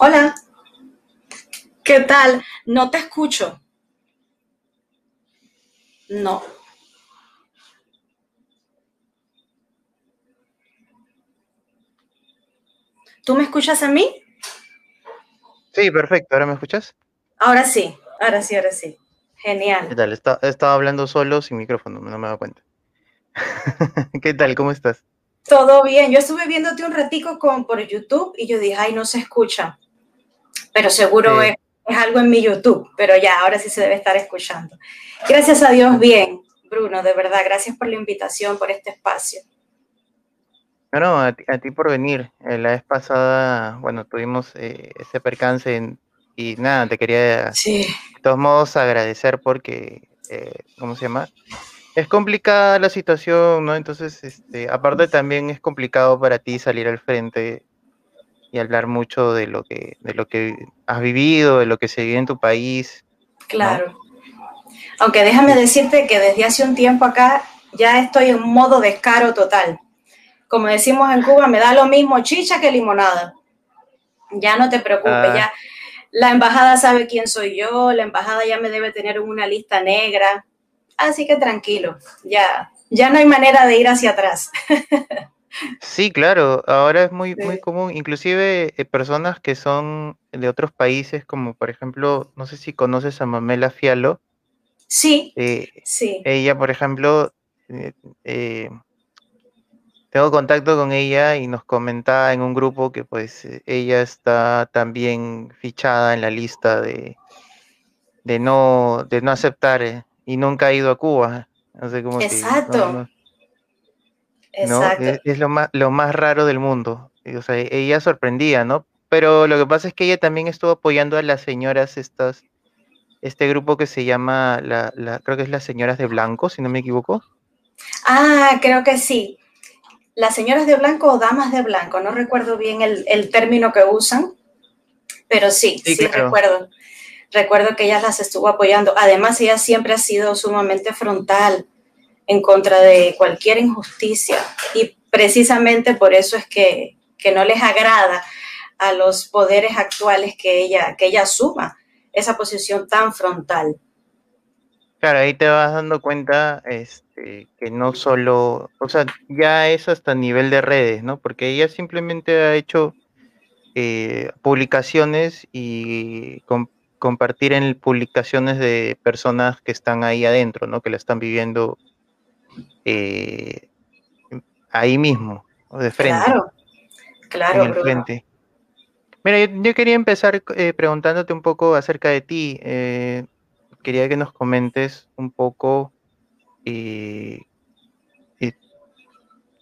Hola. ¿Qué tal? No te escucho. No. ¿Tú me escuchas a mí? Sí, perfecto. ¿Ahora me escuchas? Ahora sí, ahora sí, ahora sí. Genial. ¿Qué tal? estaba hablando solo sin micrófono, no me daba cuenta. ¿Qué tal? ¿Cómo estás? Todo bien. Yo estuve viéndote un ratico con, por YouTube y yo dije, ay, no se escucha. Pero seguro es, es, algo en mi YouTube. Pero ya, ahora sí se debe estar escuchando. Gracias a Dios, bien. Bruno, de verdad, gracias por la invitación, por este espacio. No, a ti, por venir. Eh, la vez pasada, bueno, tuvimos eh, ese percance y nada, te quería sí. de todos modos agradecer porque, eh, ¿cómo se llama? Es complicada la situación, ¿no? Entonces, este, aparte también es complicado para ti salir al frente y hablar mucho de lo que, de lo que has vivido, de lo que se vive en tu país. Claro. Aunque déjame decirte que desde hace un tiempo acá ya estoy en modo descaro total como decimos en Cuba, me da lo mismo chicha que limonada. Ya no te preocupes, ah. ya la embajada sabe quién soy yo, la embajada ya me debe tener una lista negra, así que tranquilo, ya, ya no hay manera de ir hacia atrás. Sí, claro, ahora es muy, muy común, inclusive eh, personas que son de otros países, como por ejemplo, no sé si conoces a Mamela Fialo. Sí, eh, sí. Ella, por ejemplo, eh, tengo contacto con ella y nos comentaba en un grupo que pues ella está también fichada en la lista de, de no de no aceptar y nunca ha ido a Cuba. Exacto. Exacto. Es, lo más lo más raro del mundo. O sea, ella sorprendía, ¿no? Pero lo que pasa es que ella también estuvo apoyando a las señoras estas este grupo que se llama la, la creo que es las señoras de blanco, si no me equivoco. Ah, creo que sí las señoras de blanco o damas de blanco, no recuerdo bien el, término que usan, pero sí, sí, recuerdo. Recuerdo que ella las estuvo apoyando. Además, ella siempre ha sido sumamente frontal en contra de cualquier injusticia y precisamente por eso es que, no les agrada a los poderes actuales que ella, que ella asuma esa posición tan frontal. Claro, ahí te vas dando cuenta, este, que no solo, o sea, ya es hasta nivel de redes, ¿no? Porque ella simplemente ha hecho eh, publicaciones y compartir en publicaciones de personas que están ahí adentro, ¿no? Que la están viviendo eh, ahí mismo, de frente. Claro, claro. En el frente. Mira, yo, quería empezar eh, preguntándote un poco acerca de ti. quería que nos comentes un poco eh, eh,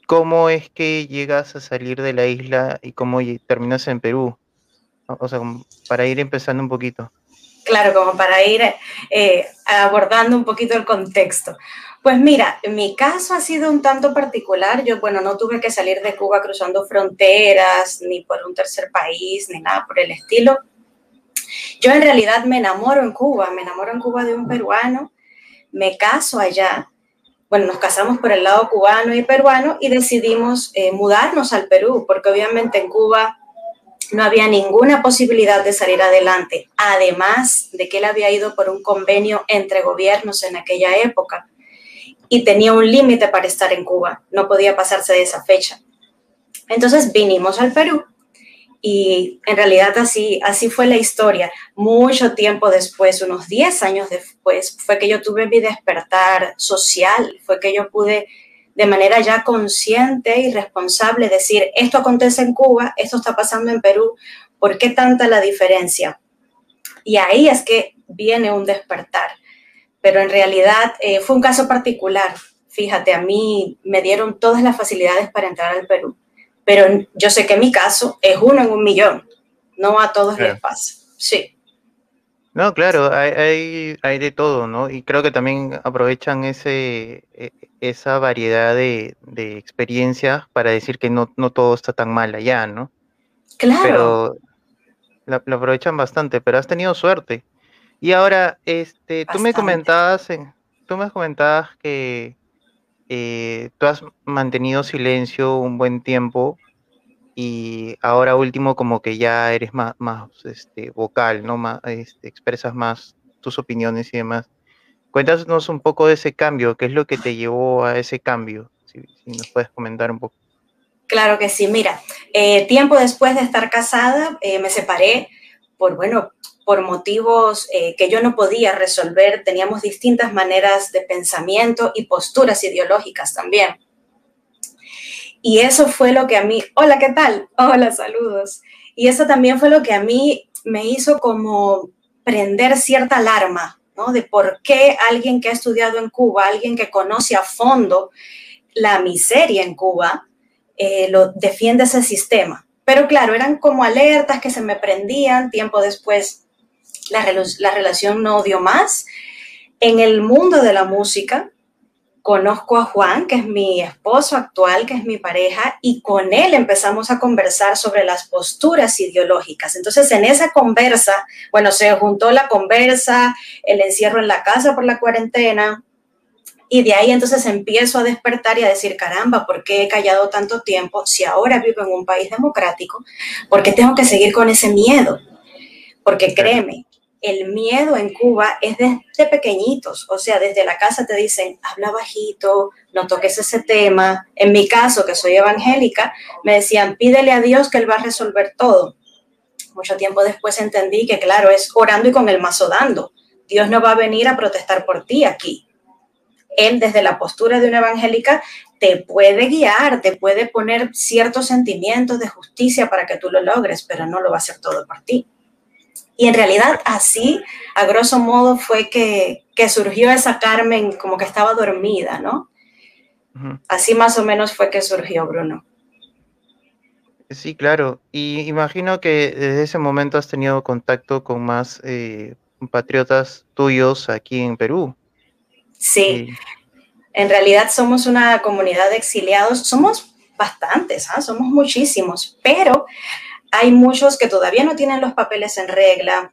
¿cómo es que llegas a salir de la isla y cómo terminas en Perú? O sea, para ir empezando un poquito. Claro, como para ir eh, abordando un poquito el contexto. Pues mira, mi caso ha sido un tanto particular. Yo, bueno, no tuve que salir de Cuba cruzando fronteras, ni por un tercer país, ni nada por el estilo. Yo en realidad me enamoro en Cuba, me enamoro en Cuba de un peruano, me caso allá bueno, nos casamos por el lado cubano y peruano y decidimos eh, mudarnos al Perú, porque obviamente en Cuba no había ninguna posibilidad de salir adelante, además de que él había ido por un convenio entre gobiernos en aquella época y tenía un límite para estar en Cuba, no podía pasarse de esa fecha. Entonces vinimos al Perú y en realidad así, así fue la historia. Mucho tiempo después, unos 10 años después, fue que yo tuve mi despertar social, fue que yo pude de manera ya consciente y responsable decir, esto acontece en Cuba, esto está pasando en Perú, ¿por qué tanta la diferencia? Y ahí es que viene un despertar. Pero en realidad eh, fue un caso particular. Fíjate, a mí me dieron todas las facilidades para entrar al Perú pero yo sé que mi caso es uno en un millón, no a todos les pasa. Sí. No, claro, hay, hay, de todo, ¿no? Y creo que también aprovechan ese, e, esa variedad de, experiencias para decir que no, no todo está tan mal allá, ¿no? Claro. Pero lo, aprovechan bastante, pero has tenido suerte. Y ahora, este, tú me comentabas, tú me comentabas que eh, tú has mantenido silencio un buen tiempo y ahora último como que ya eres más, más este, vocal, ¿no? Más, este, expresas más tus opiniones y demás. Cuéntanos un poco de ese cambio, qué es lo que te llevó a ese cambio, si, nos puedes comentar un poco. Claro que sí, mira, eh, tiempo después de estar casada, eh, me separé por, bueno, por motivos eh, que yo no podía resolver, teníamos distintas maneras de pensamiento y posturas ideológicas también. Y eso fue lo que a mí, hola, ¿qué tal? Hola, saludos. Y eso también fue lo que a mí me hizo como prender cierta alarma, ¿no? De por qué alguien que ha estudiado en Cuba, alguien que conoce a fondo la miseria en Cuba, eh, lo defiende ese sistema. Pero claro, eran como alertas que se me prendían, tiempo después la, la relación no dio más. En el mundo de la música, conozco a Juan, que es mi esposo actual, que es mi pareja, y con él empezamos a conversar sobre las posturas ideológicas. Entonces, en esa conversa, bueno, se juntó la conversa, el encierro en la casa por la cuarentena, y de ahí entonces empiezo a despertar y a decir, caramba, ¿por qué he callado tanto tiempo si ahora vivo en un país democrático? ¿Por qué tengo que seguir con ese miedo? Porque créeme, el miedo en Cuba es desde pequeñitos, o sea, desde la casa te dicen, habla bajito, no toques ese tema. En mi caso, que soy evangélica, me decían, pídele a Dios que Él va a resolver todo. Mucho tiempo después entendí que, claro, es orando y con el mazo dando. Dios no va a venir a protestar por ti aquí. Él, desde la postura de una evangélica, te puede guiar, te puede poner ciertos sentimientos de justicia para que tú lo logres, pero no lo va a hacer todo por ti. Y en realidad así, a grosso modo, fue que, surgió esa Carmen como que estaba dormida, ¿no? Así más o menos fue que surgió Bruno. Sí, claro. Y imagino que desde ese momento has tenido contacto con más eh, compatriotas tuyos aquí en Perú. Sí. En realidad somos una comunidad de exiliados. Somos bastantes, ¿ah? somos muchísimos, pero hay muchos que todavía no tienen los papeles en regla.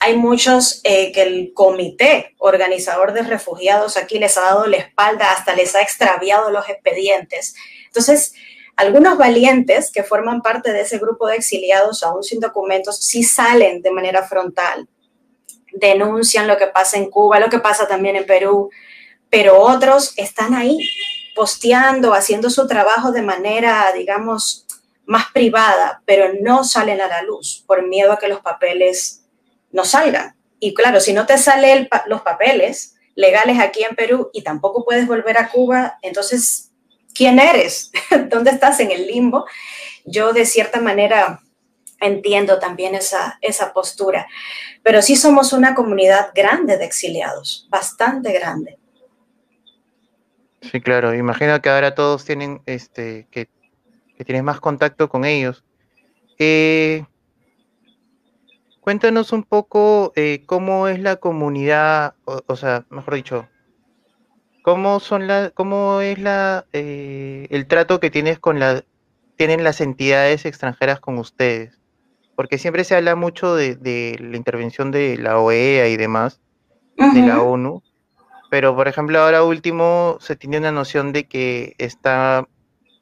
Hay muchos eh, que el comité organizador de refugiados aquí les ha dado la espalda, hasta les ha extraviado los expedientes. Entonces, algunos valientes que forman parte de ese grupo de exiliados, aún sin documentos, sí salen de manera frontal, denuncian lo que pasa en Cuba, lo que pasa también en Perú, pero otros están ahí posteando, haciendo su trabajo de manera, digamos, más privada, pero no salen a la luz por miedo a que los papeles no salgan. Y claro, si no te salen los papeles legales aquí en Perú y tampoco puedes volver a Cuba, entonces, ¿quién eres? ¿Dónde estás en el limbo? Yo de cierta manera entiendo también esa, esa postura, pero sí somos una comunidad grande de exiliados, bastante grande. Sí, claro, imagino que ahora todos tienen este, que tienes más contacto con ellos. Eh, cuéntanos un poco eh, cómo es la comunidad, o, sea, mejor dicho, cómo son la, cómo es la eh, el trato que tienes con la, tienen las entidades extranjeras con ustedes, porque siempre se habla mucho de, la intervención de la OEA y demás, de la ONU, pero por ejemplo ahora último se tiene una noción de que está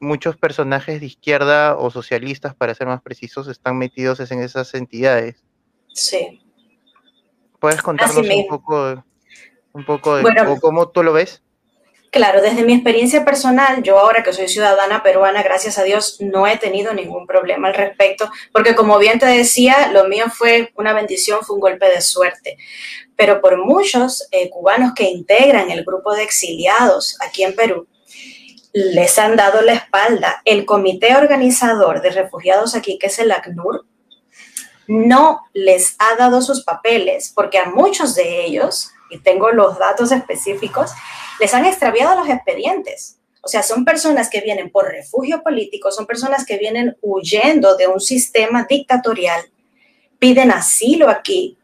muchos personajes de izquierda o socialistas, para ser más precisos, están metidos en esas entidades. Sí. ¿Puedes contarnos un poco, un poco de cómo tú lo ves? Claro, desde mi experiencia personal, yo ahora que soy ciudadana peruana, gracias a Dios, no he tenido ningún problema al respecto, porque como bien te decía, lo mío fue una bendición, fue un golpe de suerte. Pero por muchos eh, cubanos que integran el grupo de exiliados aquí en Perú, les han dado la espalda. El comité organizador de refugiados aquí, que es el ACNUR, no les ha dado sus papeles porque a muchos de ellos, y tengo los datos específicos, les han extraviado los expedientes. O sea, son personas que vienen por refugio político, son personas que vienen huyendo de un sistema dictatorial, piden asilo aquí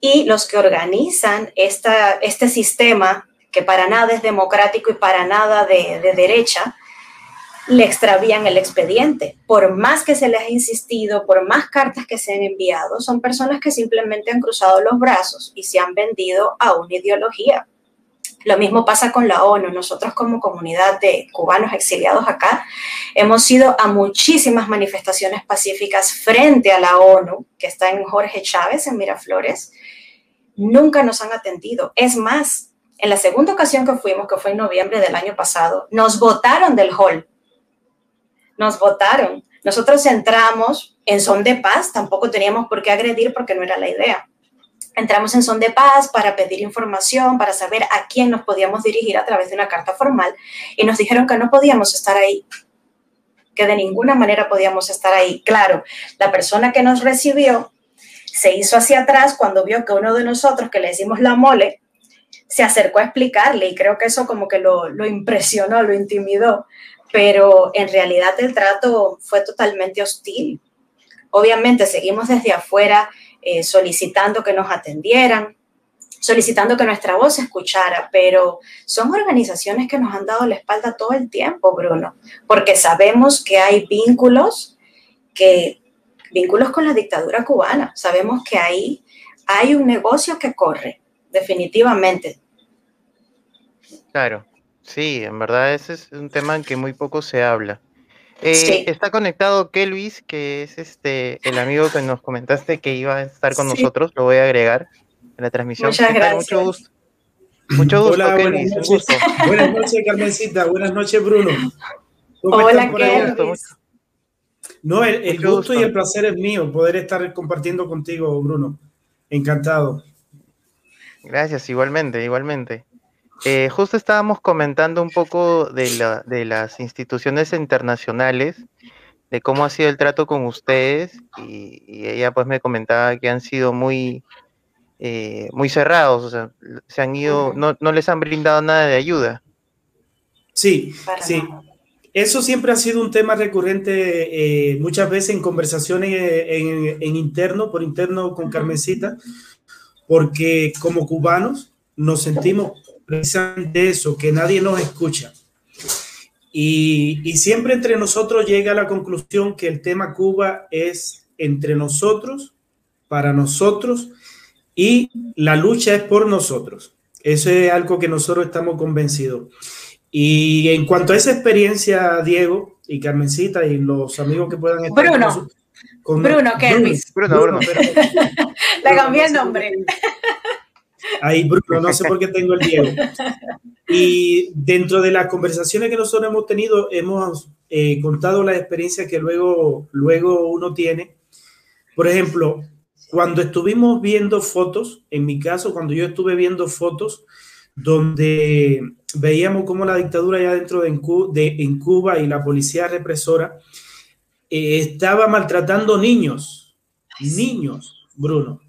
y los que organizan esta, este sistema que para nada es democrático y para nada de, derecha, le extravían el expediente. Por más que se les ha insistido, por más cartas que se han enviado, son personas que simplemente han cruzado los brazos y se han vendido a una ideología. Lo mismo pasa con la ONU. Nosotros como comunidad de cubanos exiliados acá hemos ido a muchísimas manifestaciones pacíficas frente a la ONU, que está en Jorge Chávez, en Miraflores. Nunca nos han atendido. Es más, en la segunda ocasión que fuimos, que fue en noviembre del año pasado, nos votaron del hall. Nos votaron. Nosotros entramos en son de paz, tampoco teníamos por qué agredir porque no era la idea Entramos en son de paz para pedir información, para saber a quién nos podíamos dirigir a través de una carta formal y nos dijeron que no podíamos estar ahí, que de ninguna manera podíamos estar ahí. Claro, la persona que nos recibió se hizo hacia atrás cuando vio que uno de nosotros, que le decimos la mole, se acercó a explicarle y creo que eso como que lo, lo impresionó, lo intimidó, pero en realidad el trato fue totalmente hostil. Obviamente seguimos desde afuera eh, solicitando que nos atendieran, solicitando que nuestra voz se escuchara, pero son organizaciones que nos han dado la espalda todo el tiempo, Bruno, porque sabemos que hay vínculos que vínculos con la dictadura cubana, sabemos que ahí hay un negocio que corre, definitivamente. Claro, sí, en verdad ese es un tema en que muy poco se habla. Eh, está conectado Kelvis, que es este el amigo que nos comentaste que iba a estar con nosotros. Lo voy a agregar en la transmisión. Muchas gracias. Mucho gusto. Mucho gusto, Hola, Kelvis. Buenas noches. buenas noches, Carmencita. Buenas noches, Bruno. Hola, Kelvis. No, el, el gusto, gusto y el placer es mío poder estar compartiendo contigo, Bruno. Encantado. Gracias, igualmente, igualmente. Eh, justo estábamos comentando un poco de, la, de, las instituciones internacionales, de cómo ha sido el trato con ustedes, y, ella pues me comentaba que han sido muy, eh, muy cerrados, o sea, se han ido, no, no, les han brindado nada de ayuda. Sí, sí. Eso siempre ha sido un tema recurrente eh, muchas veces en conversaciones en, en interno, por interno con Carmencita, porque como cubanos nos sentimos precisamente eso, que nadie nos escucha. Y, y, siempre entre nosotros llega a la conclusión que el tema Cuba es entre nosotros, para nosotros, y la lucha es por nosotros. Eso es algo que nosotros estamos convencidos. Y en cuanto a esa experiencia, Diego y Carmencita y los amigos que puedan estar Bruno. Con, Bruno, Kelvis. Bruno, Bruno, Bruno. Le cambié el nombre. Ahí, Bruno, no sé por qué tengo el Diego. Y dentro de las conversaciones que nosotros hemos tenido, hemos eh, contado las experiencias que luego, luego uno tiene. Por ejemplo, cuando estuvimos viendo fotos, en mi caso, cuando yo estuve viendo fotos donde veíamos cómo la dictadura ya dentro de, en Cuba y la policía represora eh, estaba maltratando niños, niños, Bruno.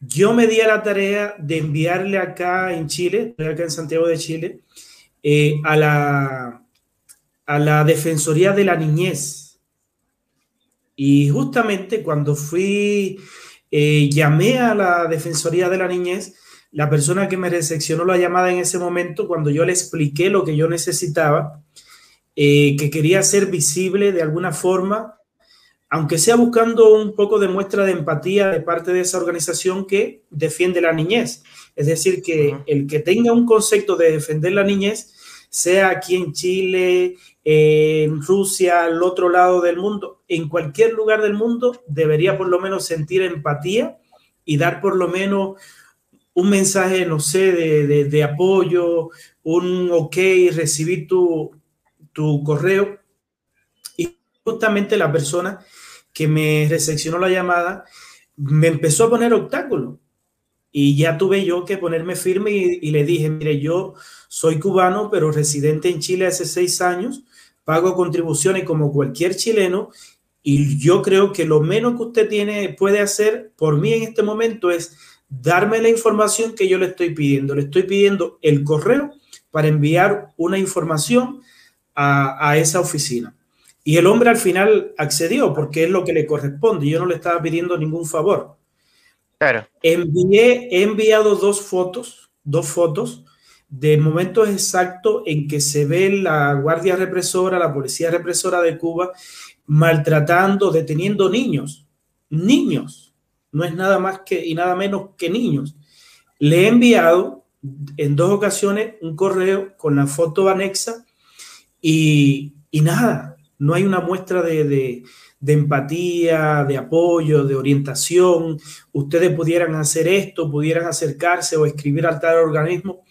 Yo me di a la tarea de enviarle acá en Chile, acá en Santiago de Chile, eh, a, la, a la Defensoría de la Niñez. Y justamente cuando fui, eh, llamé a la Defensoría de la Niñez, la persona que me recepcionó la llamada en ese momento, cuando yo le expliqué lo que yo necesitaba, eh, que quería ser visible de alguna forma aunque sea buscando un poco de muestra de empatía de parte de esa organización que defiende la niñez. Es decir, que el que tenga un concepto de defender la niñez, sea aquí en Chile, en Rusia, al otro lado del mundo, en cualquier lugar del mundo, debería por lo menos sentir empatía y dar por lo menos un mensaje, no sé, de, apoyo, un ok, recibir tu, tu correo. Y justamente la persona que me recepcionó la llamada, me empezó a poner obstáculos. Y ya tuve yo que ponerme firme y, le dije, mire, yo soy cubano, pero residente en Chile hace seis años, pago contribuciones como cualquier chileno y yo creo que lo menos que usted tiene, puede hacer por mí en este momento es darme la información que yo le estoy pidiendo. Le estoy pidiendo el correo para enviar una información a, a esa oficina. Y el hombre al final accedió porque es lo que le corresponde. Yo no le estaba pidiendo ningún favor. Claro. Envié, he enviado dos fotos, dos fotos de momentos exactos en que se ve la Guardia Represora, la Policía Represora de Cuba, maltratando, deteniendo niños. Niños. No es nada más que y nada menos que niños. Le he enviado en dos ocasiones un correo con la foto anexa y, nada, no hay una muestra de, empatía, de apoyo, de orientación. Ustedes pudieran hacer esto, pudieran acercarse o escribir al tal organismo.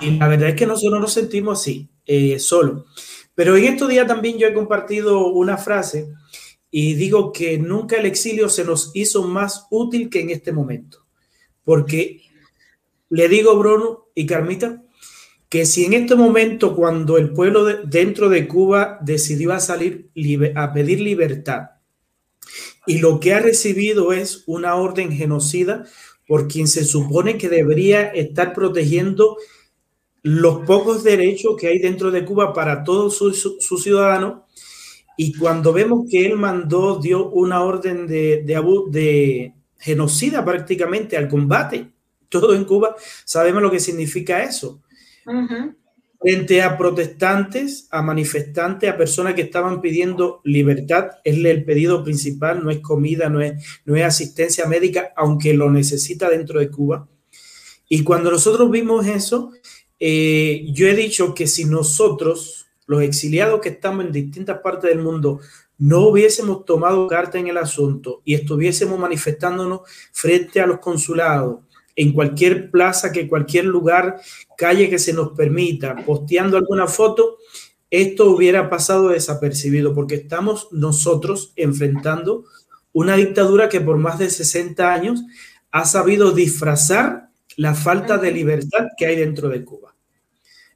Y la verdad es que nosotros nos sentimos así, eh, solo. Pero en estos días también yo he compartido una frase y digo que nunca el exilio se nos hizo más útil que en este momento. Porque le digo, Bruno y Carmita, que si en este momento, cuando el pueblo dentro de Cuba decidió a salir a pedir libertad, y lo que ha recibido es una orden genocida por quien se supone que debería estar protegiendo los pocos derechos que hay dentro de Cuba para todos sus ciudadanos, y cuando vemos que él mandó, dio una orden de, de, de genocida prácticamente al combate, todo en Cuba, sabemos lo que significa eso. Frente a protestantes, a manifestantes, a personas que estaban pidiendo libertad, es el pedido principal, no es comida, no es, no es asistencia médica, aunque lo necesita dentro de Cuba. Y cuando nosotros vimos eso, eh, yo he dicho que si nosotros, los exiliados que estamos en distintas partes del mundo, no hubiésemos tomado carta en el asunto y estuviésemos manifestándonos frente a los consulados, en cualquier plaza, que cualquier lugar, calle que se nos permita, posteando alguna foto, esto hubiera pasado desapercibido porque estamos nosotros enfrentando una dictadura que por más de 60 años ha sabido disfrazar la falta de libertad que hay dentro de Cuba.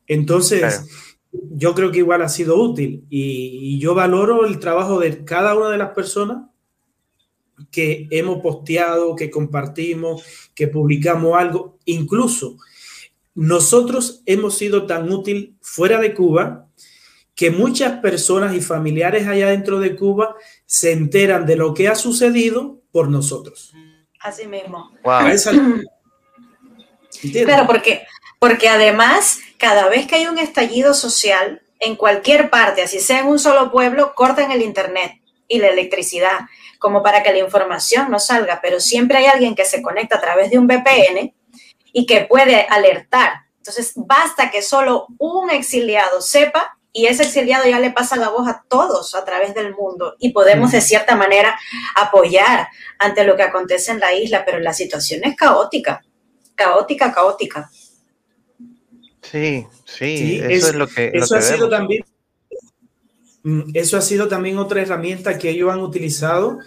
Entonces, yo creo que igual ha sido útil y, y, yo valoro el trabajo de cada una de las personas que hemos posteado, que compartimos, que publicamos algo. Incluso nosotros hemos sido tan útil fuera de Cuba que muchas personas y familiares allá dentro de Cuba se enteran de lo que ha sucedido por nosotros. Así mismo. Wow. Claro, porque, porque además, cada vez que hay un estallido social, en cualquier parte, así sea en un solo pueblo, cortan el Internet y la electricidad como para que la información no salga, pero siempre hay alguien que se conecta a través de un VPN y que puede alertar. Entonces, basta que solo un exiliado sepa y ese exiliado ya le pasa la voz a todos a través del mundo y podemos de cierta manera apoyar ante lo que acontece en la isla, pero la situación es caótica, caótica, caótica. Sí, sí, eso es, lo que... Eso ha sido también eso ha sido también otra herramienta que ellos han utilizado,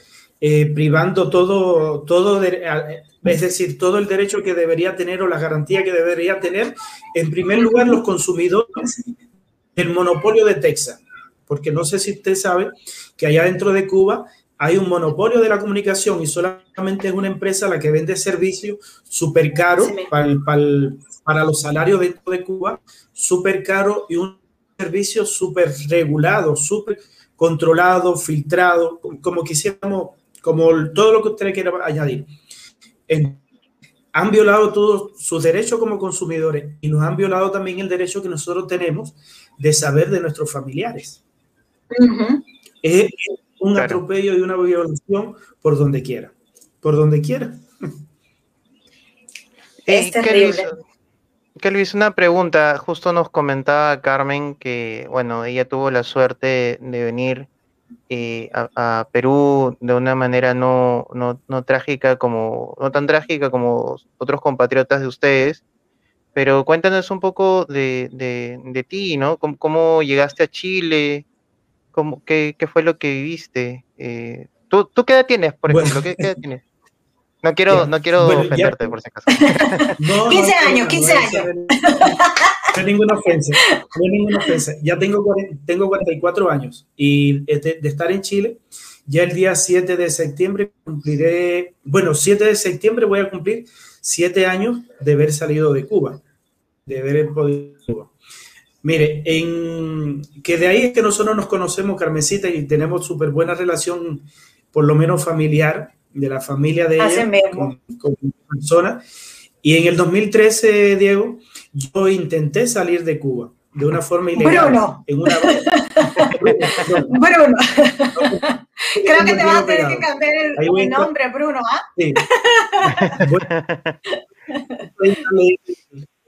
eh, privando todo, todo, es decir, todo el derecho que debería tener o la garantía que debería tener, en primer lugar, los consumidores del monopolio de Texas, porque no sé si usted sabe que allá dentro de Cuba hay un monopolio de la comunicación y solamente es una empresa la que vende servicios súper caros para, para los salarios dentro de Cuba, súper caro y un servicio súper regulado, súper controlado, filtrado, como quisiéramos, como todo lo que usted quiera añadir. han violado todos sus derechos como consumidores y nos han violado también el derecho que nosotros tenemos de saber de nuestros familiares. Es un atropello y una violación por donde quiera, por donde quiera. Es terrible. Que Luis, una pregunta. Justo nos comentaba Carmen que, bueno, ella tuvo la suerte de venir eh, a, Perú de una manera no, no, no, trágica como, no tan trágica como otros compatriotas de ustedes. Pero cuéntanos un poco de, de, ti, ¿no? ¿Cómo, llegaste a Chile? ¿Cómo, qué, qué, fue lo que viviste? Eh, ¿tú, ¿tú, qué edad tienes, por ejemplo? ¿Qué, ¿Qué edad tienes? No quiero, no quiero ofenderte, por si acaso. 15 años, 15 años. No hay ninguna ofensa, no hay ninguna ofensa. Ya tengo, tengo 44 años y de, de, estar en Chile, ya el día 7 de septiembre cumpliré, bueno, 7 de septiembre voy a cumplir 7 años de haber salido de Cuba, de haber podido Cuba. Mire, en, que de ahí es que nosotros nos conocemos, Carmencita, y tenemos súper buena relación, por lo menos familiar de la familia de ella con, con personas. Y en el 2013, Diego, yo intenté salir de Cuba de una forma ilegal. Bruno. En una... Bruno. Creo que te vas a tener que cambiar el, el nombre, Bruno, ¿ah? Sí. el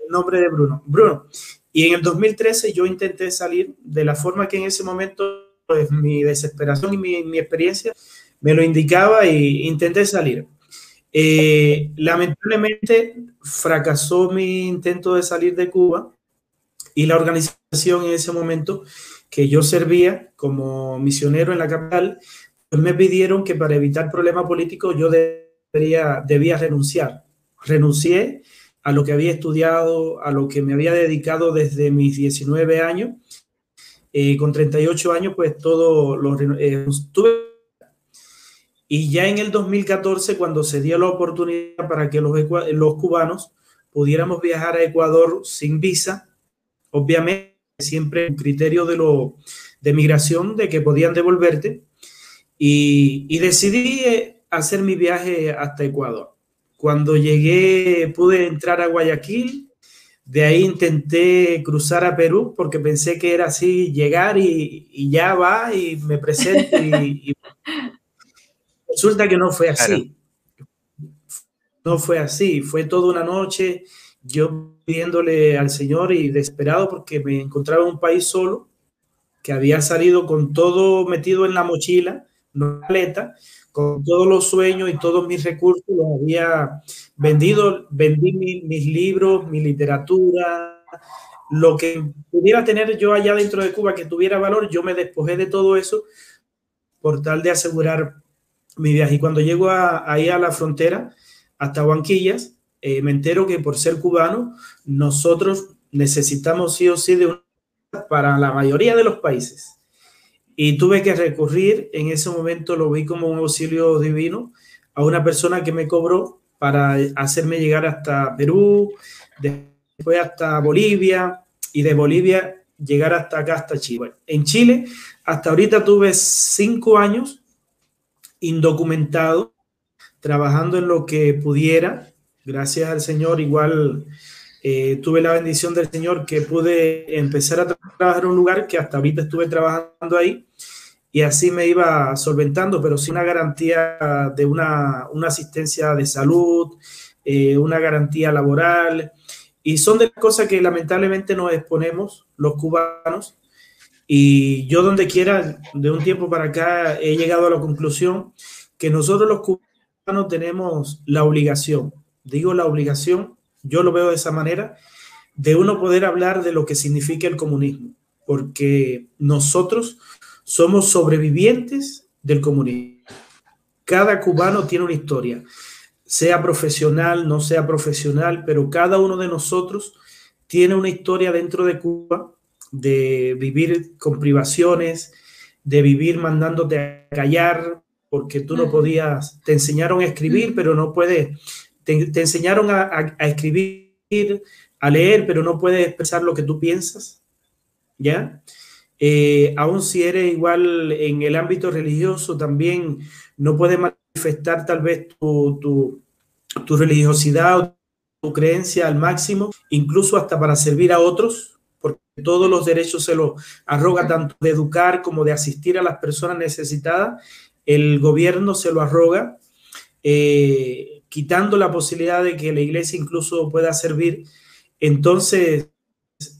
nombre de Bruno. Bruno. Y en el 2013 yo intenté salir de la forma que en ese momento pues, mi desesperación y mi, mi experiencia me lo indicaba e intenté salir. Eh, lamentablemente fracasó mi intento de salir de Cuba y la organización en ese momento que yo servía como misionero en la capital, pues me pidieron que para evitar problemas políticos yo debería, debía renunciar. Renuncié a lo que había estudiado, a lo que me había dedicado desde mis 19 años. Eh, con 38 años, pues todo lo eh, tuve y ya en el 2014, cuando se dio la oportunidad para que los, los cubanos pudiéramos viajar a Ecuador sin visa, obviamente siempre un criterio de, lo, de migración de que podían devolverte, y, y decidí eh, hacer mi viaje hasta Ecuador. Cuando llegué pude entrar a Guayaquil, de ahí intenté cruzar a Perú porque pensé que era así, llegar y, y ya va y me presento y, y Resulta que no fue así. No fue así, fue toda una noche yo pidiéndole al Señor y desesperado porque me encontraba en un país solo, que había salido con todo metido en la mochila, no maleta, con todos los sueños y todos mis recursos, los había vendido, vendí mis libros, mi literatura, lo que pudiera tener yo allá dentro de Cuba que tuviera valor, yo me despojé de todo eso por tal de asegurar mi viaje. Y cuando llego ahí a la frontera, hasta Huanquillas, eh, me entero que por ser cubano, nosotros necesitamos sí o sí de una para la mayoría de los países. Y tuve que recurrir, en ese momento lo vi como un auxilio divino, a una persona que me cobró para hacerme llegar hasta Perú, después hasta Bolivia y de Bolivia llegar hasta acá, hasta Chile. En Chile, hasta ahorita tuve cinco años indocumentado, trabajando en lo que pudiera. Gracias al Señor, igual eh, tuve la bendición del Señor que pude empezar a trabajar en un lugar que hasta ahorita estuve trabajando ahí y así me iba solventando, pero sin una garantía de una, una asistencia de salud, eh, una garantía laboral. Y son de cosas que lamentablemente nos exponemos los cubanos y yo donde quiera, de un tiempo para acá, he llegado a la conclusión que nosotros los cubanos tenemos la obligación, digo la obligación, yo lo veo de esa manera, de uno poder hablar de lo que significa el comunismo, porque nosotros somos sobrevivientes del comunismo. Cada cubano tiene una historia, sea profesional, no sea profesional, pero cada uno de nosotros tiene una historia dentro de Cuba de vivir con privaciones, de vivir mandándote a callar porque tú no podías, te enseñaron a escribir, pero no puedes, te, enseñaron a, escribir, a leer, pero no puedes expresar lo que tú piensas, ¿ya? Eh, aún si eres igual en el ámbito religioso, también no puedes manifestar tal vez tu, tu, tu religiosidad o tu creencia al máximo, incluso hasta para servir a otros, porque todos los derechos se los arroga tanto de educar como de asistir a las personas necesitadas, el gobierno se lo arroga, eh, quitando la posibilidad de que la iglesia incluso pueda servir. Entonces,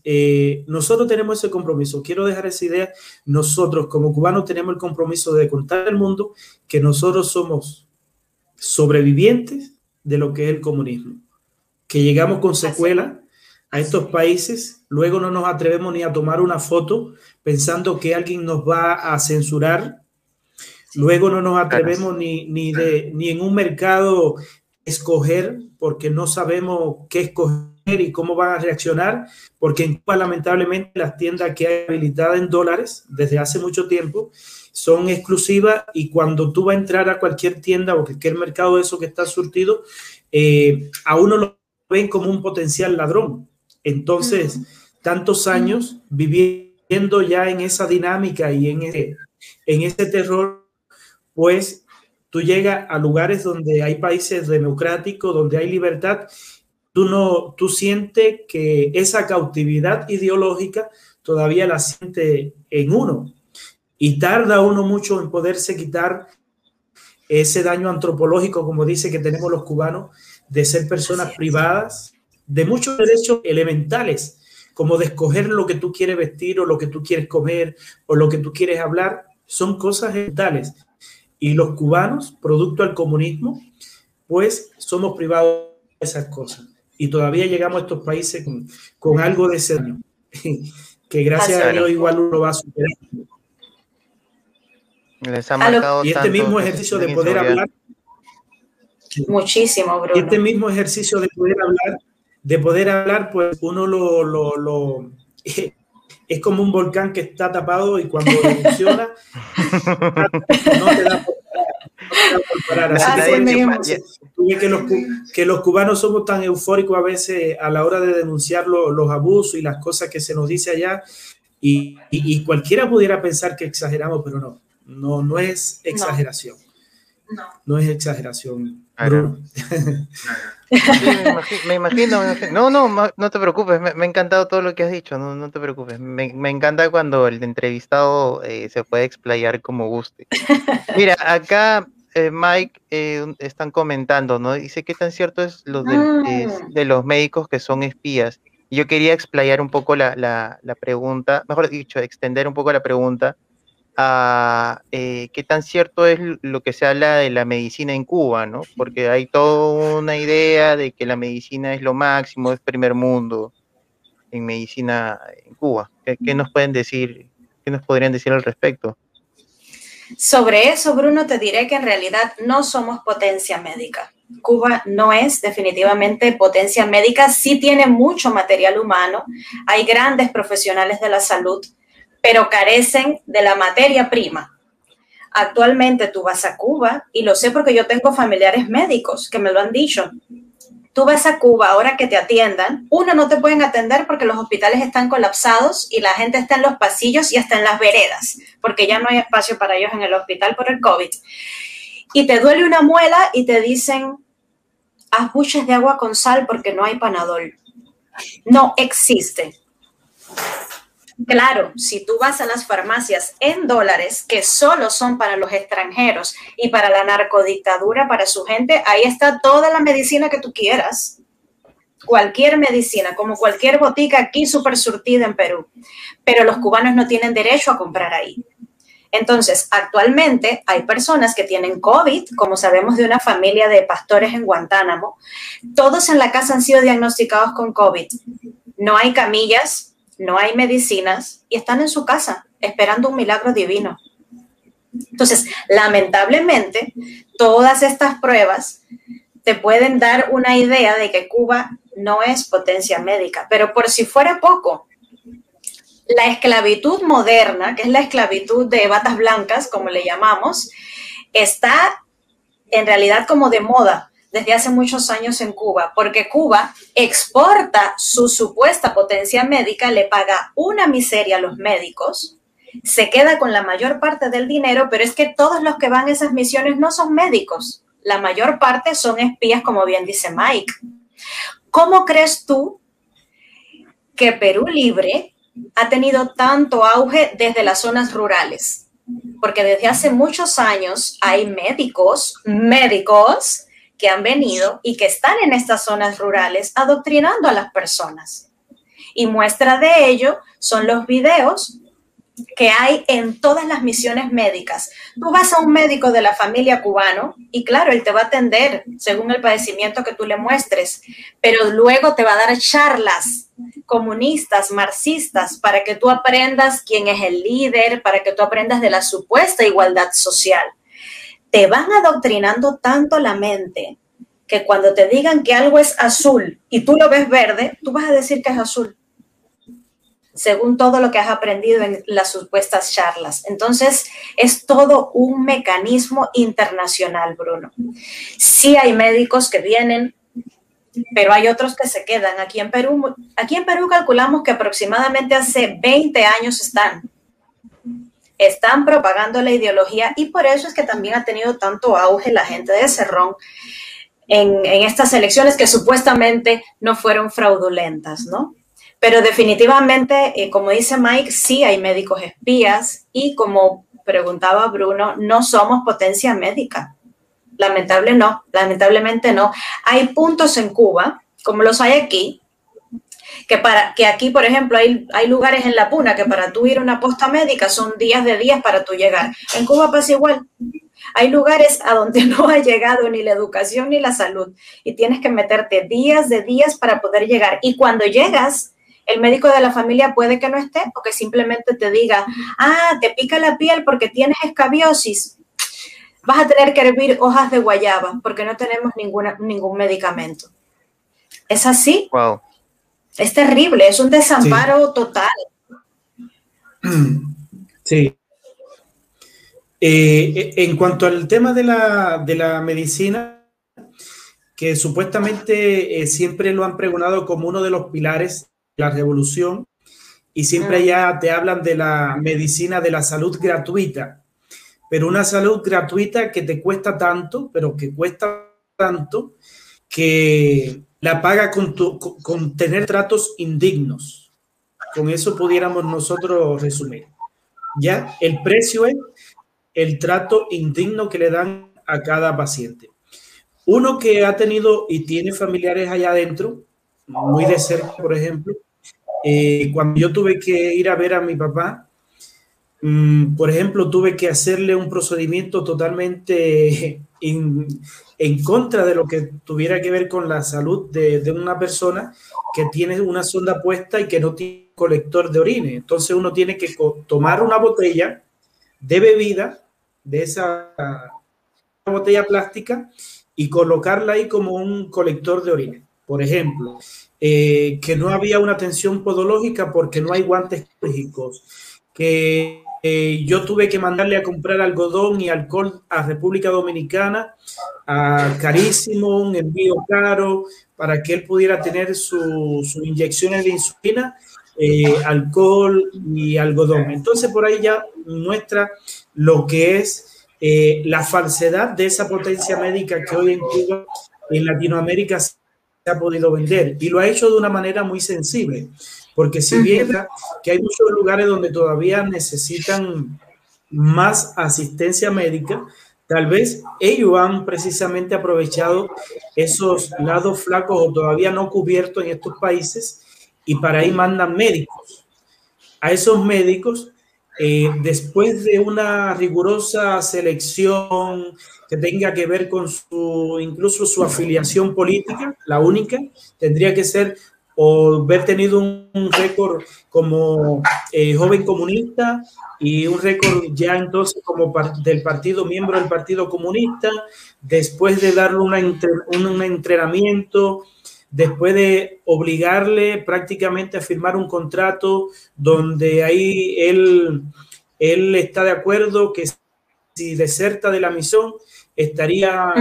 eh, nosotros tenemos ese compromiso. Quiero dejar esa idea. Nosotros como cubanos tenemos el compromiso de contar al mundo que nosotros somos sobrevivientes de lo que es el comunismo, que llegamos con secuela a estos países, luego no nos atrevemos ni a tomar una foto pensando que alguien nos va a censurar, luego no nos atrevemos ni, ni, de, ni en un mercado escoger porque no sabemos qué escoger y cómo van a reaccionar, porque en Cuba lamentablemente las tiendas que hay habilitadas en dólares desde hace mucho tiempo son exclusivas y cuando tú vas a entrar a cualquier tienda o cualquier mercado de eso que está surtido, eh, a uno lo ven como un potencial ladrón entonces, tantos años viviendo ya en esa dinámica y en ese, en ese terror, pues tú llegas a lugares donde hay países democráticos, donde hay libertad, tú no, tú sientes que esa cautividad ideológica todavía la siente en uno. Y tarda uno mucho en poderse quitar ese daño antropológico, como dice que tenemos los cubanos, de ser personas privadas, de muchos derechos elementales, como de escoger lo que tú quieres vestir o lo que tú quieres comer o lo que tú quieres hablar, son cosas elementales. Y los cubanos, producto del comunismo, pues somos privados de esas cosas. Y todavía llegamos a estos países con, algo de ese que gracias a Dios igual uno va a superar. Les ha marcado y este mismo ejercicio de poder hablar. Muchísimo, Bruno. Este mismo ejercicio de poder hablar, de poder hablar, pues uno lo, lo, lo es como un volcán que está tapado y cuando funciona no te da por parar. Así que, los, que los cubanos somos tan eufóricos a veces a la hora de denunciar los abusos y las cosas que se nos dice allá y, y, cualquiera pudiera pensar que exageramos, pero no, no, no es exageración. No, no es exageración. me, imagino, No, no, no te preocupes, me, ha encantado todo lo que has dicho, no, no te preocupes. Me, encanta cuando el entrevistado eh, se puede explayar como guste. Mira, acá eh, Mike eh, están comentando, ¿no? Dice qué tan cierto es lo de, ah. de los médicos que son espías. Yo quería explayar un poco la, la, la pregunta, mejor dicho, extender un poco la pregunta a eh, qué tan cierto es lo que se habla de la medicina en Cuba, ¿no? Porque hay toda una idea de que la medicina es lo máximo, es primer mundo en medicina en Cuba. ¿Qué, nos pueden decir, qué nos podrían decir al respecto? Sobre eso, Bruno, te diré que en realidad no somos potencia médica. Cuba no es definitivamente potencia médica, sí tiene mucho material humano, hay grandes profesionales de la salud, pero carecen de la materia prima. Actualmente tú vas a Cuba, y lo sé porque yo tengo familiares médicos que me lo han dicho. Tú vas a Cuba ahora que te atiendan, uno no te pueden atender porque los hospitales están colapsados y la gente está en los pasillos y hasta en las veredas, porque ya no hay espacio para ellos en el hospital por el COVID. Y te duele una muela y te dicen, haz buches de agua con sal porque no hay panadol. No existe. Claro, si tú vas a las farmacias en dólares, que solo son para los extranjeros y para la narcodictadura, para su gente, ahí está toda la medicina que tú quieras. Cualquier medicina, como cualquier botica aquí súper surtida en Perú. Pero los cubanos no tienen derecho a comprar ahí. Entonces, actualmente hay personas que tienen COVID, como sabemos de una familia de pastores en Guantánamo. Todos en la casa han sido diagnosticados con COVID. No hay camillas, no hay medicinas y están en su casa esperando un milagro divino. Entonces, lamentablemente, todas estas pruebas te pueden dar una idea de que Cuba no es potencia médica, pero por si fuera poco, la esclavitud moderna, que es la esclavitud de batas blancas, como le llamamos, está en realidad como de moda desde hace muchos años en Cuba, porque Cuba exporta su supuesta potencia médica, le paga una miseria a los médicos, se queda con la mayor parte del dinero, pero es que todos los que van a esas misiones no son médicos, la mayor parte son espías, como bien dice Mike. ¿Cómo crees tú que Perú Libre ha tenido tanto auge desde las zonas rurales? Porque desde hace muchos años hay médicos, médicos que han venido y que están en estas zonas rurales adoctrinando a las personas. Y muestra de ello son los videos que hay en todas las misiones médicas. Tú vas a un médico de la familia cubano y claro, él te va a atender según el padecimiento que tú le muestres, pero luego te va a dar charlas comunistas, marxistas, para que tú aprendas quién es el líder, para que tú aprendas de la supuesta igualdad social te van adoctrinando tanto la mente que cuando te digan que algo es azul y tú lo ves verde, tú vas a decir que es azul, según todo lo que has aprendido en las supuestas charlas. Entonces, es todo un mecanismo internacional, Bruno. Sí hay médicos que vienen, pero hay otros que se quedan. Aquí en Perú, aquí en Perú calculamos que aproximadamente hace 20 años están están propagando la ideología y por eso es que también ha tenido tanto auge la gente de Cerrón en, estas elecciones que supuestamente no fueron fraudulentas, ¿no? Pero definitivamente, eh, como dice Mike, sí hay médicos espías y como preguntaba Bruno, no somos potencia médica. Lamentable no, lamentablemente no. Hay puntos en Cuba como los hay aquí, que, para, que aquí, por ejemplo, hay, hay lugares en la Puna que para tú ir a una posta médica son días de días para tú llegar. En Cuba pasa igual. Hay lugares a donde no ha llegado ni la educación ni la salud y tienes que meterte días de días para poder llegar. Y cuando llegas, el médico de la familia puede que no esté o que simplemente te diga, ah, te pica la piel porque tienes escabiosis. Vas a tener que hervir hojas de guayaba porque no tenemos ninguna, ningún medicamento. ¿Es así? Wow. Es terrible, es un desamparo total. Sí. Eh, en cuanto al tema de la, de la medicina, que supuestamente eh, siempre lo han pregonado como uno de los pilares de la revolución, y siempre ya te hablan de la medicina de la salud gratuita, pero una salud gratuita que te cuesta tanto, pero que cuesta tanto, que la paga con, con tener tratos indignos. Con eso pudiéramos nosotros resumir. Ya, el precio es el trato indigno que le dan a cada paciente. Uno que ha tenido y tiene familiares allá adentro, muy de cerca, por ejemplo, eh, cuando yo tuve que ir a ver a mi papá, mm, por ejemplo, tuve que hacerle un procedimiento totalmente en contra de lo que tuviera que ver con la salud de, una persona que tiene una sonda puesta y que no tiene colector de orines. Entonces uno tiene que tomar una botella de bebida de esa botella plástica y colocarla ahí como un colector de orines. Por ejemplo, eh, que no había una tensión podológica porque no hay guantes quirúrgicos, que eh, yo tuve que mandarle a comprar algodón y alcohol a República Dominicana, a carísimo, un envío caro, para que él pudiera tener sus inyecciones de insulina, eh, alcohol y algodón. Entonces por ahí ya muestra lo que es eh, la falsedad de esa potencia médica que hoy en Cuba, en Latinoamérica, se ha podido vender y lo ha hecho de una manera muy sensible. Porque si bien que hay muchos lugares donde todavía necesitan más asistencia médica, tal vez ellos han precisamente aprovechado esos lados flacos o todavía no cubiertos en estos países y para ahí mandan médicos. A esos médicos, eh, después de una rigurosa selección que tenga que ver con su, incluso su afiliación política, la única, tendría que ser o haber tenido un, récord como eh, joven comunista y un récord ya entonces como del partido, miembro del Partido Comunista, después de darle una, un, entrenamiento, después de obligarle prácticamente a firmar un contrato donde ahí él, él está de acuerdo que si deserta de la misión estaría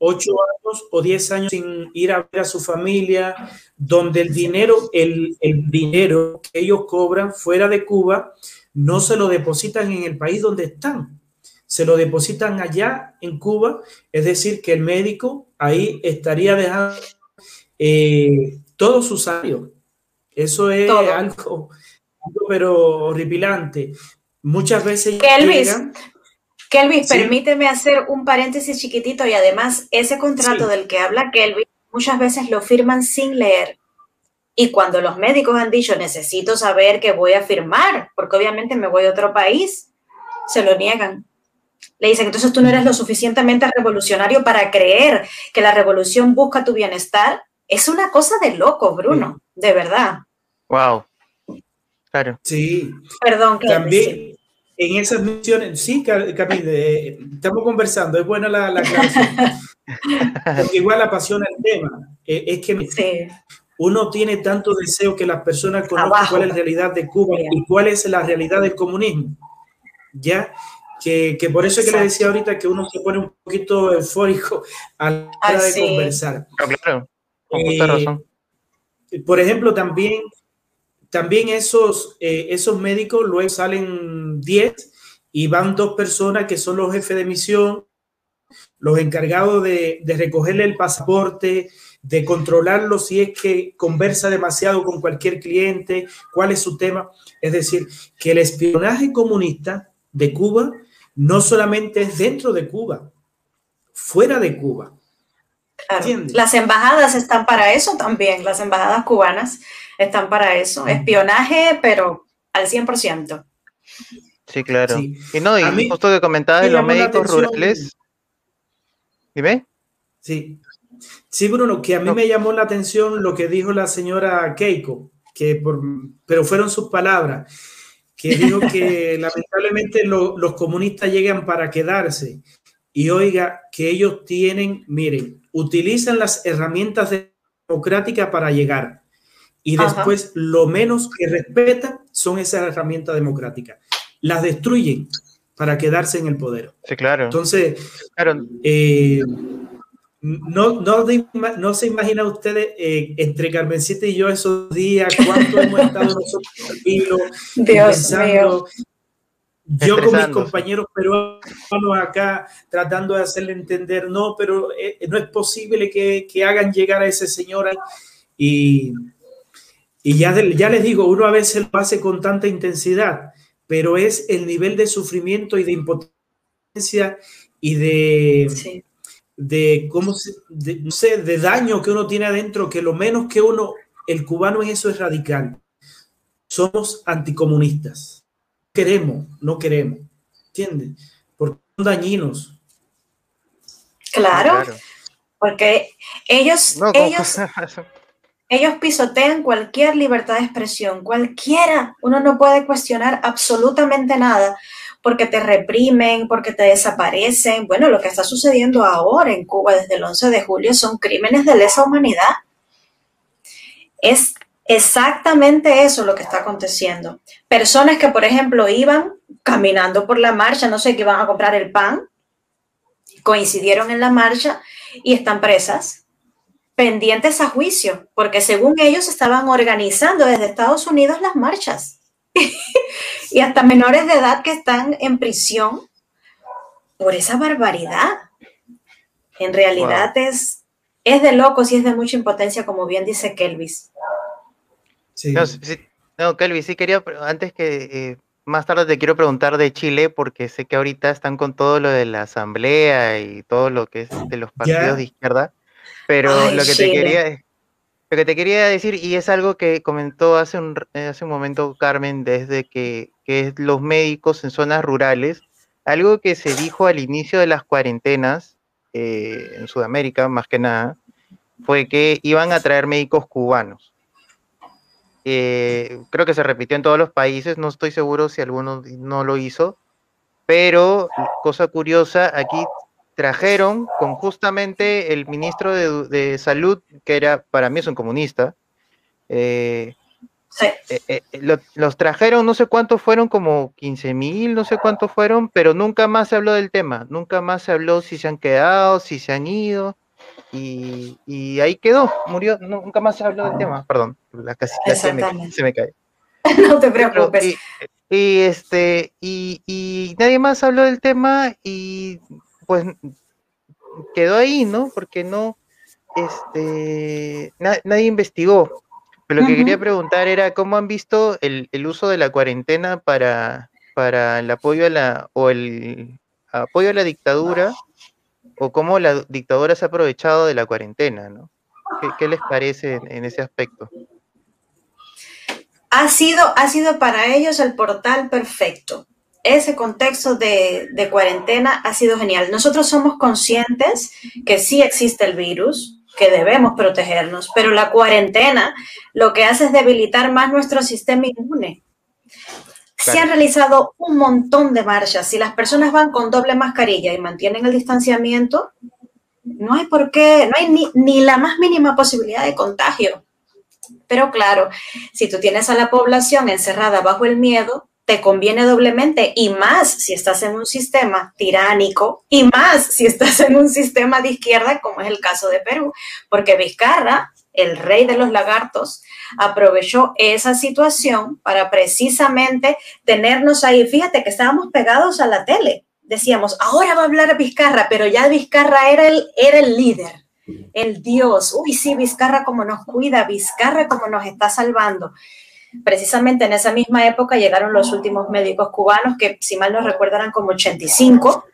ocho años o diez años sin ir a ver a su familia, donde el dinero, el, el, dinero que ellos cobran fuera de Cuba, no se lo depositan en el país donde están, se lo depositan allá en Cuba, es decir, que el médico ahí estaría dejando eh, todo su salario. Eso es algo, pero horripilante. Muchas veces... Llegan, Kelvis, permíteme hacer un paréntesis chiquitito y además ese contrato del que habla Kelvis muchas veces lo firman sin leer. Y cuando los médicos han dicho necesito saber que voy a firmar, porque obviamente me voy a otro país, se lo niegan. Le dicen, entonces tú no eres lo suficientemente revolucionario para creer que la revolución busca tu bienestar. Es una cosa de loco, Bruno, de verdad. Wow. Claro. Sí. Perdón, También, en esas misiones, sí, Camille, eh, estamos conversando, es buena la, la clase. Porque igual apasiona el tema. Eh, es que uno tiene tanto deseo que las personas conozcan cuál es la realidad de Cuba y cuál es la realidad del comunismo. Ya, que, que por eso es que le decía ahorita que uno se pone un poquito eufórico a la hora de conversar. Claro, con eh, razón. Por ejemplo, también también esos, eh, esos médicos luego salen 10 y van dos personas que son los jefes de misión, los encargados de, de recogerle el pasaporte, de controlarlo si es que conversa demasiado con cualquier cliente, cuál es su tema. Es decir, que el espionaje comunista de Cuba no solamente es dentro de Cuba, fuera de Cuba. Las embajadas están para eso también, las embajadas cubanas están para eso. Espionaje, pero al 100%. Sí, claro. Y no, y justo que comentabas de los médicos rurales. ¿Dime? Sí. Sí, Bruno, que a mí me llamó la atención lo que dijo la señora Keiko, que por, pero fueron sus palabras, que dijo que lamentablemente los comunistas llegan para quedarse. Y oiga, que ellos tienen, miren, utilizan las herramientas democráticas para llegar. Y después lo menos que respetan son esas herramientas democráticas. Las destruyen para quedarse en el poder. Sí, claro. Entonces, claro. Eh, no, no, no, se imagina ustedes eh, entre Carmencita y yo esos días, cuánto hemos estado nosotros tranquilos, pensando. Yo con mis compañeros peruanos acá tratando de hacerle entender, no, pero eh, no es posible que, que, hagan llegar a ese señor y, y ya, ya les digo, uno a veces lo hace con tanta intensidad, pero es el nivel de sufrimiento y de impotencia y de, de cómo no sé, de daño que uno tiene adentro, que lo menos que uno, el cubano en eso es radical. Somos anticomunistas. Queremos, no queremos. ¿Entiendes? Porque son dañinos. Claro, porque ellos, ellos, ellos pisotean cualquier libertad de expresión, cualquiera. Uno no puede cuestionar absolutamente nada porque te reprimen, porque te desaparecen. Bueno, lo que está sucediendo ahora en Cuba desde el 11 de julio son crímenes de lesa humanidad. Es exactamente eso lo que está aconteciendo. Personas que, por ejemplo, iban caminando por la marcha, no sé, que iban a comprar el pan, coincidieron en la marcha y están presas, pendientes a juicio, porque según ellos estaban organizando desde Estados Unidos las marchas. y hasta menores de edad que están en prisión por esa barbaridad. En realidad es, es de locos y es de mucha impotencia, como bien dice Kelvis. Sí. No, Kelvis, sí quería, antes que eh, más tarde te quiero preguntar de Chile, porque sé que ahorita están con todo lo de la asamblea y todo lo que es de los partidos de izquierda, pero lo que te quería lo que te quería decir, y es algo que comentó hace un, hace un momento Carmen, desde que, que los médicos en zonas rurales, algo que se dijo al inicio de las cuarentenas eh, en Sudamérica, más que nada, fue que iban a traer médicos cubanos. Eh, creo que se repitió en todos los países, no estoy seguro si alguno no lo hizo, pero cosa curiosa, aquí trajeron con justamente el ministro de, Salud, que era, para mí es un comunista, eh, eh, eh, los trajeron, no sé cuántos fueron, como 15 mil, no sé cuántos fueron, pero nunca más se habló del tema, nunca más se habló si se han quedado, si se han ido, y, ahí quedó, murió, nunca más se habló del tema, perdón, la casita se me, se me cae. no te preocupes. Y, este, y, y nadie más habló del tema y pues quedó ahí, ¿no? Porque no, este, nadie investigó. Pero lo que quería preguntar era cómo han visto el, uso de la cuarentena para, para el apoyo a la, o el apoyo a la dictadura, o cómo la dictadura se ha aprovechado de la cuarentena, ¿no? ¿Qué, les parece en ese aspecto? Ha sido, ha sido para ellos el portal perfecto ese contexto de, cuarentena ha sido genial. Nosotros somos conscientes que sí existe el virus, que debemos protegernos, pero la cuarentena lo que hace es debilitar más nuestro sistema inmune. Se han realizado un montón de marchas. Si las personas van con doble mascarilla y mantienen el distanciamiento, no hay por qué, no hay ni, ni la más mínima posibilidad de contagio. Pero claro, si tú tienes a la población encerrada bajo el miedo, te conviene doblemente y más si estás en un sistema tiránico y más si estás en un sistema de izquierda como es el caso de Perú, porque Vizcarra, el rey de los lagartos, aprovechó esa situación para precisamente tenernos ahí. Fíjate que estábamos pegados a la tele. Decíamos, ahora va a hablar Vizcarra, pero ya Vizcarra era el, era el líder, el dios. Uy, sí, Vizcarra como nos cuida, Vizcarra como nos está salvando. Precisamente en esa misma época llegaron los últimos médicos cubanos, que si mal no recuerdo eran como 85,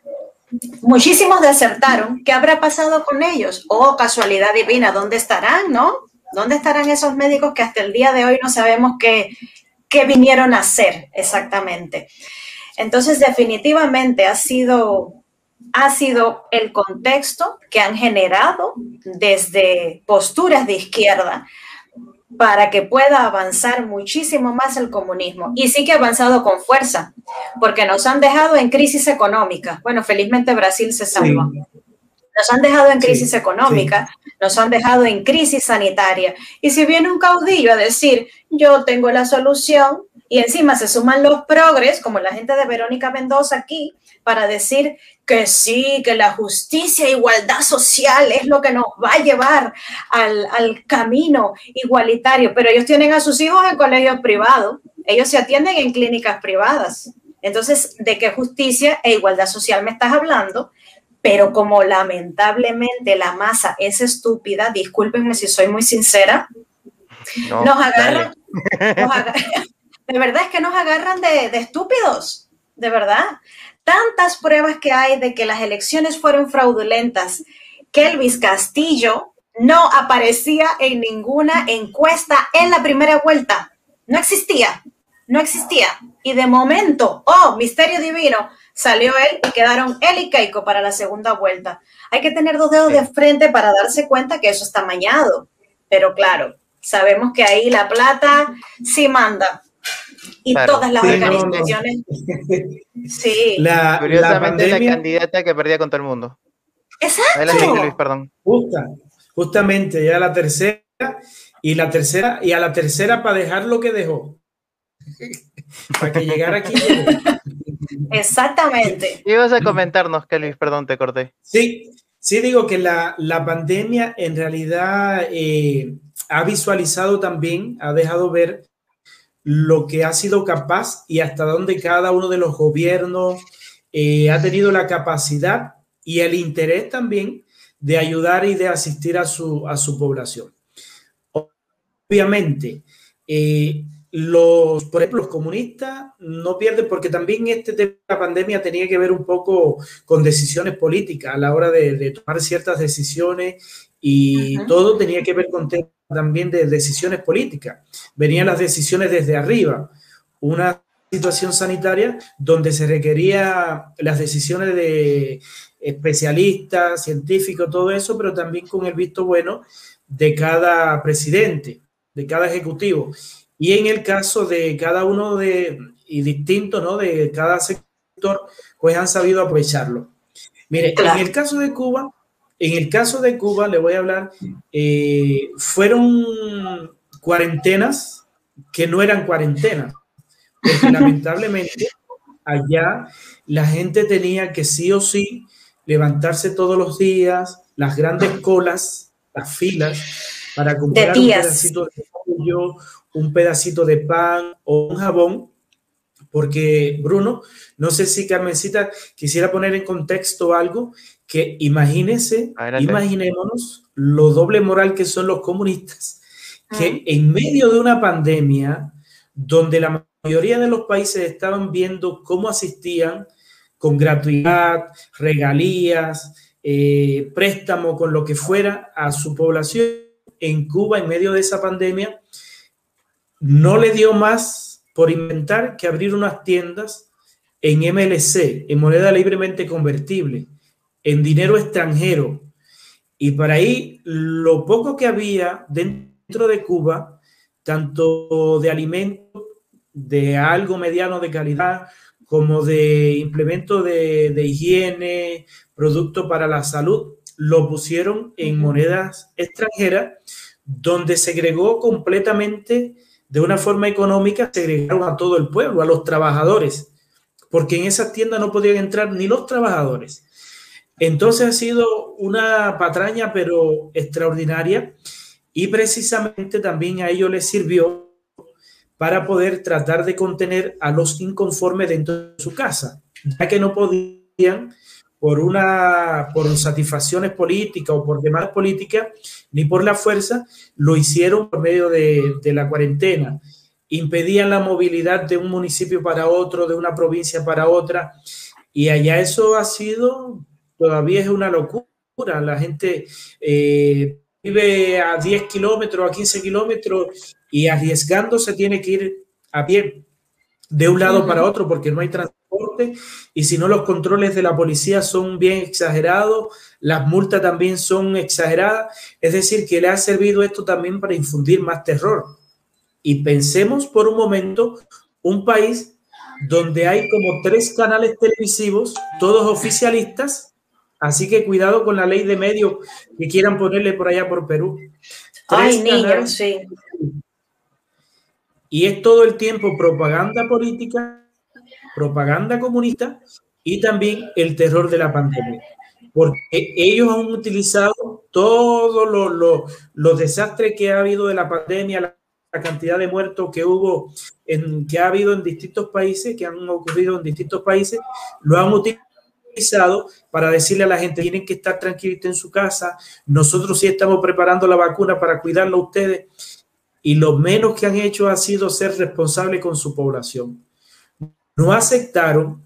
muchísimos desertaron. ¿Qué habrá pasado con ellos? Oh, casualidad divina, ¿dónde estarán, no? ¿Dónde estarán esos médicos que hasta el día de hoy no sabemos qué, vinieron a hacer exactamente? Entonces, definitivamente ha sido, ha sido el contexto que han generado desde posturas de izquierda para que pueda avanzar muchísimo más el comunismo. Y sí que ha avanzado con fuerza, porque nos han dejado en crisis económica. Bueno, felizmente Brasil se salva. Nos han dejado en crisis económica, nos han dejado en crisis sanitaria. Y si viene un caudillo a decir, yo tengo la solución, y encima se suman los progres, como la gente de Verónica Mendoza aquí, para decir que sí, que la justicia e igualdad social es lo que nos va a llevar al, al camino igualitario. Pero ellos tienen a sus hijos en colegios privados, ellos se atienden en clínicas privadas. Entonces, ¿de qué justicia e igualdad social me estás hablando? pero como lamentablemente la masa es estúpida, discúlpenme si soy muy sincera, nos, agarran, de verdad es que nos agarran de, de estúpidos, de verdad. Tantas pruebas que hay de que las elecciones fueron fraudulentas, que Elvis Castillo no aparecía en ninguna encuesta en la primera vuelta. No existía, no existía. Y de momento, oh, misterio divino, salió él y quedaron él y Keiko para la segunda vuelta. Hay que tener dos dedos de frente para darse cuenta que eso está mañado. Pero claro, sabemos que ahí la plata sí manda. Y todas las organizaciones. Sí. La, Curiosamente la, candidata que perdía con todo el mundo. Exacto. Luis, perdón. justamente, ya la tercera, y la tercera, y a la tercera para dejar lo que dejó. para que llegara aquí. Exactamente. Ibas a comentarnos, Kelly, perdón, te corté. Sí, sí digo que la, pandemia en realidad eh, ha visualizado también, ha dejado ver lo que ha sido capaz y hasta dónde cada uno de los gobiernos eh, ha tenido la capacidad y el interés también de ayudar y de asistir a su, a su población. Obviamente, eh, los, por ejemplo, los comunistas no pierden porque también este tema de la pandemia tenía que ver un poco con decisiones políticas a la hora de, tomar ciertas decisiones y todo tenía que ver con temas también de decisiones políticas. Venían las decisiones desde arriba, una situación sanitaria donde se requería las decisiones de especialistas, científicos, todo eso, pero también con el visto bueno de cada presidente, de cada ejecutivo. Y en el caso de cada uno de, y distinto, ¿no? De cada sector, pues han sabido aprovecharlo. Mire, en el caso de Cuba, en el caso de Cuba, le voy a hablar, eh, fueron cuarentenas que no eran cuarentenas, porque lamentablemente allá la gente tenía que sí o sí levantarse todos los días, las grandes colas, las filas, para comprar un pedacito de pollo, un pedacito de pan o un jabón, porque Bruno, no sé si Carmencita quisiera poner en contexto algo que imagínese, imaginémonos lo doble moral que son los comunistas, que en medio de una pandemia donde la mayoría de los países estaban viendo cómo asistían con gratuidad, regalías, eh, préstamo, con lo que fuera a su población en Cuba en medio de esa pandemia, no le dio más por inventar que abrir unas tiendas en MLC, en moneda libremente convertible, en dinero extranjero. Y para ahí lo poco que había dentro de Cuba, tanto de alimentos, de algo mediano de calidad, como de implemento de, de higiene, producto para la salud, lo pusieron en monedas extranjeras, donde se agregó completamente de una forma económica segregaron a todo el pueblo, a los trabajadores, porque en esas tiendas no podían entrar ni los trabajadores. Entonces ha sido una patraña, pero extraordinaria, y precisamente también a ello les sirvió para poder tratar de contener a los inconformes dentro de su casa, ya que no podían por una por satisfacciones políticas o por demás políticas ni por la fuerza, lo hicieron por medio de, de, la cuarentena. Impedían la movilidad de un municipio para otro, de una provincia para otra, Y allá eso ha sido, todavía es una locura. La gente eh, vive a 10 kilómetros, a 15 kilómetros y arriesgándose tiene que ir a pie de un lado para otro porque no hay transporte y si no los controles de la policía son bien exagerados, las multas también son exageradas, es decir, que le ha servido esto también para infundir más terror. Y pensemos por un momento un país donde hay como tres canales televisivos, todos oficialistas, así que cuidado con la ley de medios que quieran ponerle por allá por Perú. Ay, niños, sí. Y es todo el tiempo propaganda política, propaganda comunista y también el terror de la pandemia. Porque ellos han utilizado todos los, desastres que ha habido de la pandemia, la, cantidad de muertos que hubo, en, que ha habido en distintos países, que han ocurrido en distintos países, lo han utilizado para decirle a la gente, tienen que estar tranquilitos en su casa, nosotros sí estamos preparando la vacuna para cuidarlo a ustedes y lo menos que han hecho ha sido ser responsables con su población. No aceptaron,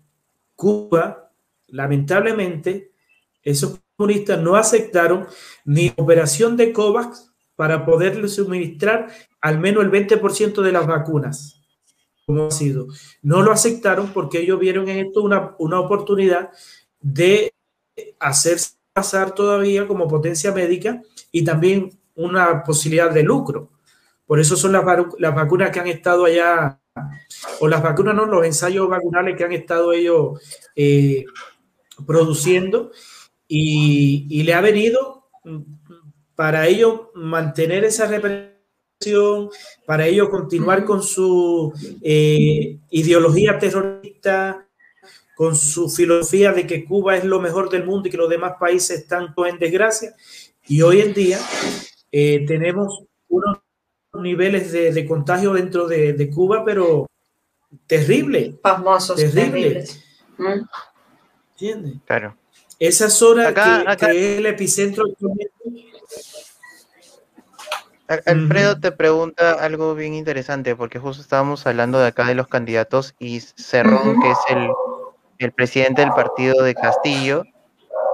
Cuba, lamentablemente, esos comunistas no aceptaron ni operación de COVAX para poderle suministrar al menos el 20% de las vacunas, como ha sido. No lo aceptaron porque ellos vieron en esto una, una oportunidad de hacerse pasar todavía como potencia médica y también una posibilidad de lucro. Por eso son las, vacunas que han estado allá, o las vacunas no, los ensayos vacunales que han estado ellos eh, produciendo y, le ha venido para ellos mantener esa represión, para ellos continuar con su eh, ideología terrorista, con su filosofía de que Cuba es lo mejor del mundo y que los demás países están en desgracia. Y hoy en día eh, tenemos unos niveles de, contagio dentro de, Cuba, pero terrible. Pasmosos, terrible. Mm. ¿Entiendes? Claro. Esa zona que, es el epicentro. Alfredo te pregunta algo bien interesante, porque justo estábamos hablando de acá de los candidatos y Cerrón, que es el, el, presidente del partido de Castillo,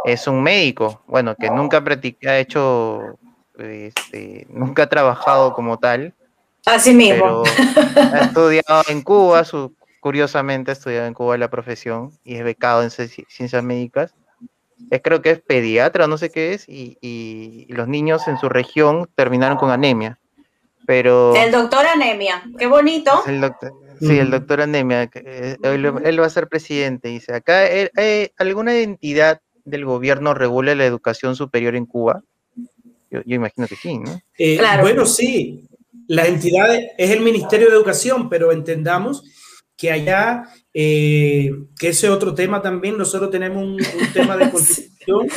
es un médico, bueno, que nunca ha hecho este, nunca ha trabajado como tal. Así mismo. ha estudiado en Cuba, su, curiosamente ha estudiado en Cuba la profesión y es becado en ciencias médicas. Es, creo que es pediatra, no sé qué es, y, los niños en su región terminaron con anemia. Pero, el doctor Anemia, qué bonito. sí, el doctor Anemia, eh, él, va a ser presidente. Dice, acá, eh, ¿alguna entidad del gobierno regula la educación superior en Cuba? Yo, imagino que sí, ¿no? Eh, bueno, sí. La entidad es el Ministerio de Educación, pero entendamos que allá, eh, que ese otro tema también, nosotros tenemos un, tema de constitución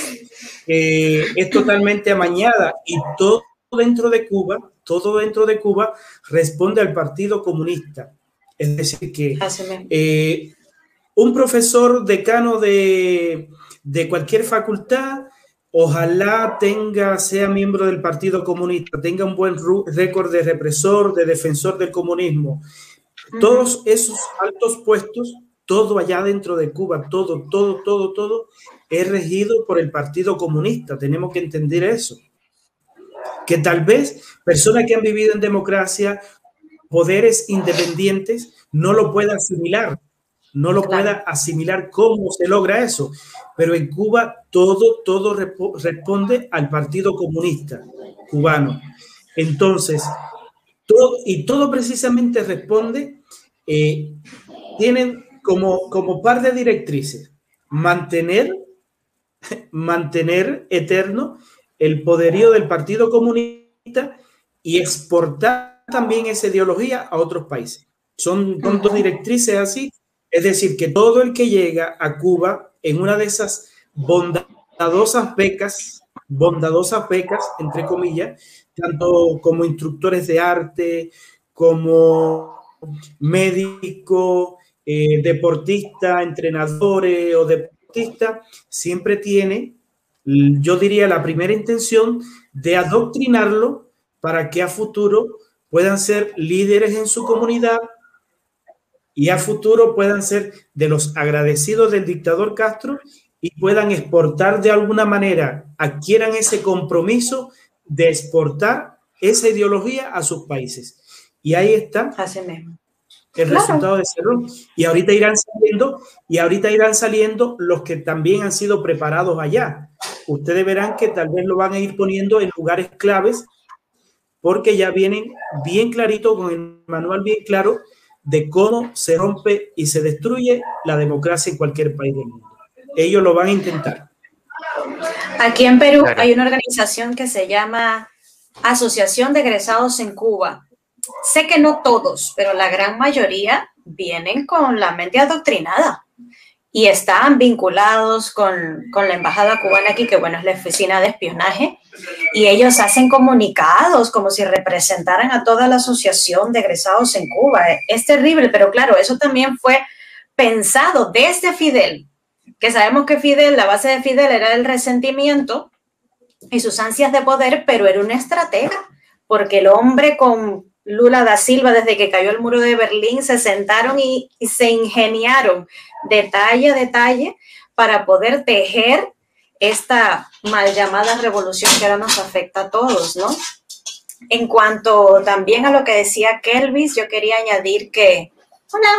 que es totalmente amañada y todo dentro de Cuba, todo dentro de Cuba responde al Partido Comunista. Es decir, que eh, un profesor decano de, de cualquier facultad Ojalá tenga, sea miembro del Partido Comunista, tenga un buen récord de represor, de defensor del comunismo. Todos esos altos puestos, todo allá dentro de Cuba, todo, todo, todo, todo, es regido por el Partido Comunista. Tenemos que entender eso. Que tal vez personas que han vivido en democracia, poderes independientes, no lo puedan asimilar no lo pueda asimilar cómo se logra eso. Pero en Cuba todo, todo responde al Partido Comunista cubano. Entonces, todo, y todo precisamente responde, eh, tienen como, como par de directrices, mantener, mantener eterno el poderío del Partido Comunista y exportar también esa ideología a otros países. Son, son dos directrices así es decir, que todo el que llega a Cuba en una de esas bondadosas becas, bondadosas becas, entre comillas, tanto como instructores de arte, como médico, eh, deportista, entrenadores o deportista, siempre tiene, yo diría, la primera intención de adoctrinarlo para que a futuro puedan ser líderes en su comunidad, y a futuro puedan ser de los agradecidos del dictador Castro y puedan exportar de alguna manera, adquieran ese compromiso de exportar esa ideología a sus países. Y ahí está el resultado de Cerrón. Y ahorita irán saliendo, y ahorita irán saliendo los que también han sido preparados allá. Ustedes verán que tal vez lo van a ir poniendo en lugares claves, porque ya vienen bien clarito con el manual bien claro de cómo se rompe y se destruye la democracia en cualquier país del mundo. Ellos lo van a intentar. Aquí en Perú hay una organización que se llama Asociación de Egresados en Cuba. Sé que no todos, pero la gran mayoría vienen con la mente adoctrinada y están vinculados con, con, la embajada cubana aquí, que bueno, es la oficina de espionaje, y ellos hacen comunicados como si representaran a toda la asociación de egresados en Cuba. Es terrible, pero claro, eso también fue pensado desde Fidel, que sabemos que Fidel, la base de Fidel era el resentimiento y sus ansias de poder, pero era una estratega, porque el hombre con Lula da Silva, desde que cayó el muro de Berlín, se sentaron y, se ingeniaron detalle a detalle para poder tejer esta mal llamada revolución que ahora nos afecta a todos, ¿no? En cuanto también a lo que decía Kelvis, yo quería añadir que, hola,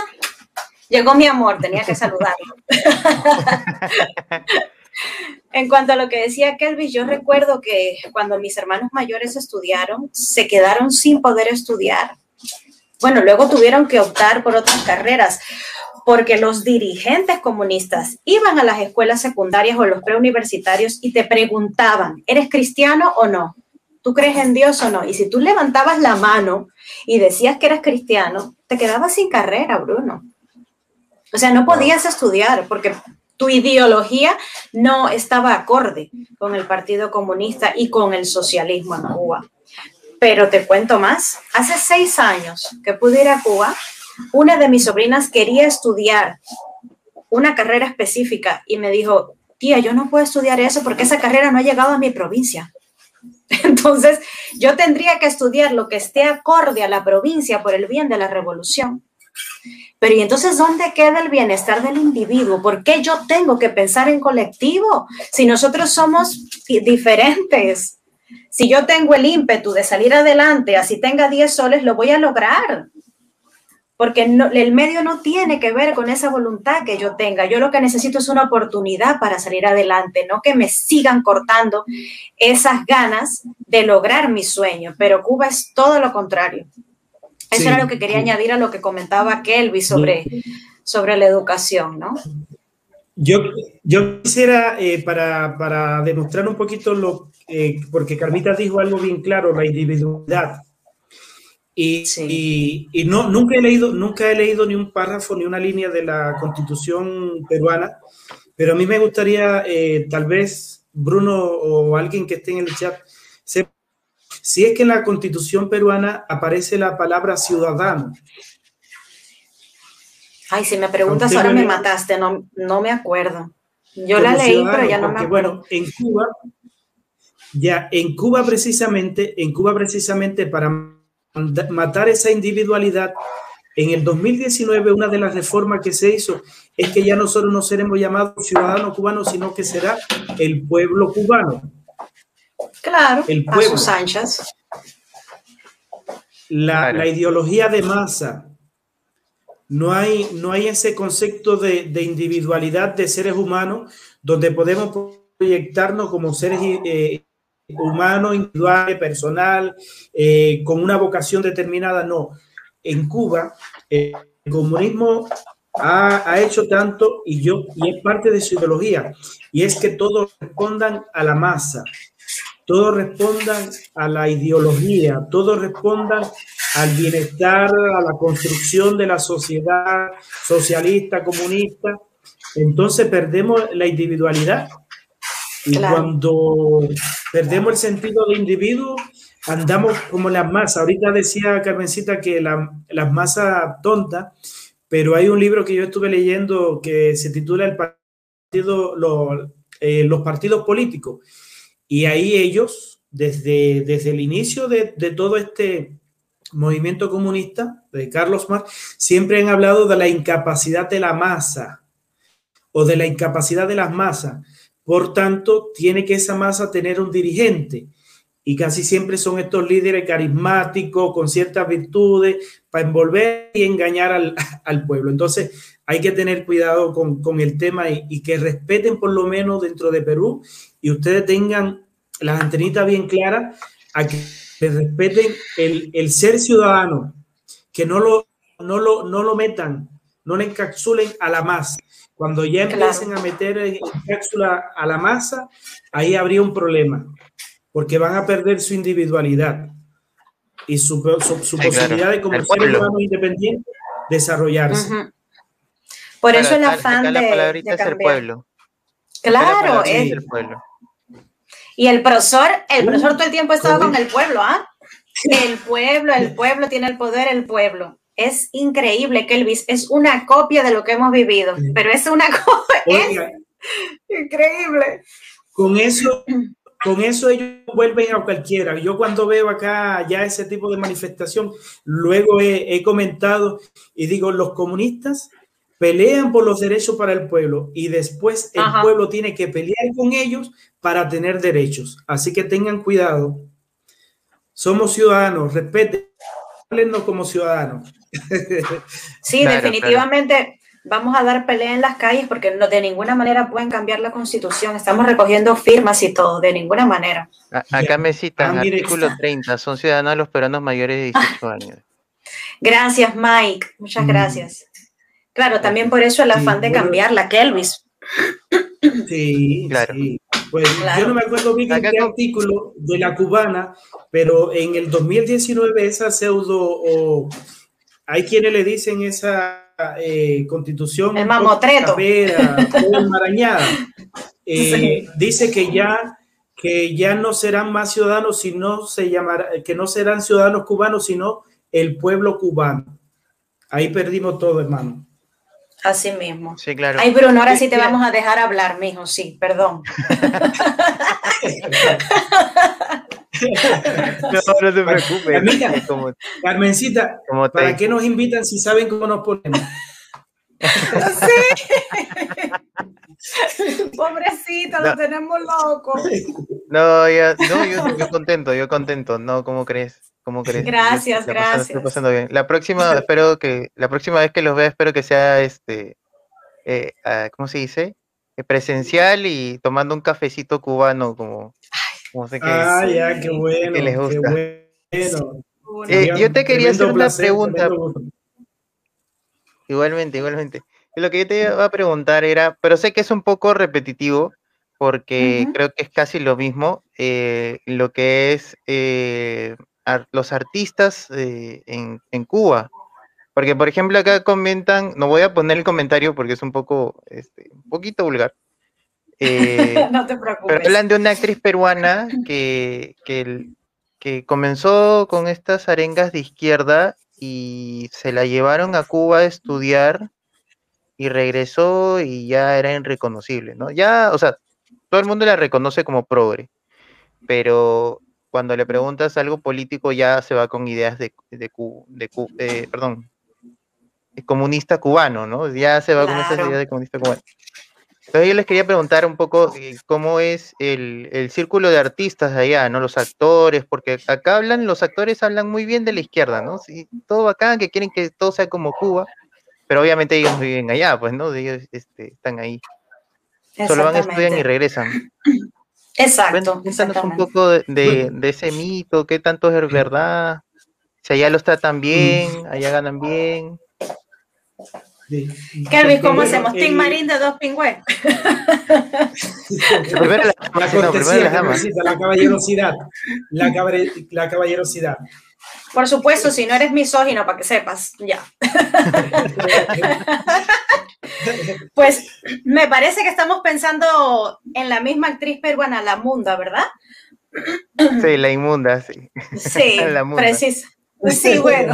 llegó mi amor, tenía que saludarlo. En cuanto a lo que decía Kelvis, yo recuerdo que cuando mis hermanos mayores estudiaron, se quedaron sin poder estudiar. Bueno, luego tuvieron que optar por otras carreras porque los dirigentes comunistas iban a las escuelas secundarias o los preuniversitarios y te preguntaban, ¿eres cristiano o no? ¿Tú crees en Dios o no? Y si tú levantabas la mano y decías que eras cristiano, te quedabas sin carrera, Bruno. O sea, no podías estudiar porque tu ideología no estaba acorde con el Partido Comunista y con el socialismo en Cuba. Pero te cuento más, hace seis años que pude ir a Cuba, una de mis sobrinas quería estudiar una carrera específica y me dijo, tía, yo no puedo estudiar eso porque esa carrera no ha llegado a mi provincia. Entonces, yo tendría que estudiar lo que esté acorde a la provincia por el bien de la revolución. Pero ¿y entonces dónde queda el bienestar del individuo? ¿Por qué yo tengo que pensar en colectivo si nosotros somos diferentes? Si yo tengo el ímpetu de salir adelante, así tenga 10 soles, lo voy a lograr. Porque el medio no tiene que ver con esa voluntad que yo tenga. Yo lo que necesito es una oportunidad para salir adelante, no que me sigan cortando esas ganas de lograr mi sueño. Pero Cuba es todo lo contrario. Eso era lo que quería añadir a lo que comentaba Kelby sobre, sobre la educación, ¿no? Yo, yo quisiera, eh, para, demostrar un poquito lo, eh, porque Carmita dijo algo bien claro, la individualidad. Y, y, no, nunca, he leído, nunca he leído ni un párrafo ni una línea de la constitución peruana, pero a mí me gustaría, eh, tal vez Bruno o alguien que esté en el chat, sepa si es que en la constitución peruana aparece la palabra ciudadano. Ay, si me preguntas ahora me mataste, no, no me acuerdo. Yo la leí, pero ya no me acuerdo. Bueno, en Cuba, ya en Cuba precisamente, en Cuba precisamente para matar esa individualidad, en el 2019 una de las reformas que se hizo es que ya nosotros no seremos llamados ciudadanos cubanos, sino que será el pueblo cubano. Claro, el pueblo. a sus anchas. La, ideología de masa. No hay, no hay ese concepto de, individualidad de seres humanos donde podemos proyectarnos como seres eh, humanos, individuales, personal, eh, con una vocación determinada. No. En Cuba, el comunismo ha, ha, hecho tanto y yo y es parte de su ideología y es que todos respondan a la masa todos respondan a la ideología, todos respondan al bienestar, a la construcción de la sociedad socialista, comunista, entonces perdemos la individualidad. Y cuando perdemos el sentido de individuo, andamos como las masas. Ahorita decía Carmencita que la, las masas tontas, pero hay un libro que yo estuve leyendo que se titula El partido, los, eh, los partidos políticos y ahí ellos, desde, desde el inicio de, todo este movimiento comunista de Carlos Marx siempre han hablado de la incapacidad de la masa o de la incapacidad de las masas. Por tanto, tiene que esa masa tener un dirigente. Y casi siempre son estos líderes carismáticos, con ciertas virtudes, para envolver y engañar al, pueblo. Entonces, hay que tener cuidado con, el tema y, que respeten por lo menos dentro de Perú y ustedes tengan las antenitas bien claras a que respeten el, ser ciudadano, que no lo, no, lo, no lo metan, no le encapsulen a la masa. Cuando ya empiecen a meter en cápsula a la masa, ahí habría un problema, porque van a perder su individualidad y su, posibilidad de como ser humano independiente desarrollarse. Por eso el afán de, de cambiar. pueblo. Claro, es, el pueblo. Y el profesor, el profesor todo el tiempo ha estado con el pueblo, ¿ah? El pueblo, el pueblo tiene el poder, el pueblo. Es increíble, Kelvis. Es una copia de lo que hemos vivido, pero es una copia. increíble. Con eso, con eso ellos vuelven a cualquiera. Yo cuando veo acá ya ese tipo de manifestación, luego he comentado y digo, los comunistas pelean por los derechos para el pueblo y después el pueblo tiene que pelear con ellos para tener derechos. Así que tengan cuidado. Somos ciudadanos, respeten como ciudadanos. Sí, definitivamente vamos a dar pelea en las calles porque no, de ninguna manera pueden cambiar la constitución. Estamos recogiendo firmas y todo, de ninguna manera. acá me citan, ah, artículo 30, son ciudadanos los peruanos mayores de 18 años. Gracias, Mike. Muchas mm. gracias. Claro, también por eso el afán de cambiar la Kelvis. Sí, claro. Pues yo no me acuerdo bien en qué artículo de la cubana, pero en el 2019 esa pseudo, o hay quienes le dicen esa eh, constitución. El mamotreto. enmarañada. Eh, dice que ya que ya no serán más ciudadanos, sino se llamará, que no serán ciudadanos cubanos, sino el pueblo cubano. Ahí perdimos todo, hermano. Así mismo. Sí, claro. Ay, Bruno, ahora sí te vamos a dejar hablar, mijo, sí, perdón. no, no te preocupes. Carmencita, ¿para qué nos invitan si saben cómo nos ponemos? sí. Pobrecito, lo tenemos loco. No, ya, no, yo, yo contento, yo contento. No, ¿cómo crees? ¿Cómo crees? Gracias, gracias. pasando bien. La próxima, espero que, la próxima vez que los vea, espero que sea este, eh, ah, ¿cómo se dice? Eh, presencial y tomando un cafecito cubano, como, como sé que, ah, ya, qué bueno. les gusta. bueno. Eh, yo te quería hacer una pregunta. Igualmente, igualmente. Lo que yo te iba a preguntar era, pero sé que es un poco repetitivo, porque creo que es casi lo mismo, lo que es los artistas eh, en, Cuba. Porque, por ejemplo, acá comentan, no voy a poner el comentario porque es un poco, este, un poquito vulgar. Eh, no te preocupes. Pero hablan de una actriz peruana que, que, comenzó con estas arengas de izquierda y se la llevaron a Cuba a estudiar y regresó y ya era irreconocible, ¿no? Ya, o sea, todo el mundo la reconoce como progre, pero cuando le preguntas algo político ya se va con ideas de, de, de, perdón, comunista cubano, ¿no? Ya se va con esas ideas de comunista cubano. Entonces yo les quería preguntar un poco eh, cómo es el, círculo de artistas de allá, ¿no? Los actores, porque acá hablan, los actores hablan muy bien de la izquierda, ¿no? Sí, todo acá, que quieren que todo sea como Cuba, pero obviamente ellos viven allá, pues, ¿no? Ellos este, están ahí. Solo van, estudian y regresan. Exacto. Cuéntanos un poco de, ese mito, qué tanto es verdad, si allá los tratan bien, allá ganan bien. Kelvin, ¿cómo hacemos? Team Marín de dos pingües. la, la, caballerosidad. La, la caballerosidad. Por supuesto, si no eres misógino, para que sepas, ya. Pues me parece que estamos pensando en la misma actriz peruana, la Munda, ¿verdad? Sí, la inmunda, sí. Sí, precisa. Sí, bueno.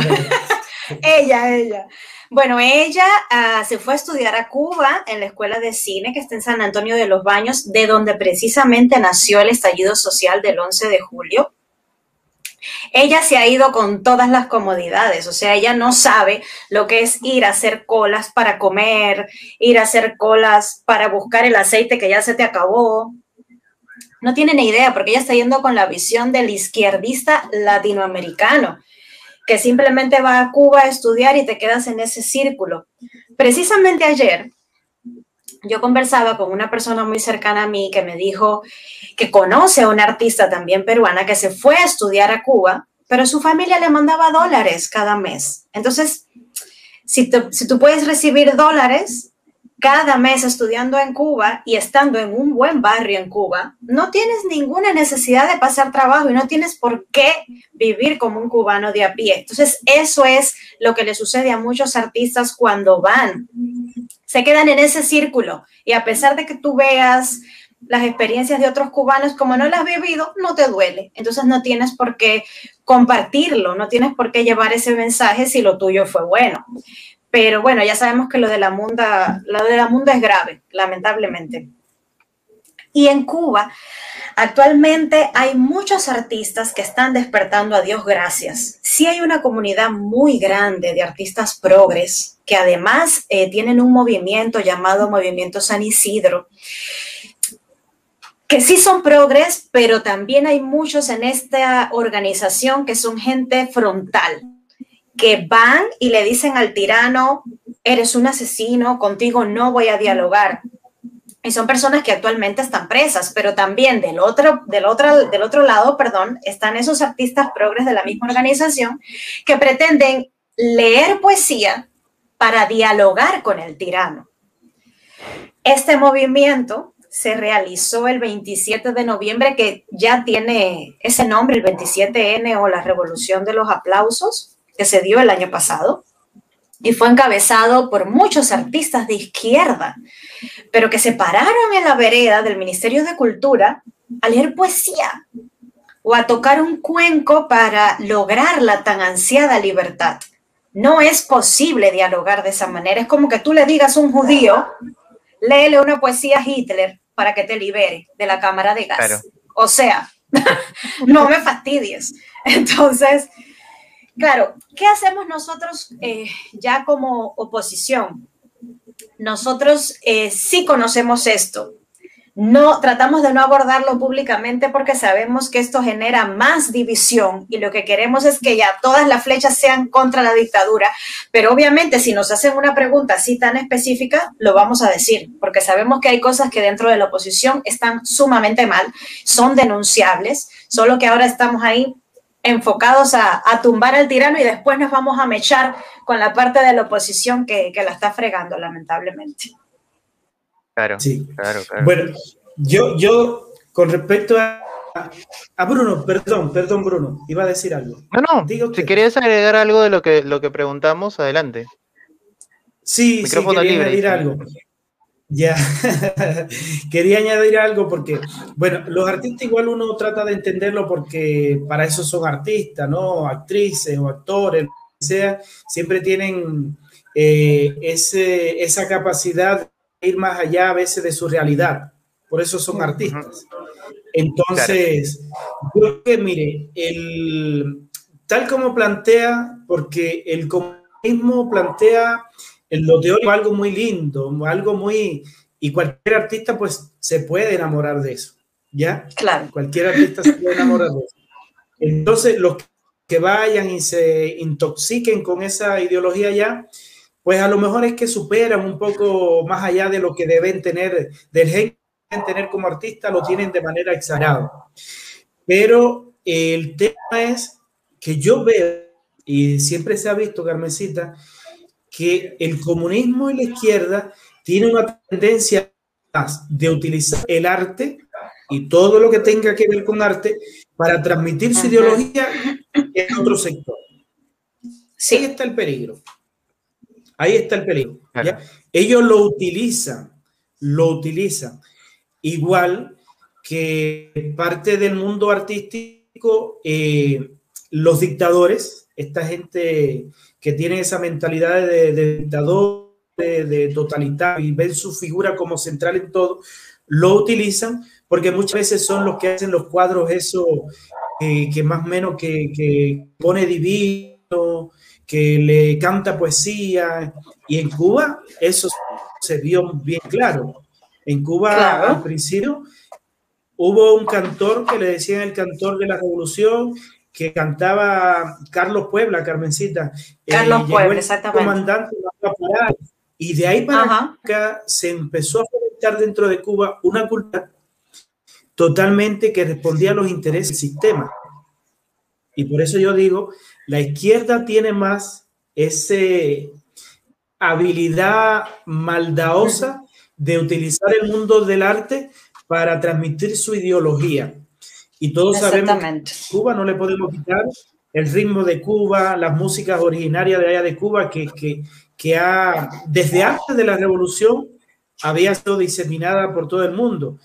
ella, ella. Bueno, ella ah, se fue a estudiar a Cuba en la Escuela de Cine que está en San Antonio de los Baños, de donde precisamente nació el estallido social del 11 de julio. Ella se ha ido con todas las comodidades, o sea, ella no sabe lo que es ir a hacer colas para comer, ir a hacer colas para buscar el aceite que ya se te acabó. No tiene ni idea porque ella está yendo con la visión del izquierdista latinoamericano, que simplemente va a Cuba a estudiar y te quedas en ese círculo. Precisamente ayer yo conversaba con una persona muy cercana a mí que me dijo que conoce a una artista también peruana que se fue a estudiar a Cuba, pero su familia le mandaba dólares cada mes. Entonces, si, si tú puedes recibir dólares cada mes estudiando en Cuba y estando en un buen barrio en Cuba, no tienes ninguna necesidad de pasar trabajo y no tienes por qué vivir como un cubano de a pie. Entonces, eso es lo que le sucede a muchos artistas cuando van. Se quedan en ese círculo y a pesar de que tú veas las experiencias de otros cubanos, como no las has vivido, no te duele. Entonces no tienes por qué compartirlo, no tienes por qué llevar ese mensaje si lo tuyo fue bueno. Pero bueno, ya sabemos que lo de la munda, lo de la munda es grave, lamentablemente. Y en Cuba, actualmente hay muchos artistas que están despertando a Dios gracias. Sí hay una comunidad muy grande de artistas progres que además eh, tienen un movimiento llamado Movimiento San Isidro, que sí son progres, pero también hay muchos en esta organización que son gente frontal, que van y le dicen al tirano, eres un asesino, contigo no voy a dialogar. Y son personas que actualmente están presas, pero también del otro, del otro, del otro lado, perdón, están esos artistas progres de la misma organización que pretenden leer poesía para dialogar con el tirano. Este movimiento se realizó el 27 de noviembre, que ya tiene ese nombre, el 27N o la Revolución de los Aplausos que se dio el año pasado y fue encabezado por muchos artistas de izquierda, pero que se pararon en la vereda del Ministerio de Cultura a leer poesía o a tocar un cuenco para lograr la tan ansiada libertad. No es posible dialogar de esa manera. Es como que tú le digas a un judío, léele una poesía a Hitler para que te libere de la cámara de gas. O sea, no me fastidies. Entonces, Claro, ¿qué hacemos nosotros eh, ya como oposición? Nosotros eh, sí conocemos esto. No tratamos de no abordarlo públicamente porque sabemos que esto genera más división y lo que queremos es que ya todas las flechas sean contra la dictadura. Pero obviamente si nos hacen una pregunta así tan específica, lo vamos a decir, porque sabemos que hay cosas que dentro de la oposición están sumamente mal, son denunciables, solo que ahora estamos ahí enfocados a, tumbar al tirano y después nos vamos a mechar con la parte de la oposición que, la está fregando, lamentablemente. Claro, sí. claro, Bueno, yo, yo con respecto a, a Bruno, perdón, perdón Bruno, iba a decir algo. No, no, Digo si querías agregar algo de lo que, lo que preguntamos, adelante. Sí, sí, quería añadir algo. Ya, quería añadir algo porque, bueno, los artistas igual uno trata de entenderlo porque para eso son artistas, ¿no? Actrices o actores, lo que sea, siempre tienen eh, ese, esa capacidad ir más allá a veces de su realidad. Por eso son artistas. Entonces, creo que, mire, el, tal como plantea, porque el comunismo plantea en lo teórico algo muy lindo, algo muy... Y cualquier artista pues se puede enamorar de eso, ¿ya? Claro. Cualquier artista se puede enamorar de eso. Entonces, los que vayan y se intoxiquen con esa ideología ya, pues a lo mejor es que superan un poco más allá de lo que deben tener, del gen que deben tener como artista, lo tienen de manera exagerada. Pero el tema es que yo veo, y siempre se ha visto, Carmencita, que el comunismo y la izquierda tienen una tendencia de utilizar el arte y todo lo que tenga que ver con arte para transmitir su ideología en otro sector. Sí. Ahí está el peligro. Ahí está el peligro. Ellos lo utilizan, lo utilizan. Igual que parte del mundo artístico, eh, los dictadores, esta gente que tienen esa mentalidad de, dictador, de, totalitario y ven su figura como central en todo, lo utilizan porque muchas veces son los que hacen los cuadros eso que, más o menos que, pone divino, que le canta poesía. Y en Cuba eso se vio bien claro. En Cuba al principio hubo un cantor que le decían el cantor de la revolución, que cantaba Carlos Puebla, Carmencita. Eh, Carlos Puebla, exactamente. Comandante y de ahí para acá se empezó a fomentar dentro de Cuba una cultura totalmente que respondía a los intereses del sistema. Y por eso yo digo, la izquierda tiene más ese habilidad maldadosa de utilizar el mundo del arte para transmitir su ideología. Y todos sabemos que Cuba no le podemos quitar el ritmo de Cuba, las músicas originarias de allá de Cuba, que, que, que ha, desde antes de la revolución había sido diseminada por todo el mundo.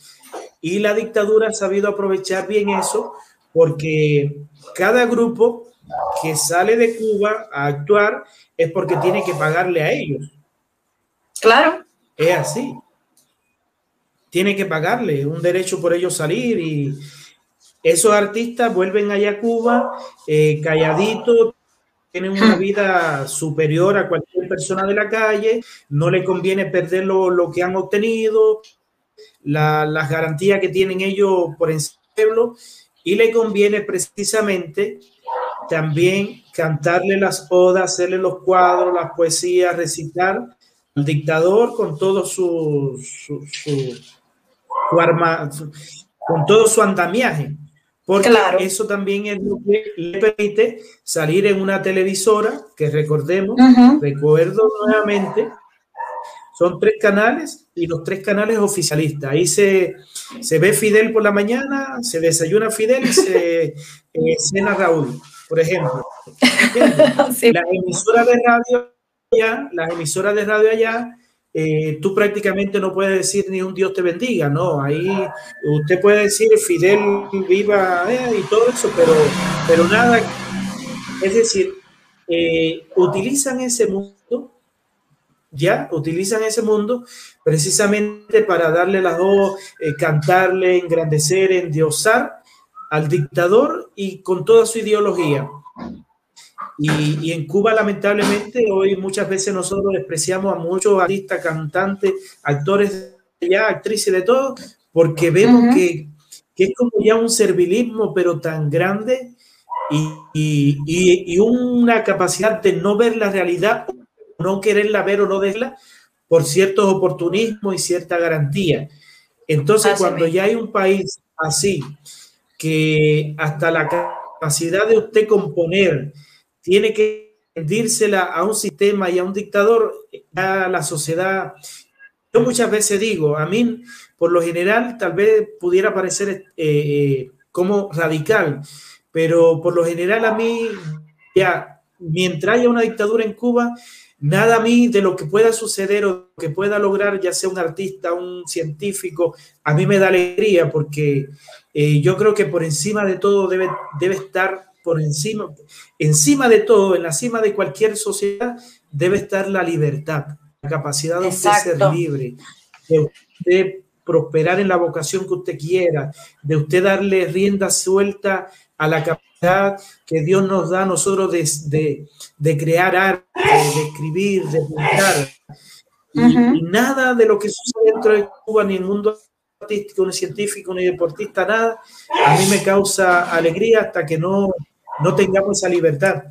Y la dictadura ha sabido aprovechar bien eso porque cada grupo que sale de Cuba a actuar es porque tiene que pagarle a ellos. Claro. Es así. Tiene que pagarle un derecho por ellos salir y esos artistas vuelven allá a Cuba eh, calladitos, tienen una vida superior a cualquier persona de la calle, no le conviene perder lo, que han obtenido, las garantías que tienen ellos por encima del pueblo, y le conviene precisamente también cantarle las odas, hacerle los cuadros, las poesías, recitar al dictador con todo su, su, arma, con todo su andamiaje. Porque eso también es lo que le permite salir en una televisora, que recordemos, recuerdo nuevamente, son tres canales y los tres canales oficialistas. Ahí se, se ve Fidel por la mañana, se desayuna Fidel y se eh, cena Raúl, por ejemplo. Las emisoras de radio allá, las emisoras de radio allá, eh, tú prácticamente no puedes decir ni un Dios te bendiga, ¿no? Ahí usted puede decir Fidel viva eh, y todo eso, pero, pero nada. Es decir, utilizan ese mundo ya utilizan ese mundo precisamente para darle las dos, eh, cantarle, engrandecer, endiosar al dictador y con toda su ideología. Y, en Cuba, lamentablemente, hoy muchas veces nosotros despreciamos a muchos artistas, cantantes, actores, ya, actrices de todo, porque vemos que, es como ya un servilismo, pero tan grande y, y, una capacidad de no ver la realidad no quererla ver o no verla por ciertos oportunismos y cierta garantía. Entonces, cuando ya hay un país así, que hasta la capacidad de usted componer tiene que rendírsela a un sistema y a un dictador, a la sociedad. Yo muchas veces digo, a mí, por lo general, tal vez pudiera parecer eh, eh, como radical, pero por lo general a mí, ya, mientras haya una dictadura en Cuba, Nada a mí de lo que pueda suceder o que pueda lograr, ya sea un artista, un científico, a mí me da alegría porque eh, yo creo que por encima de todo debe, debe estar por encima, encima de todo, en la cima de cualquier sociedad, debe estar la libertad, la capacidad de usted ser libre, de usted prosperar en la vocación que usted quiera, de usted darle rienda suelta a la capacidad que Dios nos da a nosotros de, de, crear arte, de escribir, de pintar. Y, nada de lo que sucede dentro de Cuba, ni en el mundo artístico, ni científico, ni deportista, nada, a mí me causa alegría hasta que no, no tengamos esa libertad.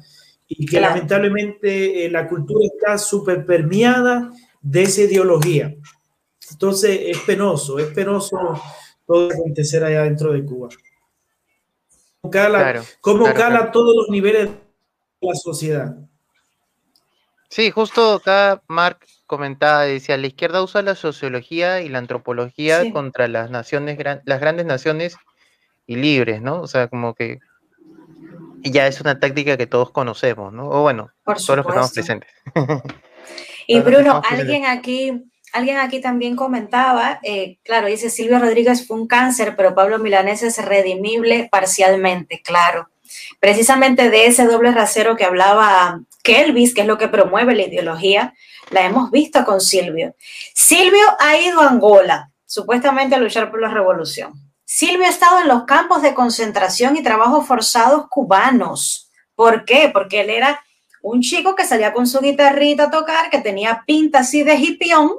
Y que lamentablemente eh, la cultura está súper permeada de esa ideología. Entonces es penoso, es penoso todo acontecer allá dentro de Cuba cala, cómo cala todos los niveles de la sociedad. Sí, justo acá Mark comentaba, decía, la izquierda usa la sociología y la antropología contra las naciones, las grandes naciones y libres, ¿no? O sea, como que ya es una táctica que todos conocemos, ¿no? O bueno, todos los que estamos presentes. y Bruno, alguien aquí alguien aquí también comentaba, eh, claro, dice Silvio Rodríguez fue un cáncer, pero Pablo Milanés es redimible parcialmente, claro. Precisamente de ese doble rasero que hablaba Kelvis, que es lo que promueve la ideología, la hemos visto con Silvio. Silvio ha ido a Angola, supuestamente a luchar por la revolución. Silvio ha estado en los campos de concentración y trabajo forzados cubanos. ¿Por qué? Porque él era un chico que salía con su guitarrita a tocar, que tenía pinta así de hipión.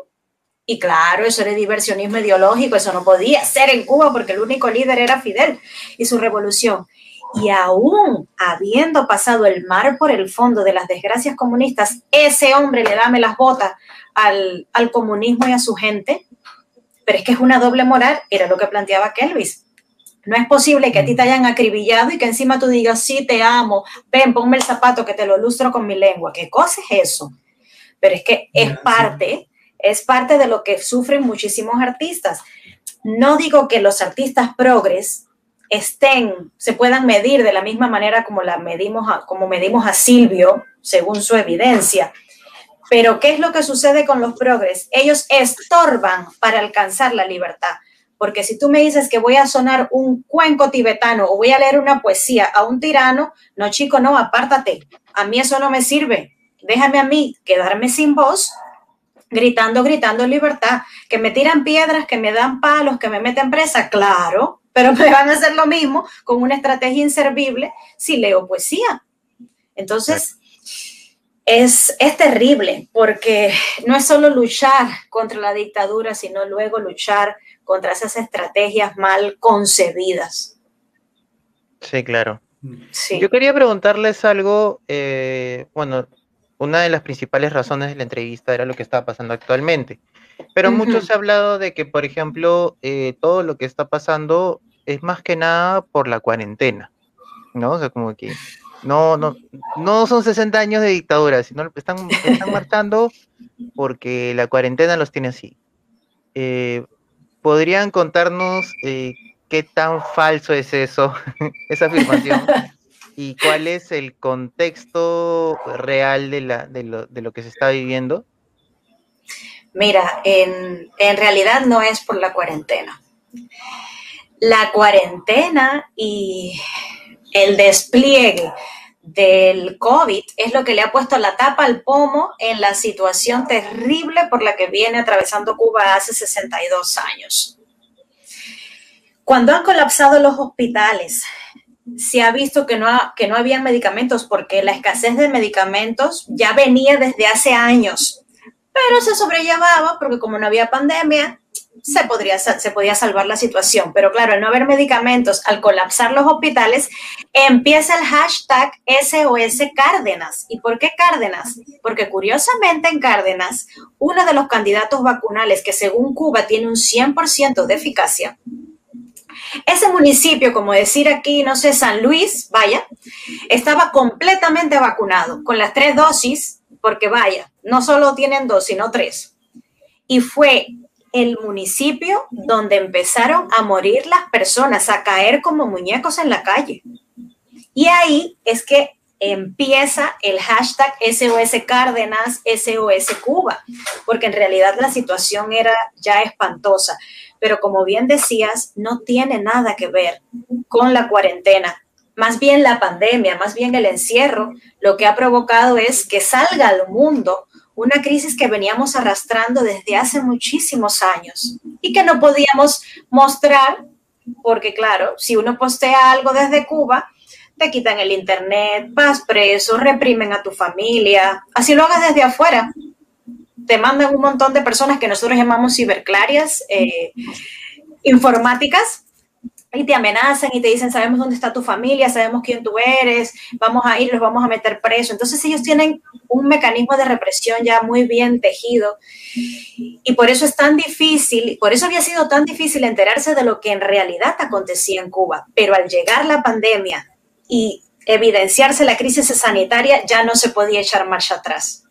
Y claro, eso era diversionismo ideológico, eso no podía ser en Cuba porque el único líder era Fidel y su revolución. Y aún habiendo pasado el mar por el fondo de las desgracias comunistas, ese hombre le dame las botas al, al comunismo y a su gente. Pero es que es una doble moral, era lo que planteaba Kelvis. No es posible que a ti te hayan acribillado y que encima tú digas, sí, te amo, ven, ponme el zapato que te lo lustro con mi lengua. ¿Qué cosa es eso? Pero es que es parte, es parte de lo que sufren muchísimos artistas. No digo que los artistas progres estén, se puedan medir de la misma manera como la medimos como medimos a Silvio, según su evidencia. Pero ¿qué es lo que sucede con los progres? Ellos estorban para alcanzar la libertad. Porque si tú me dices que voy a sonar un cuenco tibetano o voy a leer una poesía a un tirano, no chico, no, apártate. A mí eso no me sirve. Déjame a mí quedarme sin voz, gritando, gritando libertad. Que me tiran piedras, que me dan palos, que me meten presa, claro, pero me van a hacer lo mismo con una estrategia inservible si leo poesía. Entonces, es, es, terrible porque no es solo luchar contra la dictadura, sino luego luchar contra esas estrategias mal concebidas. Sí, claro. Yo quería preguntarles algo, eh, bueno, una de las principales razones de la entrevista era lo que estaba pasando actualmente, pero mucho se ha hablado de que, por ejemplo, eh, todo lo que está pasando es más que nada por la cuarentena, ¿no? O sea, como que no, no, no son 60 años de dictadura, sino están, están marchando porque la cuarentena los tiene así. Eh, ¿Podrían contarnos eh, qué tan falso es eso, esa afirmación? ¿Y cuál es el contexto real de, la, de, lo, de lo que se está viviendo? Mira, en, en realidad no es por la cuarentena. La cuarentena y el despliegue del COVID es lo que le ha puesto la tapa al pomo en la situación terrible por la que viene atravesando Cuba hace 62 años. Cuando han colapsado los hospitales, se ha visto que no, que no había medicamentos porque la escasez de medicamentos ya venía desde hace años, pero se sobrellevaba porque como no había pandemia, se, podría, se podía salvar la situación. Pero claro, al no haber medicamentos, al colapsar los hospitales, empieza el hashtag SOS Cárdenas. ¿Y por qué Cárdenas? Porque curiosamente en Cárdenas, uno de los candidatos vacunales que según Cuba tiene un 100% de eficacia, ese municipio, como decir aquí, no sé, San Luis, vaya, estaba completamente vacunado con las tres dosis, porque vaya, no solo tienen dos, sino tres. Y fue el municipio donde empezaron a morir las personas, a caer como muñecos en la calle. Y ahí es que empieza el hashtag SOS Cárdenas, SOS Cuba, porque en realidad la situación era ya espantosa. Pero como bien decías, no tiene nada que ver con la cuarentena. Más bien la pandemia, más bien el encierro, lo que ha provocado es que salga al mundo una crisis que veníamos arrastrando desde hace muchísimos años y que no podíamos mostrar porque claro, si uno postea algo desde Cuba, te quitan el internet, vas preso, reprimen a tu familia, así lo hagas desde afuera. Te mandan un montón de personas que nosotros llamamos ciberclarias eh, informáticas y te amenazan y te dicen, sabemos dónde está tu familia, sabemos quién tú eres, vamos a ir, los vamos a meter preso. Entonces ellos tienen un mecanismo de represión ya muy bien tejido y por eso es tan difícil, por eso había sido tan difícil enterarse de lo que en realidad acontecía en Cuba. Pero al llegar la pandemia y evidenciarse la crisis sanitaria, ya no se podía echar marcha atrás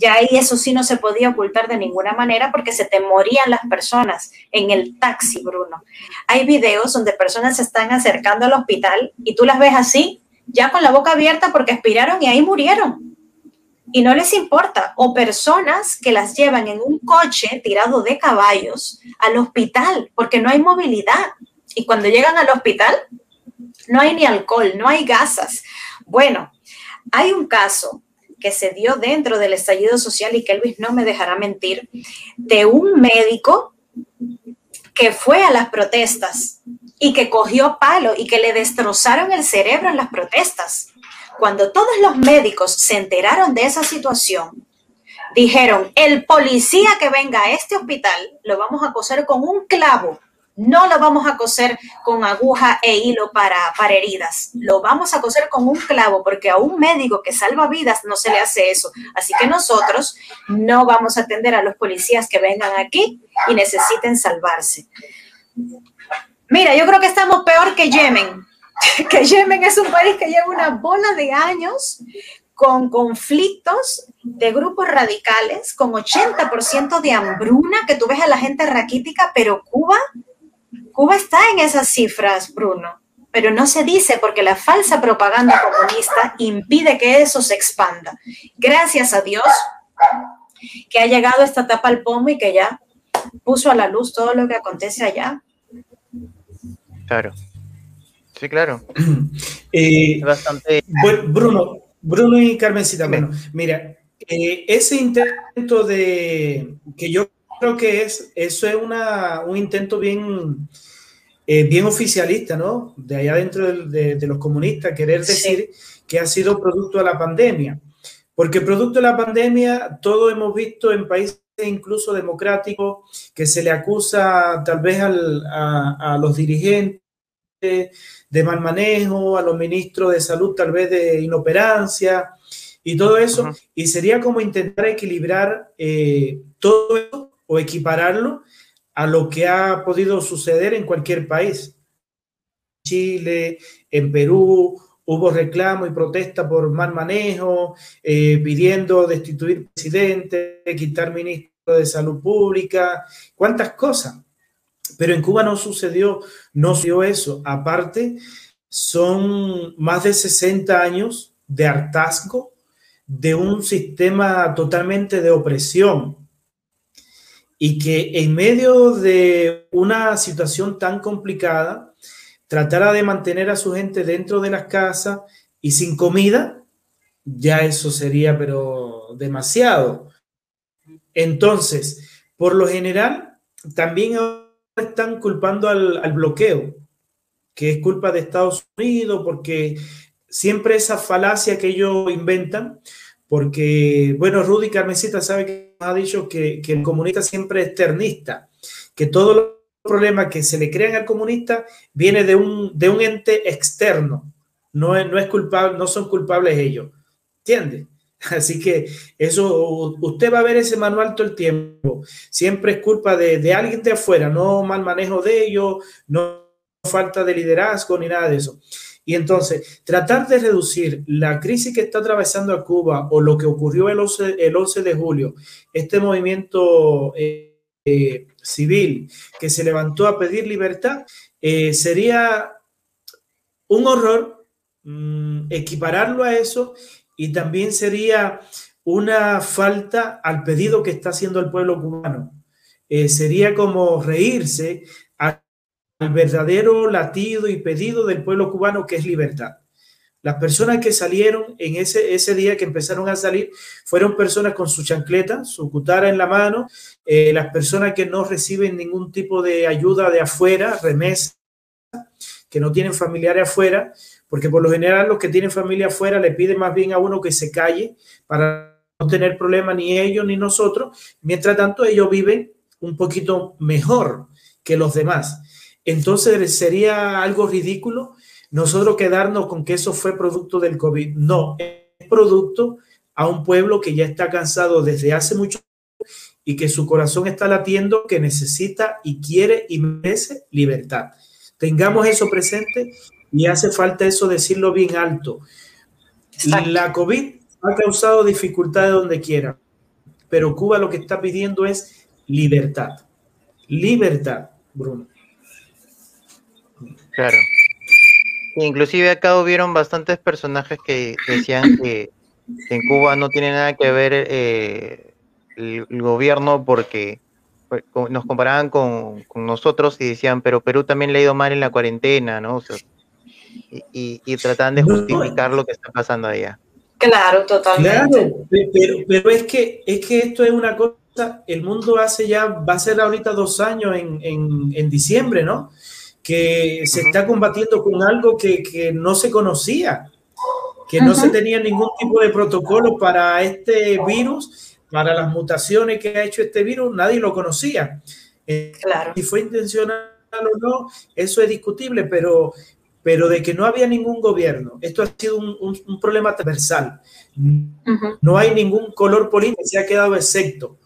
ya ahí eso sí no se podía ocultar de ninguna manera porque se te morían las personas en el taxi, Bruno. Hay videos donde personas se están acercando al hospital y tú las ves así, ya con la boca abierta porque expiraron y ahí murieron. Y no les importa. O personas que las llevan en un coche tirado de caballos al hospital porque no hay movilidad. Y cuando llegan al hospital, no hay ni alcohol, no hay gasas. Bueno, hay un caso que se dio dentro del estallido social y que Elvis no me dejará mentir, de un médico que fue a las protestas y que cogió palo y que le destrozaron el cerebro en las protestas. Cuando todos los médicos se enteraron de esa situación, dijeron, el policía que venga a este hospital lo vamos a coser con un clavo, no lo vamos a coser con aguja e hilo para, heridas, lo vamos a coser con un clavo porque a un médico que salva vidas no se le hace eso. Así que nosotros no vamos a atender a los policías que vengan aquí y necesiten salvarse. Mira, yo creo que estamos peor que Yemen, que Yemen es un país que lleva una bola de años con conflictos de grupos radicales, con 80% de hambruna, que tú ves a la gente raquítica, pero Cuba, Cuba está en esas cifras, Bruno, pero no se dice porque la falsa propaganda comunista impide que eso se expanda. Gracias a Dios que ha llegado esta etapa al pomo y que ya puso a la luz todo lo que acontece allá. Claro. Sí, claro. Eh, bastante. Bruno, Bruno y Carmencita, bueno, mira, eh, ese intento de que yo creo que es, eso es una, un intento bien, eh, bien oficialista, ¿no? De allá dentro de, los comunistas, querer decir que ha sido producto de la pandemia. Porque producto de la pandemia, todo hemos visto en países incluso democráticos que se le acusa tal vez a, a los dirigentes de mal manejo, a los ministros de salud tal vez de inoperancia y todo eso. Y sería como intentar equilibrar eh, todo eso o equipararlo a lo que ha podido suceder en cualquier país. Chile, en Perú, hubo reclamo y protesta por mal manejo, eh, pidiendo destituir presidente, quitar ministro de salud pública, cuántas cosas. Pero en Cuba no sucedió, no sucedió eso. Aparte, son más de 60 años de hartazgo de un sistema totalmente de opresión y que en medio de una situación tan complicada tratara de mantener a su gente dentro de las casas y sin comida, ya eso sería pero demasiado. Entonces, por lo general, también están culpando al, bloqueo, que es culpa de Estados Unidos, porque siempre esa falacia que ellos inventan, porque, bueno, Rudy Carmencita sabe que ha dicho que, el comunista siempre es ternista, que todos los problemas que se le crean al comunista viene de un, de un ente externo, no es, no es culpable, no son culpables ellos, ¿entiendes? Así que eso, usted va a ver ese manual todo el tiempo. Siempre es culpa de, alguien de afuera, no mal manejo de ellos, no falta de liderazgo ni nada de eso. Y entonces, tratar de reducir la crisis que está atravesando a Cuba o lo que ocurrió el 11, el 11 de julio, este movimiento eh, eh, civil que se levantó a pedir libertad, eh, sería un horror mm, equipararlo a eso y también sería una falta al pedido que está haciendo el pueblo cubano. Sería como reírse al verdadero latido y pedido del pueblo cubano que es libertad. Las personas que salieron en ese, ese día que empezaron a salir fueron personas con su chancleta, su cutara en la mano, eh, las personas que no reciben ningún tipo de ayuda de afuera, remesa, que no tienen familiares afuera, porque por lo general los que tienen familia afuera le piden más bien a uno que se calle para no tener problemas ni ellos ni nosotros, mientras tanto ellos viven un poquito mejor que los demás. Entonces sería algo ridículo nosotros quedarnos con que eso fue producto del COVID. No, es producto a un pueblo que ya está cansado desde hace mucho tiempo y que su corazón está latiendo, que necesita y quiere y merece libertad. Tengamos eso presente y hace falta eso decirlo bien alto. La COVID ha causado dificultades donde quiera, pero Cuba lo que está pidiendo es libertad. Libertad, Bruno. Claro. Inclusive acá hubieron bastantes personajes que decían que en Cuba no tiene nada que ver eh, el, gobierno porque pues, nos comparaban con, nosotros y decían, pero Perú también le ha ido mal en la cuarentena, ¿no? y, y, tratan de justificar lo que está pasando allá. Claro, totalmente. Claro, pero, pero, es, que, es que esto es una cosa, el mundo hace ya, va a ser ahorita dos años en, en, en diciembre, ¿no? Que se está combatiendo con algo que, no se conocía, que no se tenía ningún tipo de protocolo para este virus, para las mutaciones que ha hecho este virus, nadie lo conocía. Claro. Si fue intencional o no, eso es discutible, pero, pero de que no había ningún gobierno, esto ha sido un, problema transversal. No hay ningún color político, se ha quedado excepto.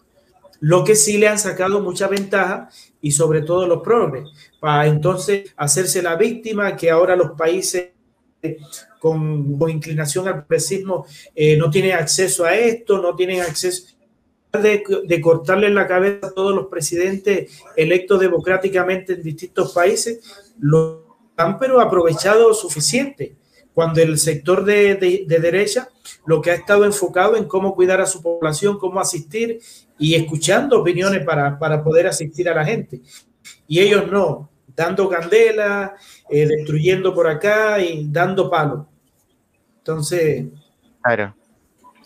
Lo que sí le han sacado mucha ventaja y sobre todo los progres, para entonces hacerse la víctima que ahora los países con, inclinación al progresismo eh, no tienen acceso a esto, no tienen acceso de, de, cortarle la cabeza a todos los presidentes electos democráticamente en distintos países, lo han pero aprovechado suficiente. Cuando el sector de, de, derecha lo que ha estado enfocado en cómo cuidar a su población, cómo asistir y escuchando opiniones para, para poder asistir a la gente. Y ellos no, dando candela, eh, destruyendo por acá y dando palo. Entonces. Claro.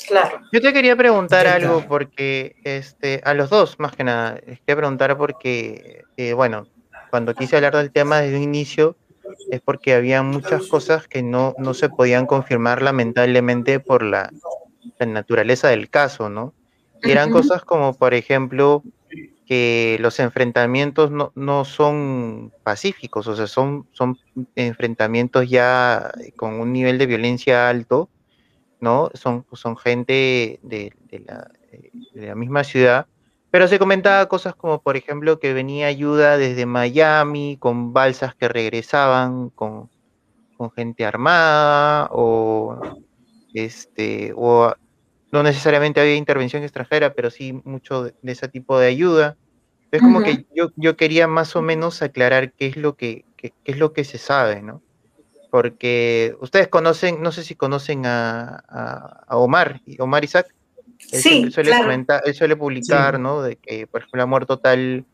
Claro. Yo te quería preguntar algo porque, este, a los dos, más que nada, quería preguntar porque, eh, bueno, cuando quise hablar del tema desde un inicio, es porque había muchas cosas que no, no se podían confirmar lamentablemente por la, naturaleza del caso, ¿no? Eran cosas como, por ejemplo, que los enfrentamientos no, no, son pacíficos, o sea, son, son enfrentamientos ya con un nivel de violencia alto, ¿no? Son, son gente de, de, la, de la misma ciudad pero se comentaba cosas como, por ejemplo, que venía ayuda desde Miami con balsas que regresaban con, gente armada o este o no necesariamente había intervención extranjera, pero sí mucho de, ese tipo de ayuda. Es como que yo, yo quería más o menos aclarar qué es lo que qué, es lo que se sabe, ¿no? Porque ustedes conocen, no sé si conocen a, a, a Omar, Omar Isaac. Él sí, suele, comentar, él suele publicar, ¿no? De que, por ejemplo, ha muerto tal,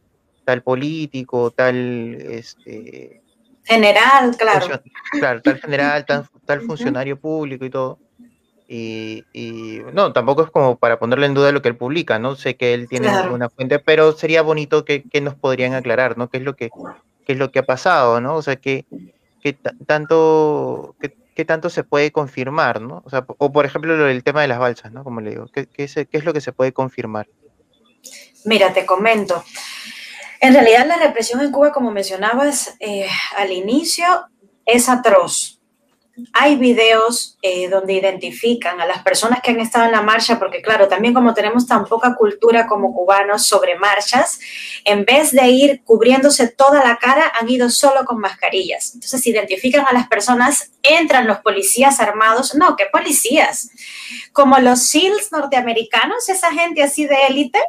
tal político, tal este, general, claro. Claro, tal general, tal, tal funcionario público y todo. Y, no, tampoco es como para ponerle en duda lo que él publica, ¿no? Sé que él tiene una fuente, pero sería bonito que, que, nos podrían aclarar, ¿no? ¿Qué es lo que, qué es lo que ha pasado, ¿no? O sea, que, que tanto, que, qué tanto se puede confirmar, ¿no? O, sea, o por ejemplo el tema de las balsas, ¿no? Como le digo, ¿qué, qué, es, qué es, lo que se puede confirmar? Mira, te comento. En realidad la represión en Cuba, como mencionabas eh, al inicio, es atroz hay videos eh, donde identifican a las personas que han estado en la marcha, porque claro, también como tenemos tan poca cultura como cubanos sobre marchas, en vez de ir cubriéndose toda la cara, han ido solo con mascarillas. Entonces identifican a las personas, entran los policías armados, no, ¿qué policías? Como los SEALs norteamericanos, esa gente así de élite,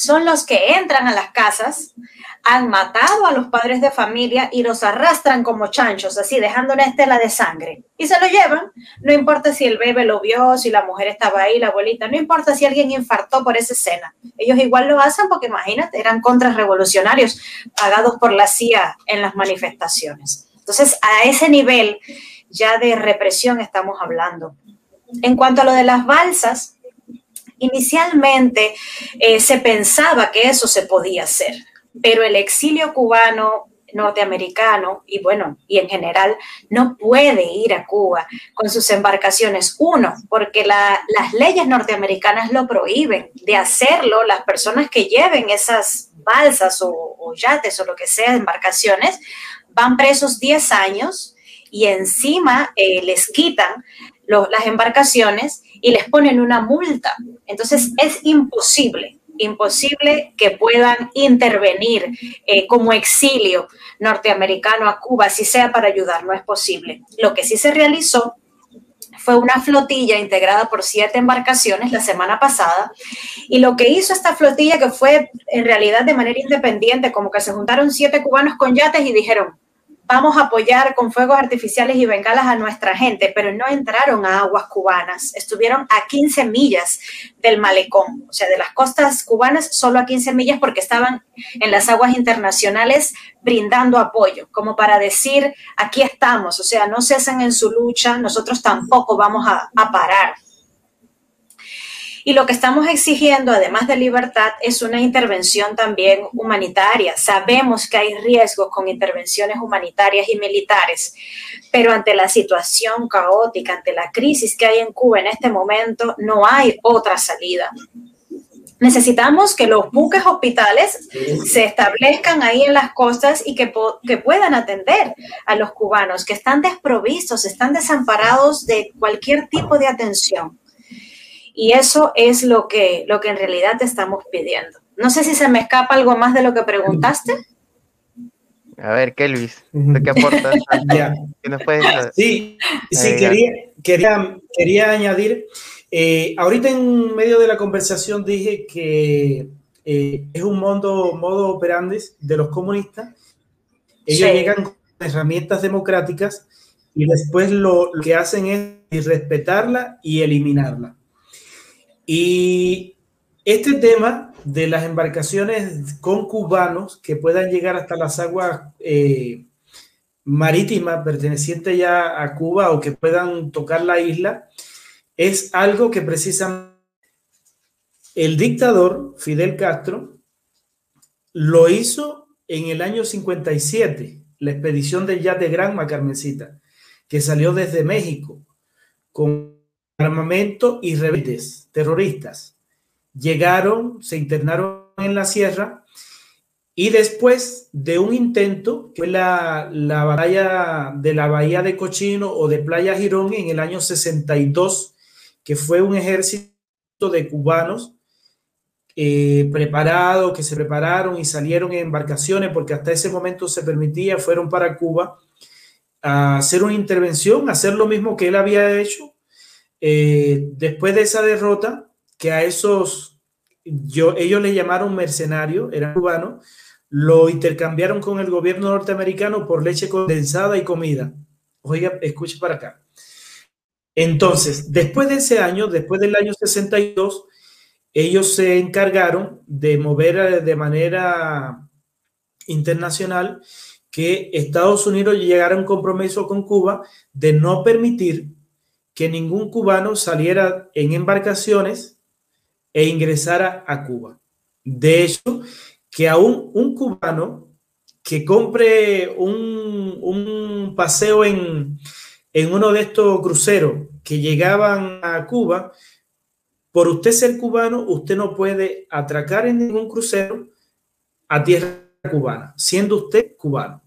son los que entran a las casas, han matado a los padres de familia y los arrastran como chanchos, así dejando una estela de sangre. Y se lo llevan, no importa si el bebé lo vio, si la mujer estaba ahí, la abuelita, no importa si alguien infartó por esa escena. Ellos igual lo hacen porque imagínate, eran contrarrevolucionarios pagados por la CIA en las manifestaciones. Entonces, a ese nivel ya de represión estamos hablando. En cuanto a lo de las balsas, Inicialmente eh, se pensaba que eso se podía hacer, pero el exilio cubano norteamericano y bueno, y en general, no puede ir a Cuba con sus embarcaciones. Uno, porque las leyes norteamericanas lo prohíben. De hacerlo, las personas que lleven esas balsas o, yates o lo que sea, embarcaciones, van presos 10 años y encima eh, les quitan las embarcaciones y les ponen una multa. Entonces es imposible, imposible que puedan intervenir eh, como exilio norteamericano a Cuba, si sea para ayudar, no es posible. Lo que sí se realizó fue una flotilla integrada por siete embarcaciones la semana pasada y lo que hizo esta flotilla, que fue en realidad de manera independiente, como que se juntaron siete cubanos con yates y dijeron, vamos a apoyar con fuegos artificiales y bengalas a nuestra gente, pero no entraron a aguas cubanas, estuvieron a 15 millas del malecón, o sea, de las costas cubanas solo a 15 millas porque estaban en las aguas internacionales brindando apoyo, como para decir, aquí estamos, o sea, no cesan en su lucha, nosotros tampoco vamos a, a parar. Y lo que estamos exigiendo, además de libertad, es una intervención también humanitaria. Sabemos que hay riesgos con intervenciones humanitarias y militares, pero ante la situación caótica, ante la crisis que hay en Cuba en este momento, no hay otra salida. Necesitamos que los buques hospitales se establezcan ahí en las costas y que, que, puedan atender a los cubanos que están desprovistos, están desamparados de cualquier tipo de atención. Y eso es lo que, lo que en realidad te estamos pidiendo. No sé si se me escapa algo más de lo que preguntaste. A ver, Kelvis, ¿de qué aportas? ¿Qué nos puedes sí, sí quería, quería, quería añadir eh, ahorita en medio de la conversación dije que eh, es un modo, modo operandi de los comunistas. Ellos llegan con herramientas democráticas y después lo, que hacen es respetarla y eliminarla. Y este tema de las embarcaciones con cubanos que puedan llegar hasta las aguas eh, marítimas pertenecientes ya a Cuba o que puedan tocar la isla, es algo que precisamente el dictador Fidel Castro lo hizo en el año 57, la expedición del yate Granma Carmencita, que salió desde México con armamento y rebeldes terroristas. Llegaron, se internaron en la sierra y después de un intento, que fue la, la batalla de la Bahía de Cochino o de Playa Girón en el año 62, que fue un ejército de cubanos eh, preparados, que se prepararon y salieron en embarcaciones, porque hasta ese momento se permitía, fueron para Cuba a hacer una intervención, a hacer lo mismo que él había hecho. Eh, después de esa derrota, que a esos, yo, ellos le llamaron mercenarios, eran cubanos, lo intercambiaron con el gobierno norteamericano por leche condensada y comida. Oiga, escuche para acá. Entonces, después de ese año, después del año 62, ellos se encargaron de mover eh, de manera internacional que Estados Unidos llegara a un compromiso con Cuba de no permitir que ningún cubano saliera en embarcaciones e ingresara a Cuba. De hecho, que aún un cubano que compre un, un paseo en, en uno de estos cruceros que llegaban a Cuba, por usted ser cubano, usted no puede atracar en ningún crucero a tierra cubana, siendo usted cubano.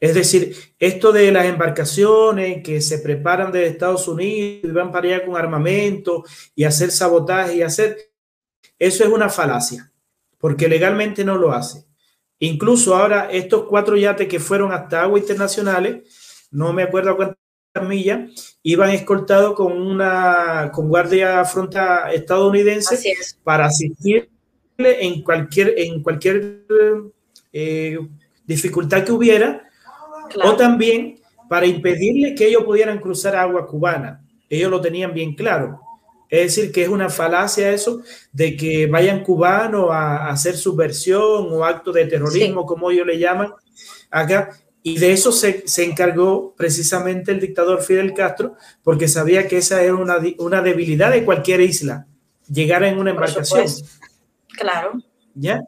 Es decir, esto de las embarcaciones que se preparan de Estados Unidos y van para allá con armamento y hacer sabotaje y hacer, eso es una falacia, porque legalmente no lo hace. Incluso ahora estos cuatro yates que fueron hasta aguas internacionales, no me acuerdo cuántas millas, iban escoltados con una con guardia frontal estadounidense para asistirle en cualquier, en cualquier eh, dificultad que hubiera, o también para impedirle que ellos pudieran cruzar agua cubana. Ellos lo tenían bien claro. Es decir, que es una falacia eso de que vayan cubanos a, hacer subversión o acto de terrorismo, como ellos le llaman acá. Y de eso se, se, encargó precisamente el dictador Fidel Castro, porque sabía que esa era una, una debilidad de cualquier isla, llegar en una embarcación. Claro. ¿Ya?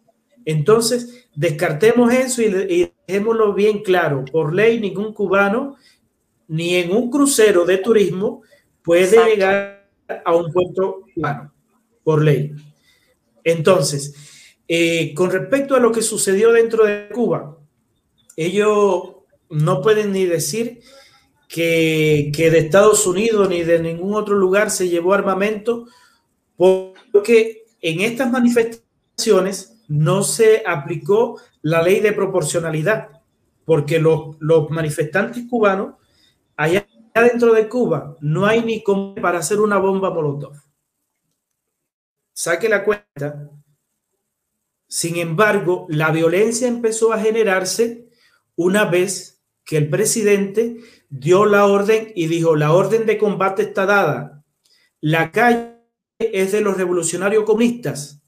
Entonces, descartemos eso y, y dejémoslo bien claro. Por ley, ningún cubano, ni en un crucero de turismo, puede llegar a un puerto cubano, por ley. Entonces, eh, con respecto a lo que sucedió dentro de Cuba, ellos no pueden ni decir que, de Estados Unidos ni de ningún otro lugar se llevó armamento, porque en estas manifestaciones no se aplicó la ley de proporcionalidad, porque los, manifestantes cubanos, allá dentro de Cuba, no hay ni como para hacer una bomba molotov. Saque la cuenta. Sin embargo, la violencia empezó a generarse una vez que el presidente dio la orden y dijo, la orden de combate está dada, la calle es de los revolucionarios comunistas,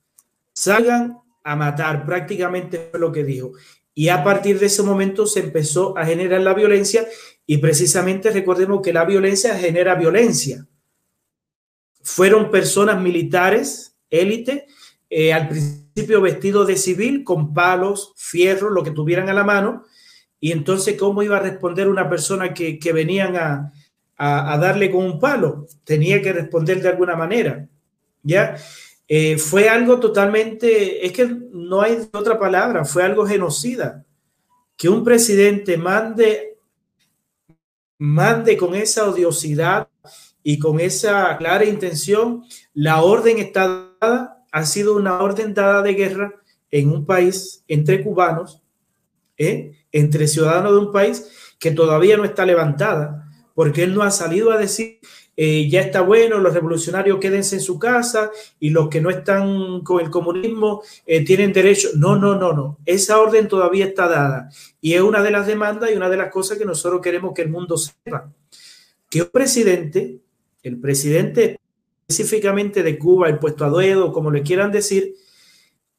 salgan a matar, prácticamente fue lo que dijo. Y a partir de ese momento se empezó a generar la violencia y precisamente recordemos que la violencia genera violencia. fueron personas militares, élite, eh, al principio vestidos de civil, con palos, fierros, lo que tuvieran a la mano, y entonces, ¿cómo iba a responder una persona que, que venían a, a, darle con un palo? Tenía que responder de alguna manera, ¿ya? Eh, fue algo totalmente, es que no hay otra palabra, fue algo genocida. Que un presidente mande, mande con esa odiosidad y con esa clara intención, la orden está dada, ha sido una orden dada de guerra en un país entre cubanos, ¿eh? entre ciudadanos de un país que todavía no está levantada, porque él no ha salido a decir, eh, ya está bueno, los revolucionarios quédense en su casa y los que no están con el comunismo eh, tienen derecho. No, no, no, no. Esa orden todavía está dada y es una de las demandas y una de las cosas que nosotros queremos que el mundo sepa. Que un presidente el presidente específicamente de Cuba, el puesto a dedo, como le quieran decir,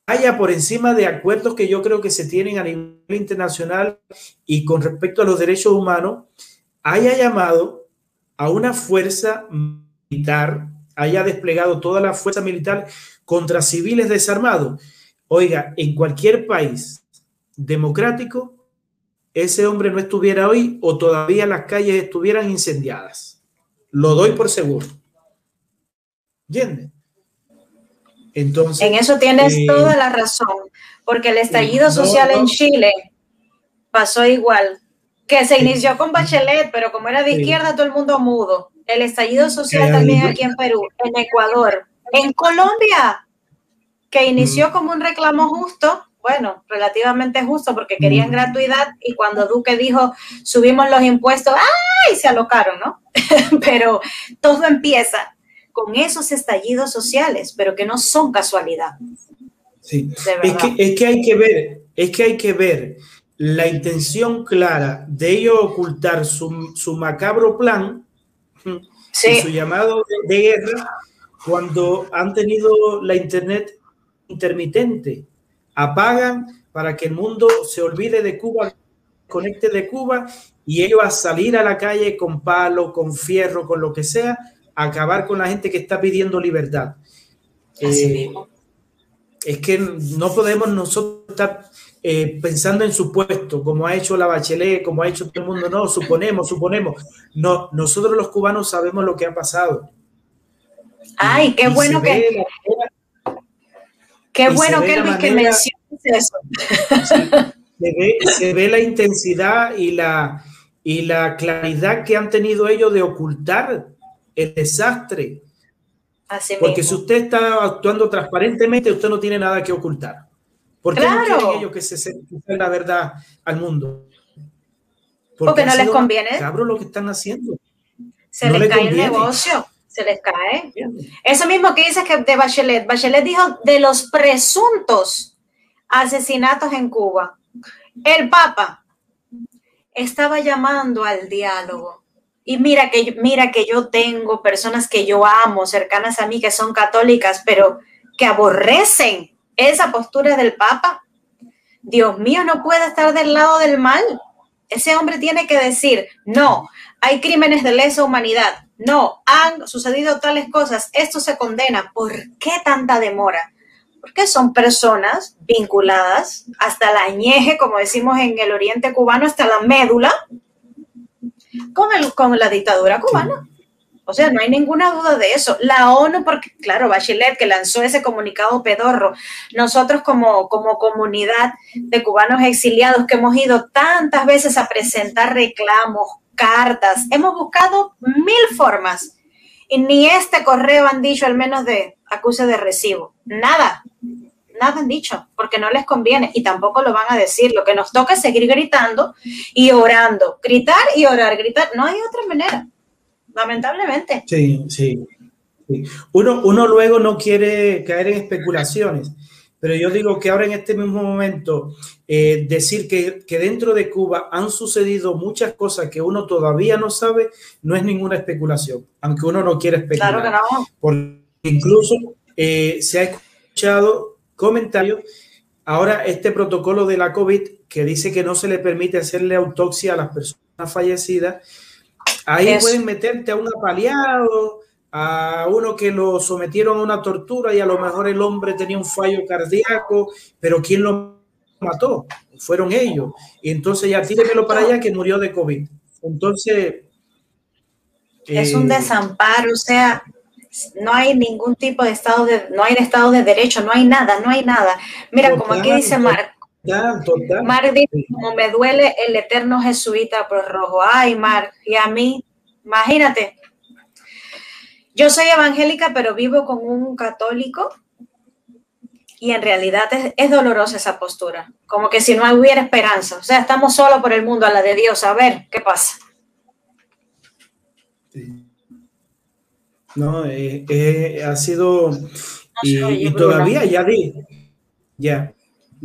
haya por encima de acuerdos que yo creo que se tienen a nivel internacional y con respecto a los derechos humanos, haya llamado a una fuerza militar, haya desplegado toda la fuerza militar contra civiles desarmados. Oiga, en cualquier país democrático, ese hombre no estuviera hoy o todavía las calles estuvieran incendiadas. Lo doy por seguro. ¿Entiendes? Entonces. En eso tienes eh, toda la razón, porque el estallido social en Chile pasó igual, que se inició con Bachelet, pero como era de izquierda, todo el mundo mudo. El estallido social también aquí en Perú, en Ecuador, en Colombia, que inició como un reclamo justo, bueno, relativamente justo porque querían gratuidad y cuando Duque dijo subimos los impuestos, ¡ay! Se alocaron, ¿no? pero todo empieza con esos estallidos sociales, pero que no son casualidad. Sí, es que, es que hay que ver, es que hay que ver la intención clara de ellos ocultar su, su macabro plan sí. su llamado de, de guerra cuando han tenido la internet intermitente apagan para que el mundo se olvide de Cuba, conecte de Cuba y ellos a salir a la calle con palo, con fierro, con lo que sea, a acabar con la gente que está pidiendo libertad. Eh, es que no podemos nosotros estar eh, pensando en supuesto, como ha hecho la Bachelet, como ha hecho todo el mundo, no, suponemos, suponemos. No, nosotros los cubanos sabemos lo que ha pasado. Ay, qué bueno que... Qué bueno que, Elvis, que menciones eso. se, ve, la intensidad y la, y la claridad que han tenido ellos de ocultar el desastre. Porque si usted está actuando transparentemente, usted no tiene nada que ocultar. ¿Por qué no quieren ellos que se sepa la verdad al mundo? Porque, no les conviene. Lo que están haciendo. Se les cae el negocio se les cae. Eso mismo que dices que de Bachelet. Bachelet dijo de los presuntos asesinatos en Cuba. El Papa estaba llamando al diálogo. Y mira que, mira que yo tengo personas que yo amo, cercanas a mí, que son católicas, pero que aborrecen esa postura del Papa. Dios mío, no puede estar del lado del mal. Ese hombre tiene que decir, no, hay crímenes de lesa humanidad, no, han sucedido tales cosas, esto se condena. ¿Por qué tanta demora? Porque son personas vinculadas hasta la ñeje, como decimos en el oriente cubano, hasta la médula, con la dictadura cubana. O sea, no hay ninguna duda de eso. La ONU, porque claro, Bachelet que lanzó ese comunicado pedorro, nosotros como, como comunidad de cubanos exiliados que hemos ido tantas veces a presentar reclamos, cartas, hemos buscado mil formas y ni este correo han dicho al menos de acuse de recibo. Nada, nada han dicho, porque no les conviene y tampoco lo van a decir. Lo que nos toca es seguir gritando y orando, gritar y orar, gritar. No hay otra manera, lamentablemente. Sí, sí. Uno, uno luego no quiere caer en especulaciones, pero yo digo que ahora en este mismo momento eh, decir que, que, dentro de Cuba han sucedido muchas cosas que uno todavía no sabe, no es ninguna especulación, aunque uno no quiera especular. Claro que no. Porque incluso eh, se ha escuchado comentarios, ahora este protocolo de la COVID que dice que no se le permite hacerle autopsia a las personas fallecidas, ahí pueden meterte a un apaleado, a uno que lo sometieron a una tortura y a lo mejor el hombre tenía un fallo cardíaco, pero ¿quién lo mató? Fueron ellos. Y entonces ya tíremelo para allá que murió de COVID. Entonces... Es un eh, desamparo, o sea, no hay ningún tipo de estado de, no hay estado de derecho, no hay nada, no hay nada. Mira, como aquí dice Mar, Mar dice, como me duele el eterno jesuita por rojo. Ay, Mar, y a mí, imagínate, yo soy evangélica, pero vivo con un católico y en realidad es, dolorosa esa postura, como que si no hubiera esperanza, o sea, estamos solos por el mundo a la de Dios, a ver qué pasa. No, eh, eh, ha sido y, todavía ya di, ya.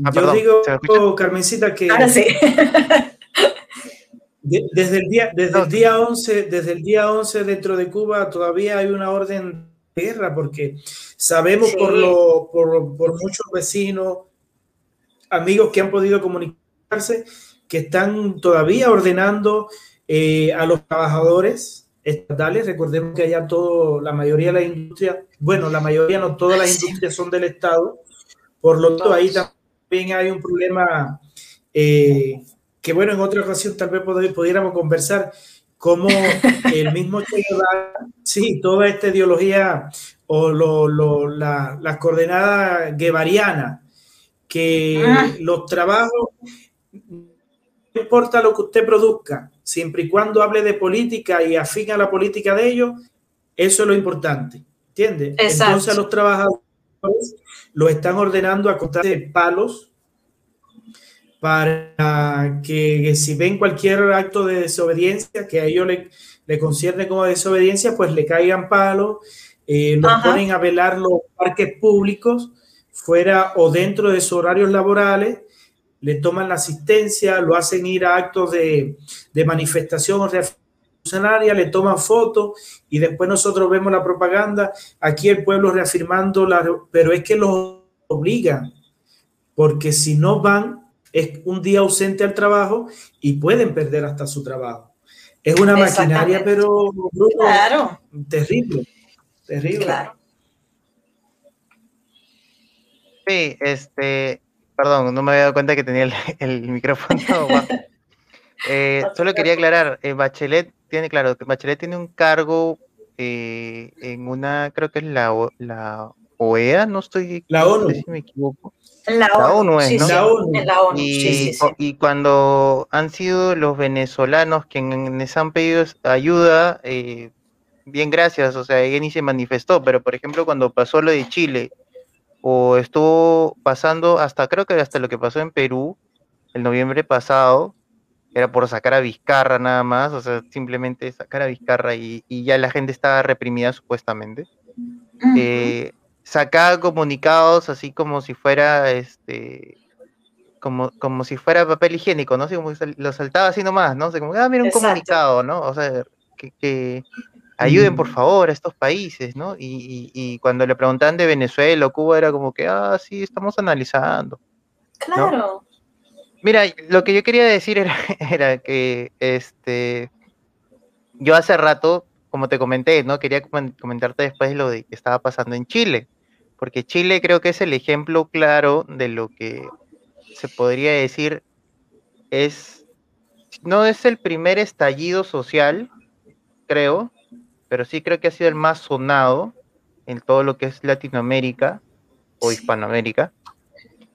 Ah, Yo digo, Carmencita, que Ahora sí. desde el día, desde el día 11, desde el día 11 dentro de Cuba todavía hay una orden de guerra porque sabemos por, lo, por, por, muchos vecinos, amigos que han podido comunicarse, que están todavía ordenando eh, a los trabajadores estatales. Recordemos que allá todo, la mayoría de las industrias, bueno, la mayoría no todas las industrias son del Estado, por lo tanto ahí también hay un problema eh, que bueno, en otra ocasión tal vez pudiéramos conversar cómo el mismo Che sí, toda esta ideología o lo, la, las coordenadas guevarianas, que ah. los trabajos, no importa lo que usted produzca, siempre y cuando hable de política y afina la política de ellos, eso es lo importante, ¿entiende? Entonces a los trabajadores lo están ordenando a contar de palos para que, si ven cualquier acto de desobediencia que a ellos le, le concierne como desobediencia, pues le caigan palos, eh, los ponen a velar los parques públicos fuera o dentro de sus horarios laborales, le toman la asistencia, lo hacen ir a actos de, de manifestación le toman fotos y después nosotros vemos la propaganda, aquí el pueblo reafirmando, la, pero es que los obligan, porque si no van, es un día ausente al trabajo y pueden perder hasta su trabajo. Es una maquinaria, pero claro. terrible, terrible. Claro. Sí, este, perdón, no me había dado cuenta que tenía el, micrófono. eh, solo quería aclarar, eh, Bachelet tiene, claro, Bachelet tiene un cargo eh, en una, creo que es la, la OEA, no estoy, la ONU. si me equivoco. La ONU, es, ¿no? La ONU. Y, cuando han sido los venezolanos quienes han pedido ayuda, eh, bien gracias, o sea, ella ni se manifestó, pero por ejemplo cuando pasó lo de Chile, o estuvo pasando hasta, creo que hasta lo que pasó en Perú, el noviembre pasado, era por sacar a Vizcarra nada más, o sea, simplemente sacar a Vizcarra y, ya la gente estaba reprimida supuestamente sacaba comunicados así como si fuera este como, como si fuera papel higiénico, ¿no? Así como lo saltaba así nomás, ¿no? O como, ah, mira un comunicado, ¿no? O sea, que, ayuden por mm. favor a estos países, ¿no? Y, cuando le preguntaban de Venezuela o Cuba era como que, ah, sí, estamos analizando. Claro. Mira, lo que yo quería decir era, era que este yo hace rato, como te comenté, ¿no? Quería comentarte después lo de que estaba pasando en Chile porque Chile creo que es el ejemplo claro de lo que se podría decir es, no es el primer estallido social, creo, pero sí creo que ha sido el más sonado en todo lo que es Latinoamérica o Hispanoamérica.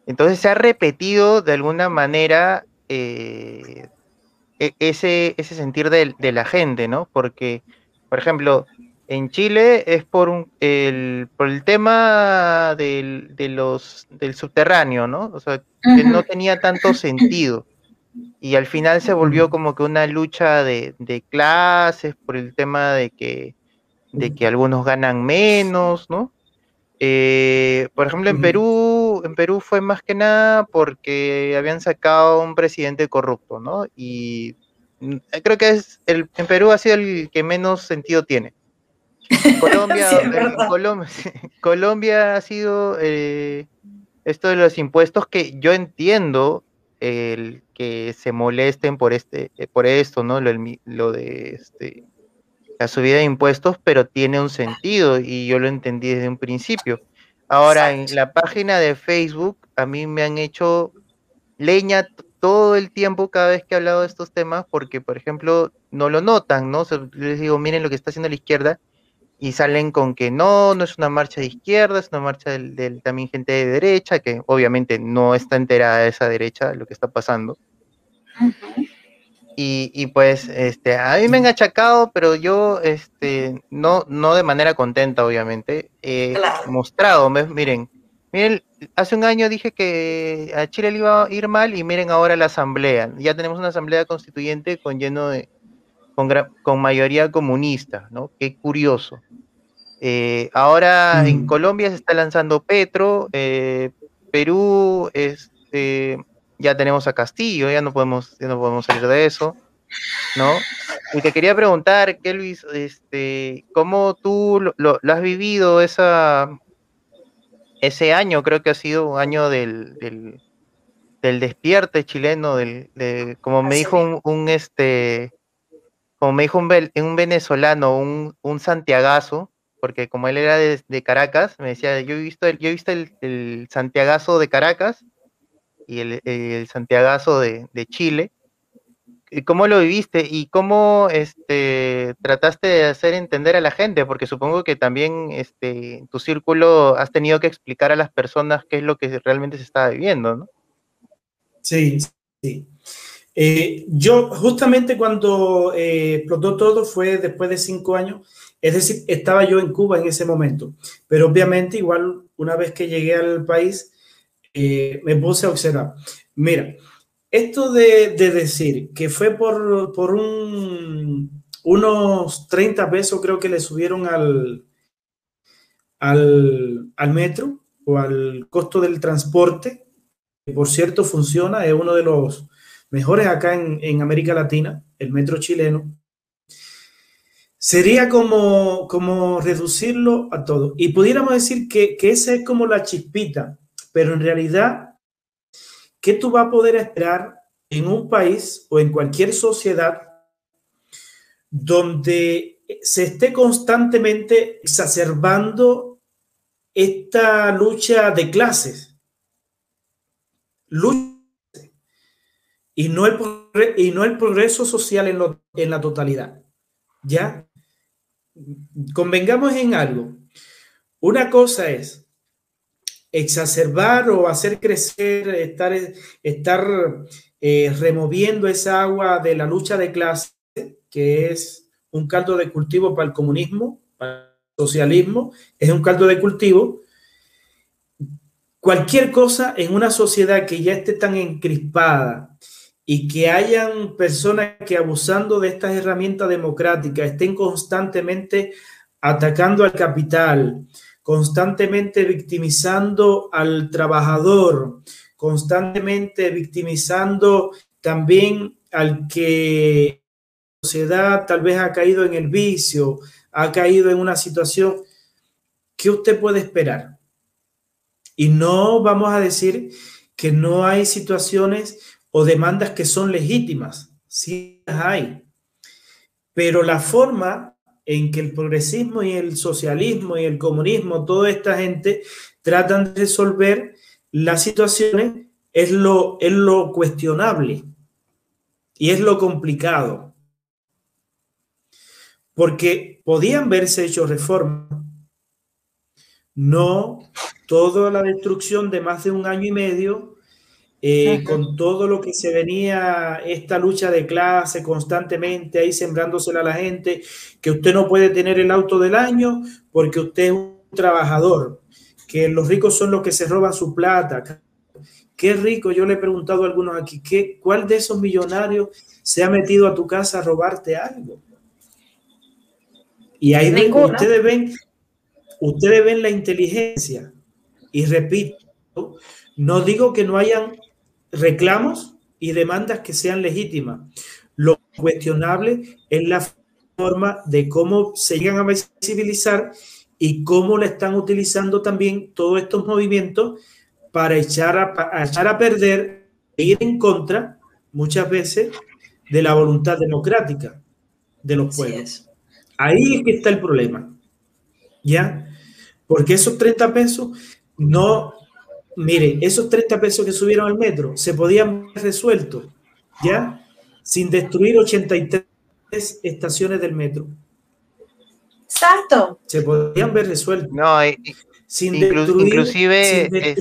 Entonces se ha repetido de alguna manera eh, e-, ese, ese sentir de, de, la gente, ¿no? Porque, por ejemplo, en Chile es por, un, el, por el tema del, de los, del subterráneo, ¿no? O sea, que no tenía tanto sentido. Y al final se volvió como que una lucha de, de clases por el tema de que, de que algunos ganan menos, ¿no? Eh, por ejemplo, en Perú, en Perú fue más que nada porque habían sacado un presidente corrupto, ¿no? Y mm, creo que es el, en Perú ha sido el que menos sentido tiene. Colombia, Colombia, ha sido eh, esto de los impuestos que yo entiendo el que se molesten por este, eh, por esto, ¿no? Lo, de este la subida de impuestos, pero tiene un sentido y yo lo entendí desde un principio. Ahora, en la página de Facebook, a mí me han hecho leña todo el tiempo cada vez que he hablado de estos temas, porque, por ejemplo, no lo notan, ¿no? les digo, miren lo que está haciendo la izquierda, y salen con que no, no es una marcha de izquierda, es una marcha del, también gente de derecha, que obviamente no está enterada de esa derecha de lo que está pasando. Y, pues este, a mí me han achacado, pero yo este, no, no de manera contenta, obviamente. He mostrado, miren, miren, hace un año dije que a Chile le iba a ir mal y miren ahora la asamblea. Ya tenemos una asamblea constituyente con lleno de, con, mayoría comunista, ¿no? Qué curioso. Eh, ahora en mm. Colombia se está lanzando Petro, eh, Perú, este, ya tenemos a Castillo, ya no podemos, ya no podemos salir de eso, ¿no? Y te quería preguntar, ¿qué Luis, este, cómo tú lo, has vivido esa, ese año? Creo que ha sido un año del, del, despierte chileno, del, de, como me dijo un, un este como me dijo un, un venezolano, un, un santiagazo, porque como él era de, Caracas, me decía, yo he visto el, yo he visto el, santiagazo de Caracas y el, el santiagazo de, Chile. ¿Cómo lo viviste y cómo este, trataste de hacer entender a la gente? Porque supongo que también este, en tu círculo has tenido que explicar a las personas qué es lo que realmente se estaba viviendo, ¿no? Sí, sí. Eh, yo justamente cuando eh, explotó todo fue después de cinco años, es decir, estaba yo en Cuba en ese momento, pero obviamente igual una vez que llegué al país eh, me puse a observar. Mira, esto de, decir que fue por, por un, unos 30 pesos creo que le subieron al, al, al metro o al costo del transporte, que por cierto funciona, es uno de los mejores acá en, América Latina, el metro chileno, sería como, como reducirlo a todo. Y pudiéramos decir que, que esa es como la chispita, pero en realidad, ¿qué tú vas a poder esperar en un país o en cualquier sociedad donde se esté constantemente exacerbando esta lucha de clases? Lucha y no el, progreso social en la totalidad. ¿Ya? Convengamos en algo. Una cosa es exacerbar o hacer crecer, estar, estar eh, removiendo esa agua de la lucha de clase, que es un caldo de cultivo para el comunismo, para el socialismo, es un caldo de cultivo. Cualquier cosa en una sociedad que ya esté tan encrispada, y que hayan personas que abusando de estas herramientas democráticas estén constantemente atacando al capital, constantemente victimizando al trabajador, constantemente victimizando también al que la sociedad tal vez ha caído en el vicio, ha caído en una situación. Que usted puede esperar. Y no vamos a decir que no hay situaciones o demandas que son legítimas, sí las hay, pero la forma en que el progresismo y el socialismo y el comunismo, toda esta gente tratan de resolver las situaciones es lo, es lo cuestionable y es lo complicado. Porque podían verse hecho reformas. No toda la destrucción de más de un año y medio eh, con todo lo que se venía, esta lucha de clase constantemente ahí sembrándosela a la gente, que usted no puede tener el auto del año porque usted es un trabajador, que los ricos son los que se roban su plata. Qué rico, yo le he preguntado a algunos aquí, ¿qué, ¿cuál de esos millonarios se ha metido a tu casa a robarte algo? Y ahí ustedes ven, ustedes ven la inteligencia. Y repito, no digo que no hayan reclamos y demandas que sean legítimas. Lo cuestionable es la forma de cómo se llegan a visibilizar y cómo la están utilizando también todos estos movimientos para echar a, echar a perder e ir en contra muchas veces de la voluntad democrática de los pueblos. Ahí es que está el problema. ¿Ya? Porque esos 30 pesos no, mire, esos 30 pesos que subieron al metro se podían haber resuelto, ¿ya? Sin destruir 83 estaciones del metro. Exacto. Se podían ver resueltos. No, sin destruir, inclusive.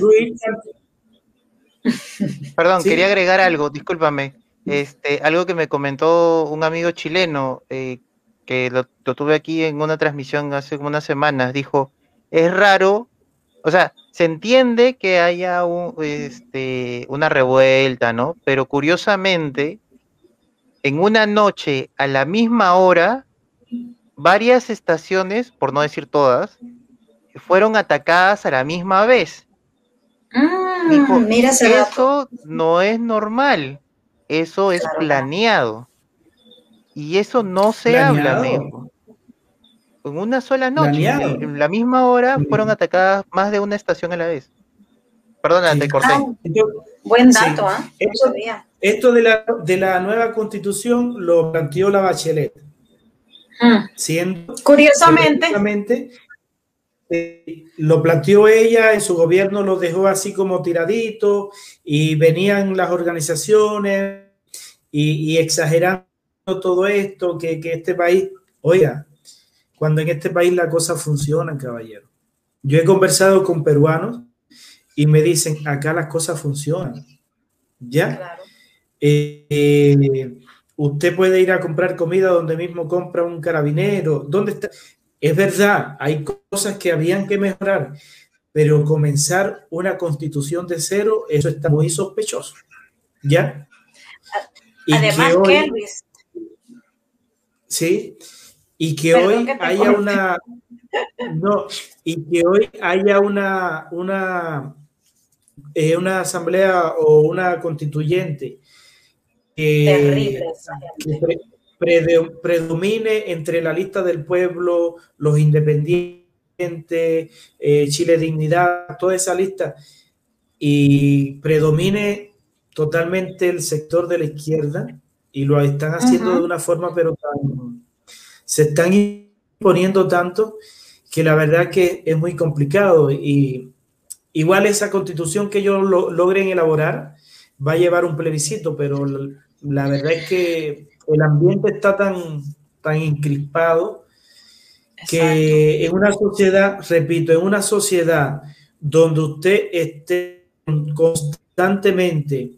Perdón, quería agregar algo, discúlpame. Este, algo que me comentó un amigo chileno, eh, que lo, tuve aquí en una transmisión hace unas semanas, dijo, es raro, o sea, se entiende que haya este, una revuelta, ¿no? Pero curiosamente, en una noche a la misma hora, varias estaciones, por no decir todas, fueron atacadas a la misma vez. Mm, mira eso no es normal, eso es planeado. Y eso no se habla, amigo. En una sola noche, en la misma hora, fueron atacadas más de una estación a la vez. Perdona, te corté. Ah, buen dato, ¿ah? Esto, de, la, de la nueva constitución lo planteó la Bachelet. Mm. Siendo curiosamente, eh, lo planteó ella, en su gobierno lo dejó así como tiradito y venían las organizaciones y, exagerando todo esto, que, este país, oiga, cuando en este país la cosa funciona, caballero. Yo he conversado con peruanos y me dicen, acá las cosas funcionan. ¿Ya? Eh, eh, usted puede ir a comprar comida donde mismo compra un carabinero. ¿Dónde está? Es verdad, hay cosas que habían que mejorar, pero comenzar una constitución de cero, eso está muy sospechoso. ¿Ya? Además, que Sí, y que hoy haya una... No, y que hoy haya una, una, eh, una asamblea o una constituyente Terrible, predomine entre la lista del pueblo, los independientes, eh, Chile Dignidad, toda esa lista, y predomine totalmente el sector de la izquierda, y lo están haciendo de una forma, pero se están imponiendo tanto que la verdad que es muy complicado. Y igual esa constitución que ellos logren elaborar va a llevar un plebiscito, pero la verdad es que el ambiente está tan, tan encrispado que en una sociedad, repito, en una sociedad donde usted esté constantemente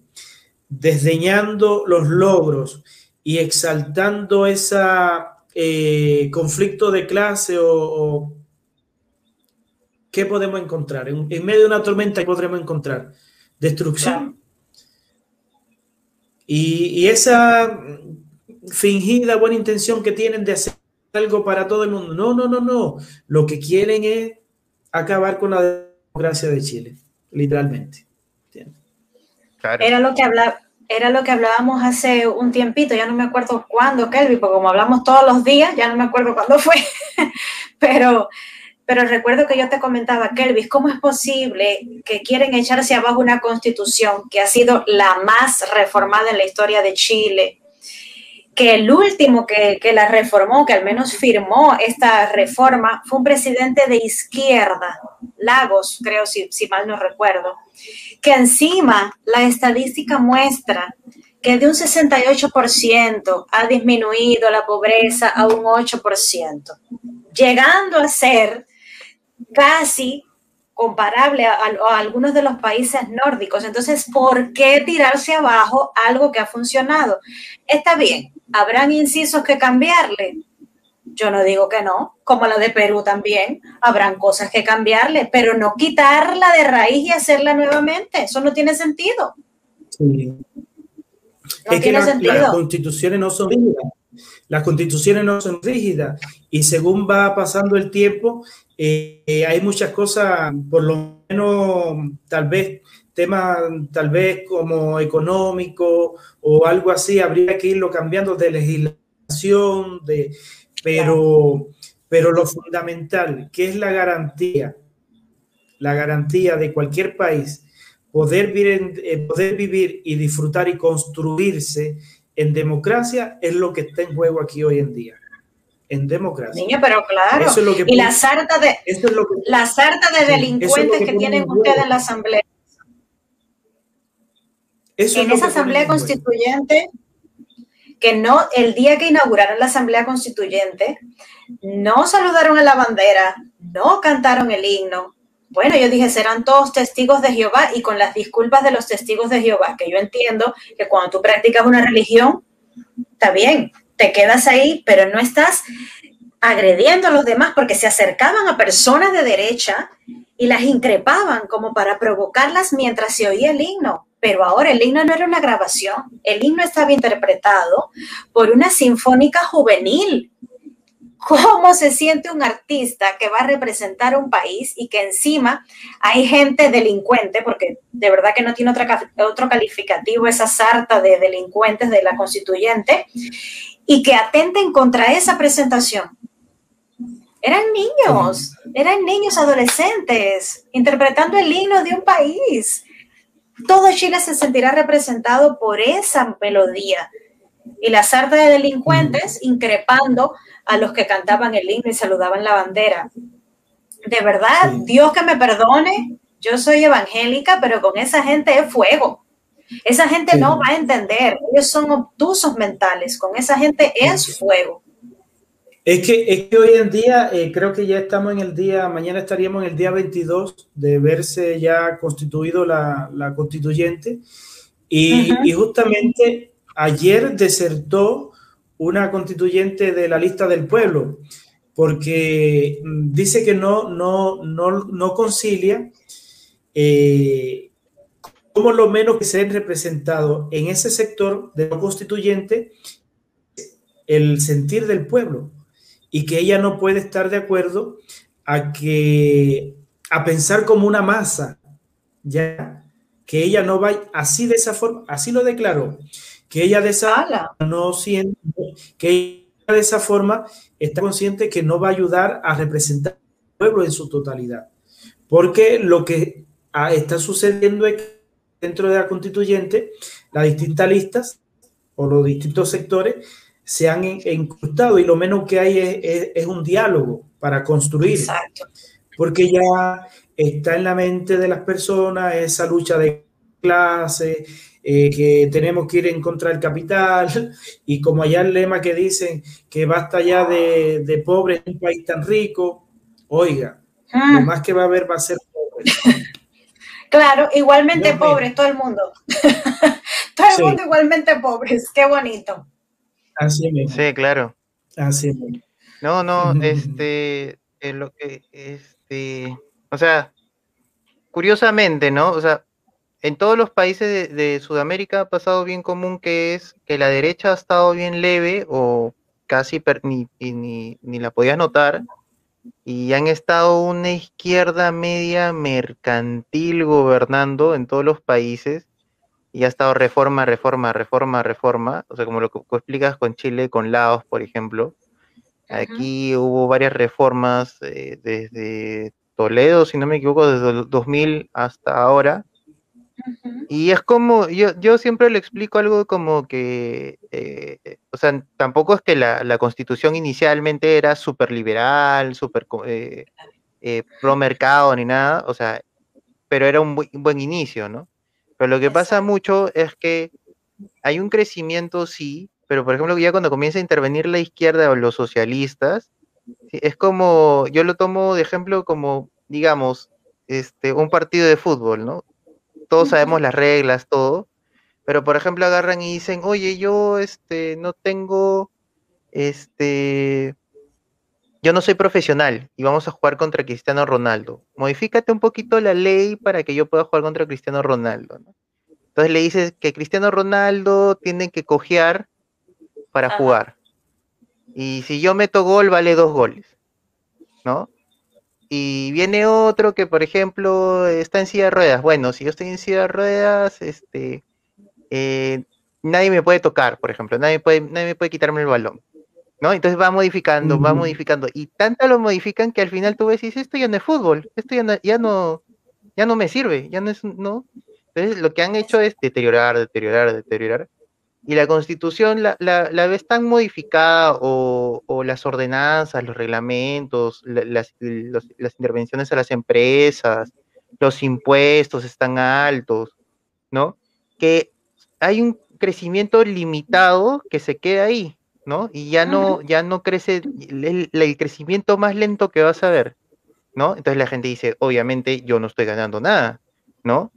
desdeñando los logros y exaltando ese eh, conflicto de clase o, ¿qué podemos encontrar? En, medio de una tormenta, ¿qué podremos encontrar? Destrucción. y, esa fingida buena intención que tienen de hacer algo para todo el mundo. No, no, no, no. Lo que quieren es acabar con la democracia de Chile, literalmente. Era lo que hablaba. Era lo que hablábamos hace un tiempito, ya no me acuerdo cuándo, Kelvin, porque como hablamos todos los días, ya no me acuerdo cuándo fue, pero, pero recuerdo que yo te comentaba, Kelvin, ¿cómo es posible que quieren echarse abajo una constitución que ha sido la más reformada en la historia de Chile, que el último que, la reformó, que al menos firmó esta reforma, fue un presidente de izquierda, Lagos, creo, si, si mal no recuerdo, que encima la estadística muestra que de un 68% ha disminuido la pobreza a un 8%, llegando a ser casi comparable a, algunos de los países nórdicos. Entonces, ¿por qué tirarse abajo algo que ha funcionado? Está bien, habrán incisos que cambiarle. Yo no digo que no, como la de Perú también, habrán cosas que cambiarle, pero no quitarla de raíz y hacerla nuevamente. Eso no tiene sentido. Sí. es que las constituciones no son rígidas. Las constituciones no son rígidas y según va pasando el tiempo, eh, hay muchas cosas, por lo menos tal vez temas tal vez como económico o algo así, habría que irlo cambiando de legislación, de, pero, pero lo fundamental, que es la garantía, la garantía de cualquier país, poder vivir, eh, poder vivir y disfrutar y construirse en democracia es lo que está en juego aquí hoy en día. En democracia. Niño, pero claro. y la sarta de, la sarta de delincuentes que, tienen ustedes en la asamblea. en esa asamblea constituyente, que no, el día que inauguraron la asamblea constituyente, no saludaron a la bandera, no cantaron el himno. Bueno, yo dije, serán todos testigos de Jehová y con las disculpas de los testigos de Jehová, que yo entiendo que cuando tú practicas una religión, está bien, te quedas ahí, pero no estás agrediendo a los demás porque se acercaban a personas de derecha y las increpaban como para provocarlas mientras se oía el himno. Pero ahora el himno no era una grabación, el himno estaba interpretado por una sinfónica juvenil. ¿Cómo se siente un artista que va a representar un país y que encima hay gente delincuente, porque de verdad que no tiene otra, otro calificativo esa sarta de delincuentes de la constituyente, y que atenten contra esa presentación. Eran niños, eran niños adolescentes interpretando el himno de un país. Todo Chile se sentirá representado por esa melodía. Y la sarta de delincuentes increpando a los que cantaban el himno y saludaban la bandera. De verdad, Dios que me perdone, yo soy evangélica, pero con esa gente es fuego. Esa gente no va a entender, ellos son obtusos mentales, con esa gente es fuego. Es que, es que hoy en día eh, creo que ya estamos en el día, mañana estaríamos en el día 22 de verse ya constituido la, constituyente. Y, y, justamente ayer desertó una constituyente de la lista del pueblo porque mm, dice que no, no, no, no concilia eh, como lo menos que se han representado en ese sector de lo constituyente el sentir del pueblo y que ella no puede estar de acuerdo a que a pensar como una masa, ya que ella no va así de esa forma, así lo declaró, que ella de esa no siente que ella de esa forma está consciente que no va a ayudar a representar al pueblo en su totalidad, porque lo que ah, está sucediendo es que dentro de la constituyente, las distintas listas o los distintos sectores se han incrustado y lo menos que hay es, un diálogo para construir. Porque ya está en la mente de las personas esa lucha de clase, eh, que tenemos que ir en contra del capital, y como allá el lema que dicen que basta ya de, de pobres en un país tan rico, oiga, lo ah. más que va a haber va a ser pobres. Claro, igualmente pobres, todo el mundo. todo el mundo igualmente pobres, qué bonito. Así mismo. Sí, claro. Así mismo. No, no, este, lo que, este, o sea, curiosamente, ¿no? O sea, en todos los países de, Sudamérica ha pasado bien común que es que la derecha ha estado bien leve o casi ni, ni, ni la podías notar, y han estado una izquierda media mercantil gobernando en todos los países y ha estado reforma, reforma, reforma, reforma, o sea, como lo que explicas con Chile, con Laos, por ejemplo. Aquí hubo varias reformas eh, desde Toledo, si no me equivoco, desde el 2000 hasta ahora, y es como, yo, yo siempre le explico algo como que, eh, o sea, tampoco es que la, constitución inicialmente era súper liberal, súper eh, eh, pro mercado ni nada, o sea, pero era un, buen inicio, ¿no? Pero lo que pasa mucho es que hay un crecimiento, sí, pero por ejemplo, ya cuando comienza a intervenir la izquierda o los socialistas, es como, yo lo tomo de ejemplo como, digamos, este, un partido de fútbol, ¿no? Todos sabemos las reglas, todo, pero por ejemplo agarran y dicen, oye, yo este, no tengo, este, yo no soy profesional y vamos a jugar contra Cristiano Ronaldo. Modifícate un poquito la ley para que yo pueda jugar contra Cristiano Ronaldo. Entonces le dices que Cristiano Ronaldo tiene que cojear para jugar. Y si yo meto gol, vale dos goles. ¿No? Y viene otro que, por ejemplo, está en silla de ruedas. Bueno, si yo estoy en silla de ruedas, este, eh, nadie me puede tocar, por ejemplo, nadie, puede, nadie me puede quitarme el balón. ¿no? Entonces va modificando, va modificando. Y tanto lo modifican que al final tú ves y dices, esto ya no es fútbol, esto ya no, ya no, ya no me sirve, ya no es, ¿no? Entonces lo que han hecho es deteriorar, deteriorar, deteriorar. Y la constitución la, la, ves tan modificada o, o, las ordenanzas, los reglamentos, las, las intervenciones a las empresas, los impuestos están altos, ¿no? Que hay un crecimiento limitado que se queda ahí, ¿no? Y ya no, ya no crece el, el, crecimiento más lento que vas a ver, ¿no? Entonces la gente dice, obviamente yo no estoy ganando nada, ¿no?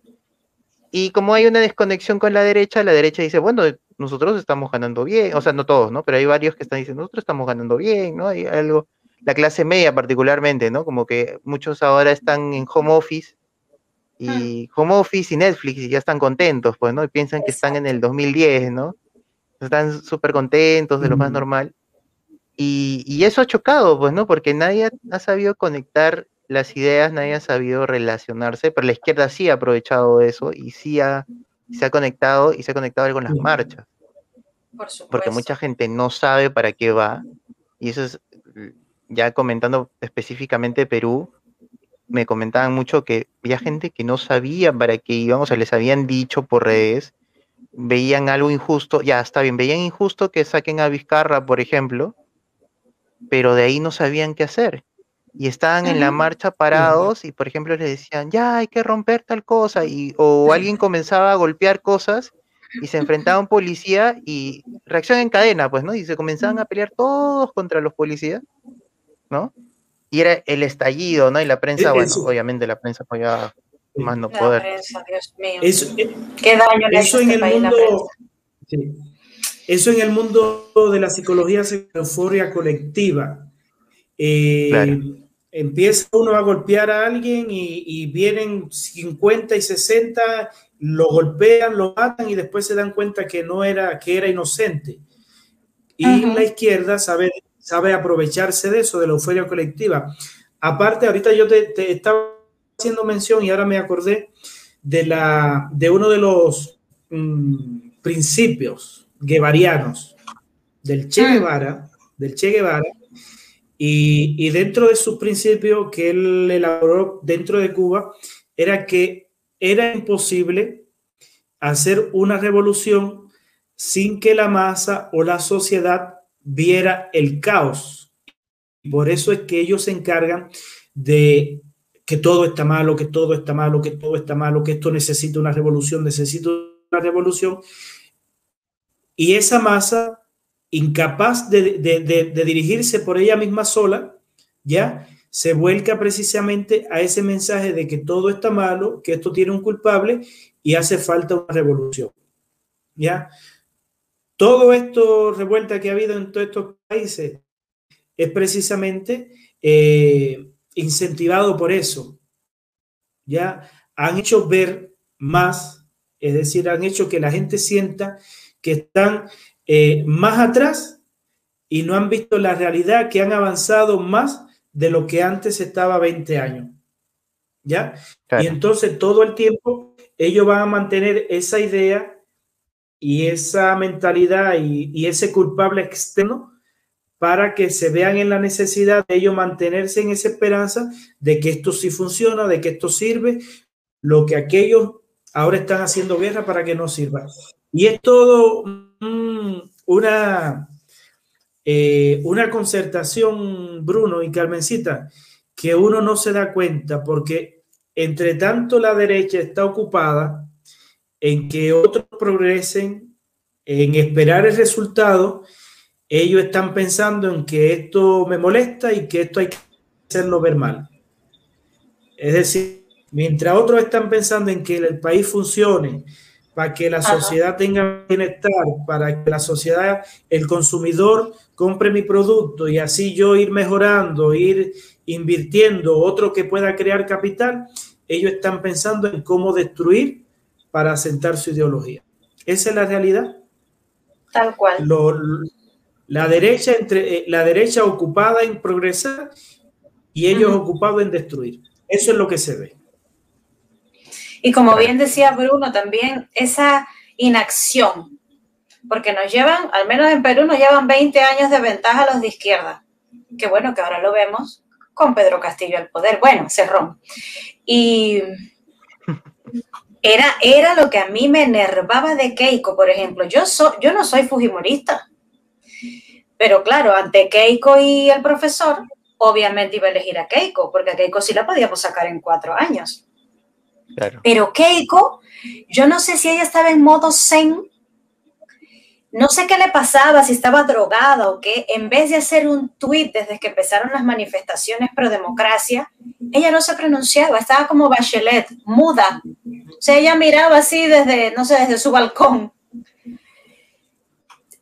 Y como hay una desconexión con la derecha, la derecha dice, bueno, nosotros estamos ganando bien, o sea, no todos, ¿no? Pero hay varios que están diciendo, nosotros estamos ganando bien, ¿no? Hay algo, la clase media particularmente, ¿no? Como que muchos ahora están en home office y home office y Netflix y ya están contentos, pues, ¿no? Y piensan que están en el 2010, ¿no? Están súper contentos de lo más normal. Y, y, eso ha chocado, pues, ¿no? Porque nadie ha sabido conectar las ideas, nadie ha sabido relacionarse, pero la izquierda sí ha aprovechado eso y sí ha, se ha conectado y se ha conectado con las marchas. Por Porque mucha gente no sabe para qué va. Y eso es, ya comentando específicamente Perú, me comentaban mucho que había gente que no sabía para qué iban, o sea, les habían dicho por redes, veían algo injusto, ya está bien, veían injusto que saquen a Vizcarra, por ejemplo, pero de ahí no sabían qué hacer. Y estaban en la marcha parados y, por ejemplo, les decían, ya hay que romper tal cosa, y, o alguien comenzaba a golpear cosas y se enfrentaba a un policía y reacción en cadena, pues, ¿no? Y se comenzaban a pelear todos contra los policías, ¿no? y era el estallido, ¿no? Y la prensa, bueno, obviamente la prensa apoyaba más no la poder. Prensa, Dios mío. Eso, eh, ¿Qué daño le eso en este el mundo, sí, Eso en el mundo de la psicología se euforia colectiva. Eh, empieza uno a golpear a alguien y, vienen 50 y 60, lo golpean, lo matan y después se dan cuenta que no era, que era inocente. Y la izquierda sabe sabe aprovecharse de eso, de la euforia colectiva. Aparte, ahorita yo te, estaba haciendo mención y ahora me acordé de, la, de uno de los mm, principios guevarianos del Che. Guevara, del Che Guevara, y, y, dentro de sus principios que él elaboró dentro de Cuba, era que era imposible hacer una revolución sin que la masa o la sociedad viera el caos. Y por eso es que ellos se encargan de que todo está malo, que todo está malo, que todo está malo, que esto necesita una revolución, necesita una revolución. Y esa masa, incapaz de, dirigirse por ella misma sola, ya se vuelca precisamente a ese mensaje de que todo está malo, que esto tiene un culpable y hace falta una revolución. ¿Ya? Todo esto revuelta que ha habido en todos estos países es precisamente eh, incentivado por eso. Ya han hecho ver más, es decir, han hecho que la gente sienta que están eh, más atrás y no han visto la realidad, que han avanzado más de lo que antes estaba 20 años. ¿Ya? Y entonces todo el tiempo ellos van a mantener esa idea y esa mentalidad y, ese culpable externo para que se vean en la necesidad de ellos mantenerse en esa esperanza de que esto sí funciona, de que esto sirve, lo que aquellos ahora están haciendo guerra para que no sirva. Y es todo una, eh, una concertación, Bruno y Carmencita, que uno no se da cuenta porque entre tanto la derecha está ocupada en que otros progresen, en esperar el resultado, ellos están pensando en que esto me molesta y que esto hay que hacerlo ver mal. Es decir, mientras otros están pensando en que el país funcione, para que la sociedad tenga bienestar, para que la sociedad, el consumidor compre mi producto y así yo ir mejorando, ir invirtiendo otro que pueda crear capital, ellos están pensando en cómo destruir para asentar su ideología. Esa es la realidad. Tal cual. la, derecha entre, eh, la derecha ocupada en progresar y ellos ocupados en destruir. Eso es lo que se ve. Y como bien decía Bruno, también esa inacción, porque nos llevan, al menos en Perú, nos llevan 20 años de ventaja los de izquierda. Qué bueno que ahora lo vemos con Pedro Castillo al poder. Bueno, cerró. Y era, era lo que a mí me enervaba de Keiko, por ejemplo. Yo, yo no soy fujimorista, Pero claro, ante Keiko y el profesor, obviamente iba a elegir a Keiko, porque a Keiko sí la podíamos sacar en cuatro años. Pero Keiko, yo no sé si ella estaba en modo zen, no sé qué le pasaba, si estaba drogada o qué, en vez de hacer un tuit desde que empezaron las manifestaciones pro democracia, ella no se pronunciaba, estaba como Bachelet, muda. O sea, ella miraba así desde, no sé, desde su balcón.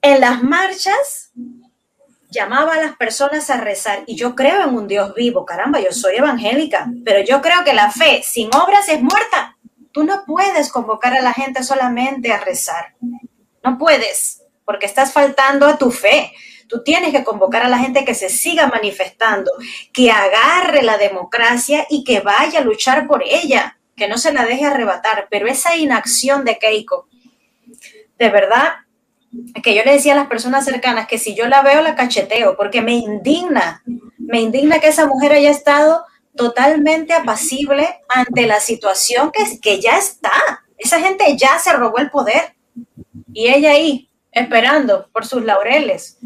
En las marchas llamaba a las personas a rezar y yo creo en un Dios vivo, caramba, yo soy evangélica, pero yo creo que la fe sin obras es muerta. Tú no puedes convocar a la gente solamente a rezar. No puedes, porque estás faltando a tu fe. Tú tienes que convocar a la gente que se siga manifestando, que agarre la democracia y que vaya a luchar por ella, que no se la deje arrebatar. Pero esa inacción de Keiko, de verdad, que yo le decía a las personas cercanas que si yo la veo la cacheteo, porque me indigna, me indigna que esa mujer haya estado totalmente apacible ante la situación que, que ya está. Esa gente ya se robó el poder y ella ahí esperando por sus laureles.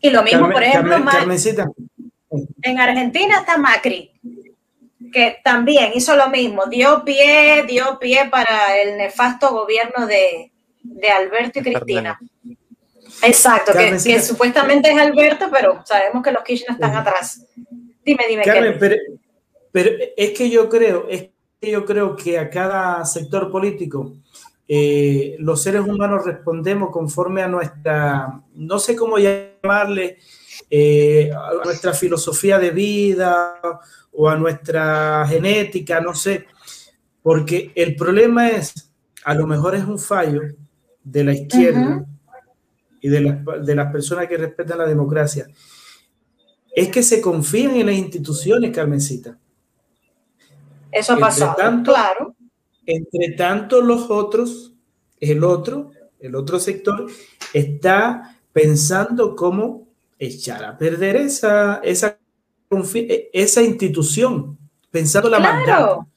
Y lo mismo, por ejemplo, en Argentina está Macri, que también hizo lo mismo, dio pie, dio pie para el nefasto gobierno de, de Alberto y Cristina. Exacto, que, supuestamente es Alberto, pero sabemos que los Kirchner están atrás. Dime, dime. Carmen, pero, pero, es que yo creo, es que yo creo que a cada sector político eh, los seres humanos respondemos conforme a nuestra, no sé cómo llamarle, eh, a nuestra filosofía de vida o a nuestra genética, no sé, porque el problema es, a lo mejor es un fallo de la izquierda y de, de las personas que respetan la democracia, es que se confían en las instituciones, Carmencita. Eso ha pasado, claro. Entre tanto, los otros, el otro, el otro sector, está pensando cómo echar a perder esa, esa, esa institución, pensando la claro.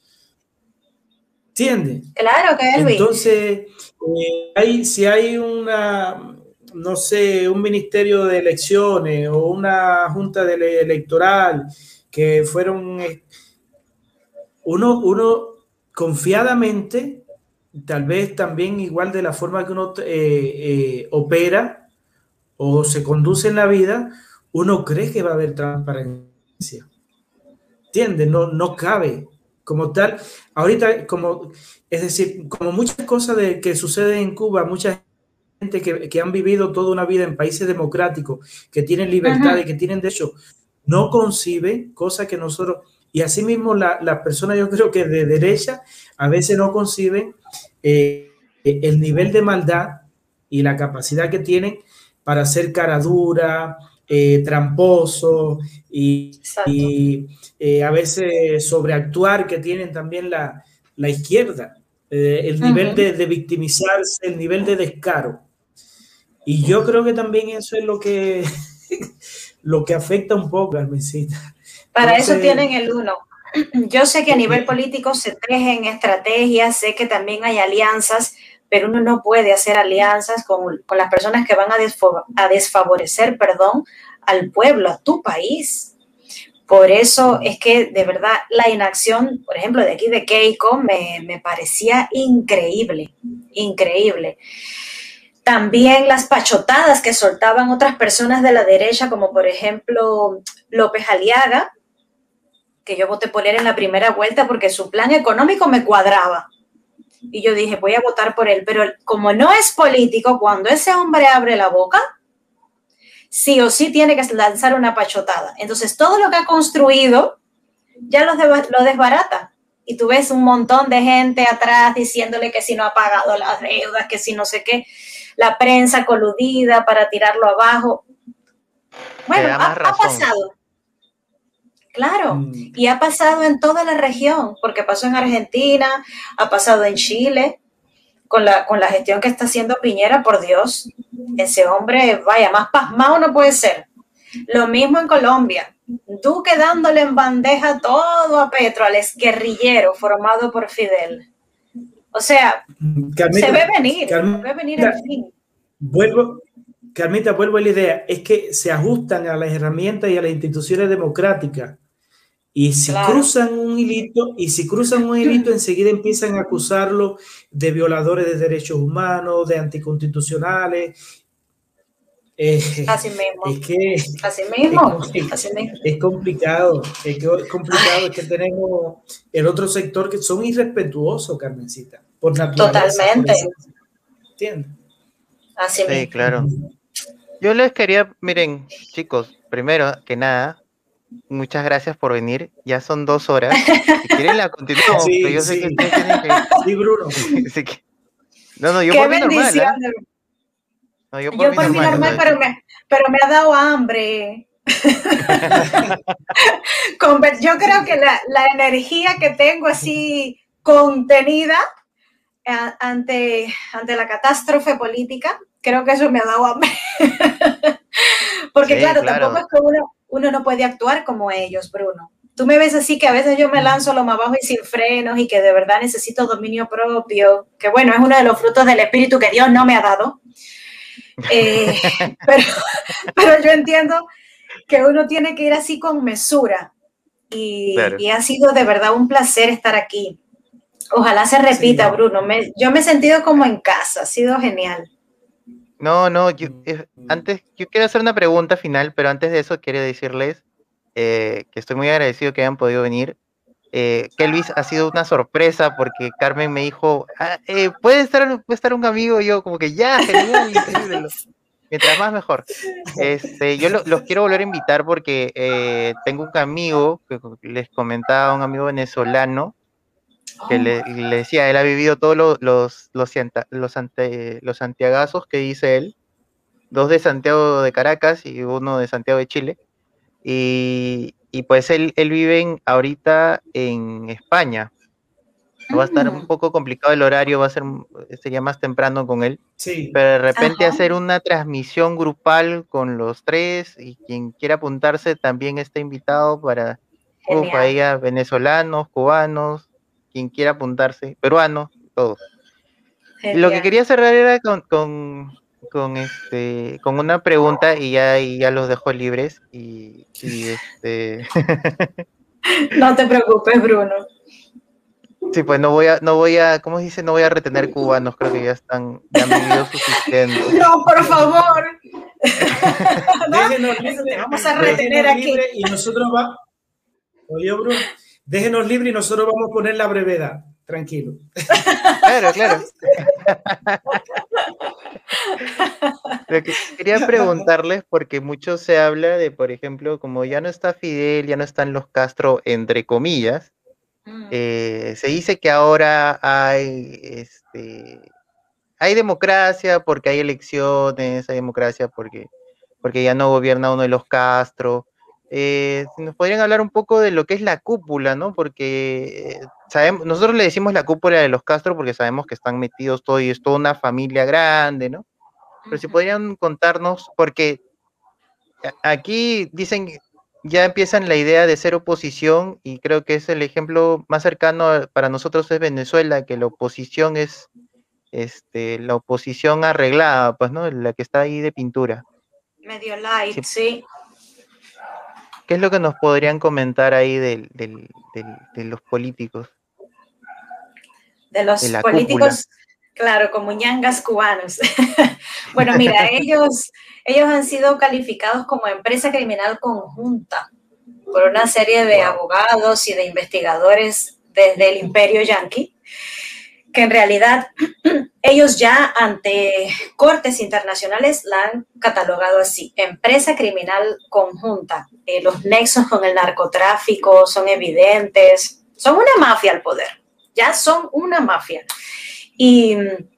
¿Entiendes? Claro que Entonces, eh, hay, si hay una, no sé, un ministerio de elecciones o una junta de electoral que fueron eh, uno, uno confiadamente, tal vez también igual de la forma que uno eh, opera o se conduce en la vida, uno cree que va a haber transparencia. ¿Entiendes? No, no cabe como tal. Ahorita, como, es decir, como muchas cosas de, que suceden en Cuba, mucha gente que, que, han vivido toda una vida en países democráticos, que tienen libertad y que tienen derecho, no concibe cosas que nosotros, y asimismo las la personas yo creo que de derecha a veces no conciben eh, el nivel de maldad y la capacidad que tienen para hacer cara dura, eh, tramposo y, eh, a veces sobreactuar que tienen también la, izquierda, eh, el nivel de, victimizarse, el nivel de descaro. Y yo creo que también eso es lo que, lo que afecta un poco, Carmencita. Para eso tienen el uno. Yo sé que a nivel político se tejen estrategias, sé que también hay alianzas, pero uno no puede hacer alianzas con, con las personas que van a, desfavorecer, perdón, al pueblo, a tu país. Por eso es que de verdad la inacción, por ejemplo, de aquí de Keiko me, me parecía increíble, increíble. También las pachotadas que soltaban otras personas de la derecha, como por ejemplo López Aliaga, que yo voté por él en la primera vuelta porque su plan económico me cuadraba y yo dije, voy a votar por él, pero como no es político, cuando ese hombre abre la boca, sí o sí tiene que lanzar una pachotada. Entonces, todo lo que ha construido ya lo, lo desbarata. Y tú ves un montón de gente atrás diciéndole que si no ha pagado las deudas, que si no sé qué, la prensa coludida para tirarlo abajo. Bueno, ha pasado. Claro, mm. y ha pasado en toda la región, porque pasó en Argentina, ha pasado en Chile, con la, con la gestión que está haciendo Piñera, por Dios, ese hombre, vaya, más pasmado no puede ser. Lo mismo en Colombia, Duque dándole en bandeja todo a Petro, al guerrillero formado por Fidel. O sea, se ve venir, se ve venir Vuelvo, Carmita, vuelvo a la idea, es que se ajustan a las herramientas y a las instituciones democráticas. Y si cruzan un hilito, y si cruzan un hilito, enseguida empiezan a acusarlo de violadores de derechos humanos, de anticonstitucionales. Eh, así mismo. Es que así mismo. Es, complicado. Es, que complicado. Es que tenemos el otro sector que son irrespetuosos, Carmencita. Por Totalmente. ¿Entiendes? Así sí, claro. Yo les quería, miren, chicos, primero que nada, muchas gracias por venir. Ya son dos horas. Si quieren la continuamos, sí, yo sé que ustedes tienen que. Sí, Bruno. No, no, yo por mí normal. ¿eh? No, yo por, mí normal, pero, me, pero me ha dado hambre. yo creo que la, la, energía que tengo así contenida eh, ante, ante la catástrofe política creo que eso me ha dado hambre. Porque claro, tampoco es que uno, uno no puede actuar como ellos, Bruno. Tú me ves así que a veces yo me lanzo lo más bajo y sin frenos y que de verdad necesito dominio propio, que bueno, es uno de los frutos del espíritu que Dios no me ha dado. Eh, pero, pero, yo entiendo que uno tiene que ir así con mesura y, y, ha sido de verdad un placer estar aquí. Ojalá se repita, Bruno. yo me he sentido como en casa, ha sido genial. No, no, yo, antes, yo quiero hacer una pregunta final, pero antes de eso quiero decirles eh, que estoy muy agradecido que hayan podido venir. Eh, que Luis ha sido una sorpresa porque Carmen me dijo, ah, eh, ¿puede, estar, puede estar un amigo, y yo como que ya, genial, Mientras más mejor. Este, yo los quiero volver a invitar porque tengo un amigo, que les comentaba, un amigo venezolano, que le, decía, él ha vivido todos los, los, los, los, los santiagazos que dice él, dos de Santiago de Caracas y uno de Santiago de Chile. Y, y pues él, él vive ahorita en España. Va a estar un mm. poco complicado el horario, va a ser sería más temprano con él. Sí. Pero de repente hacer una transmisión grupal con los tres y quien quiera apuntarse también está invitado para uf, venezolanos, cubanos, quien quiera apuntarse, peruano, todo. Lo que quería cerrar era con, con, este, con una pregunta y ya, ya los dejo libres y, este... no te preocupes, Bruno. Sí, pues no voy a, no voy a, ¿cómo se dice? No voy a retener cubanos, creo que ya están, ya han vivido suficiente. No, por favor. Déjenos, vamos a retener aquí. Y nosotros va, oye, Bruno, déjenos libre y nosotros vamos a poner la brevedad. Tranquilo. Claro, claro. quería preguntarles, porque mucho se habla de, por ejemplo, como ya no está Fidel, ya no están los Castro, entre comillas, mm. eh, se dice que ahora hay, este, hay democracia porque hay elecciones, hay democracia porque, porque ya no gobierna uno de los Castro. Eh, nos podrían hablar un poco de lo que es la cúpula, ¿no? Porque eh, sabemos, nosotros le decimos la cúpula de los Castro porque sabemos que están metidos todo y es toda una familia grande, ¿no? Pero si podrían contarnos, porque aquí dicen, ya empiezan la idea de ser oposición y creo que es el ejemplo más cercano para nosotros es Venezuela, que la oposición es este, la oposición arreglada, pues, ¿no? La que está ahí de pintura. Medio light, sí. ¿Qué es lo que nos podrían comentar ahí de, los políticos? De los políticos, claro, como ñangas cubanos. bueno, mira, ellos, ellos han sido calificados como empresa criminal conjunta por una serie de abogados y de investigadores desde el imperio yanqui que en realidad ellos ya ante cortes internacionales la han catalogado así, empresa criminal conjunta. Eh, los nexos con el narcotráfico son evidentes, son una mafia al poder, ya son una mafia. Y mm,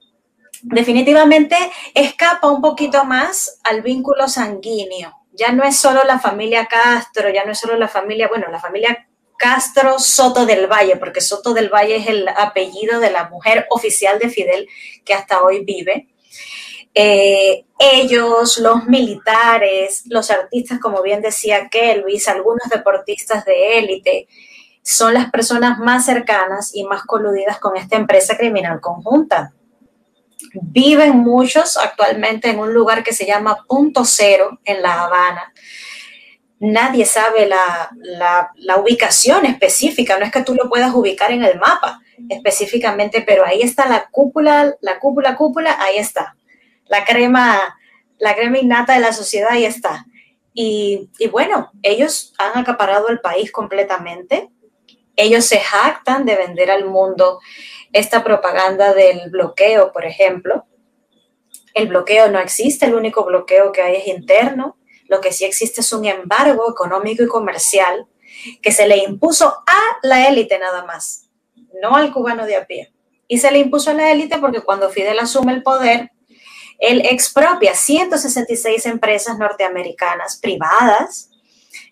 definitivamente escapa un poquito más al vínculo sanguíneo. Ya no es solo la familia Castro, ya no es solo la familia, bueno, la familia Castro Soto del Valle, porque Soto del Valle es el apellido de la mujer oficial de Fidel que hasta hoy vive. Eh, ellos, los militares, los artistas, como bien decía Kelvis, algunos deportistas de élite, son las personas más cercanas y más coludidas con esta empresa criminal conjunta. Viven muchos actualmente en un lugar que se llama Punto Cero en La Habana. Nadie sabe la, la, ubicación específica, no es que tú lo puedas ubicar en el mapa específicamente, pero ahí está la cúpula, la cúpula, cúpula, ahí está. La crema, la crema innata de la sociedad, ahí está. Y, y bueno, ellos han acaparado el país completamente. Ellos se jactan de vender al mundo esta propaganda del bloqueo, por ejemplo. El bloqueo no existe, el único bloqueo que hay es interno. Lo que sí existe es un embargo económico y comercial que se le impuso a la élite nada más, no al cubano de a pie. Y se le impuso a la élite porque cuando Fidel asume el poder, él expropia 166 empresas norteamericanas privadas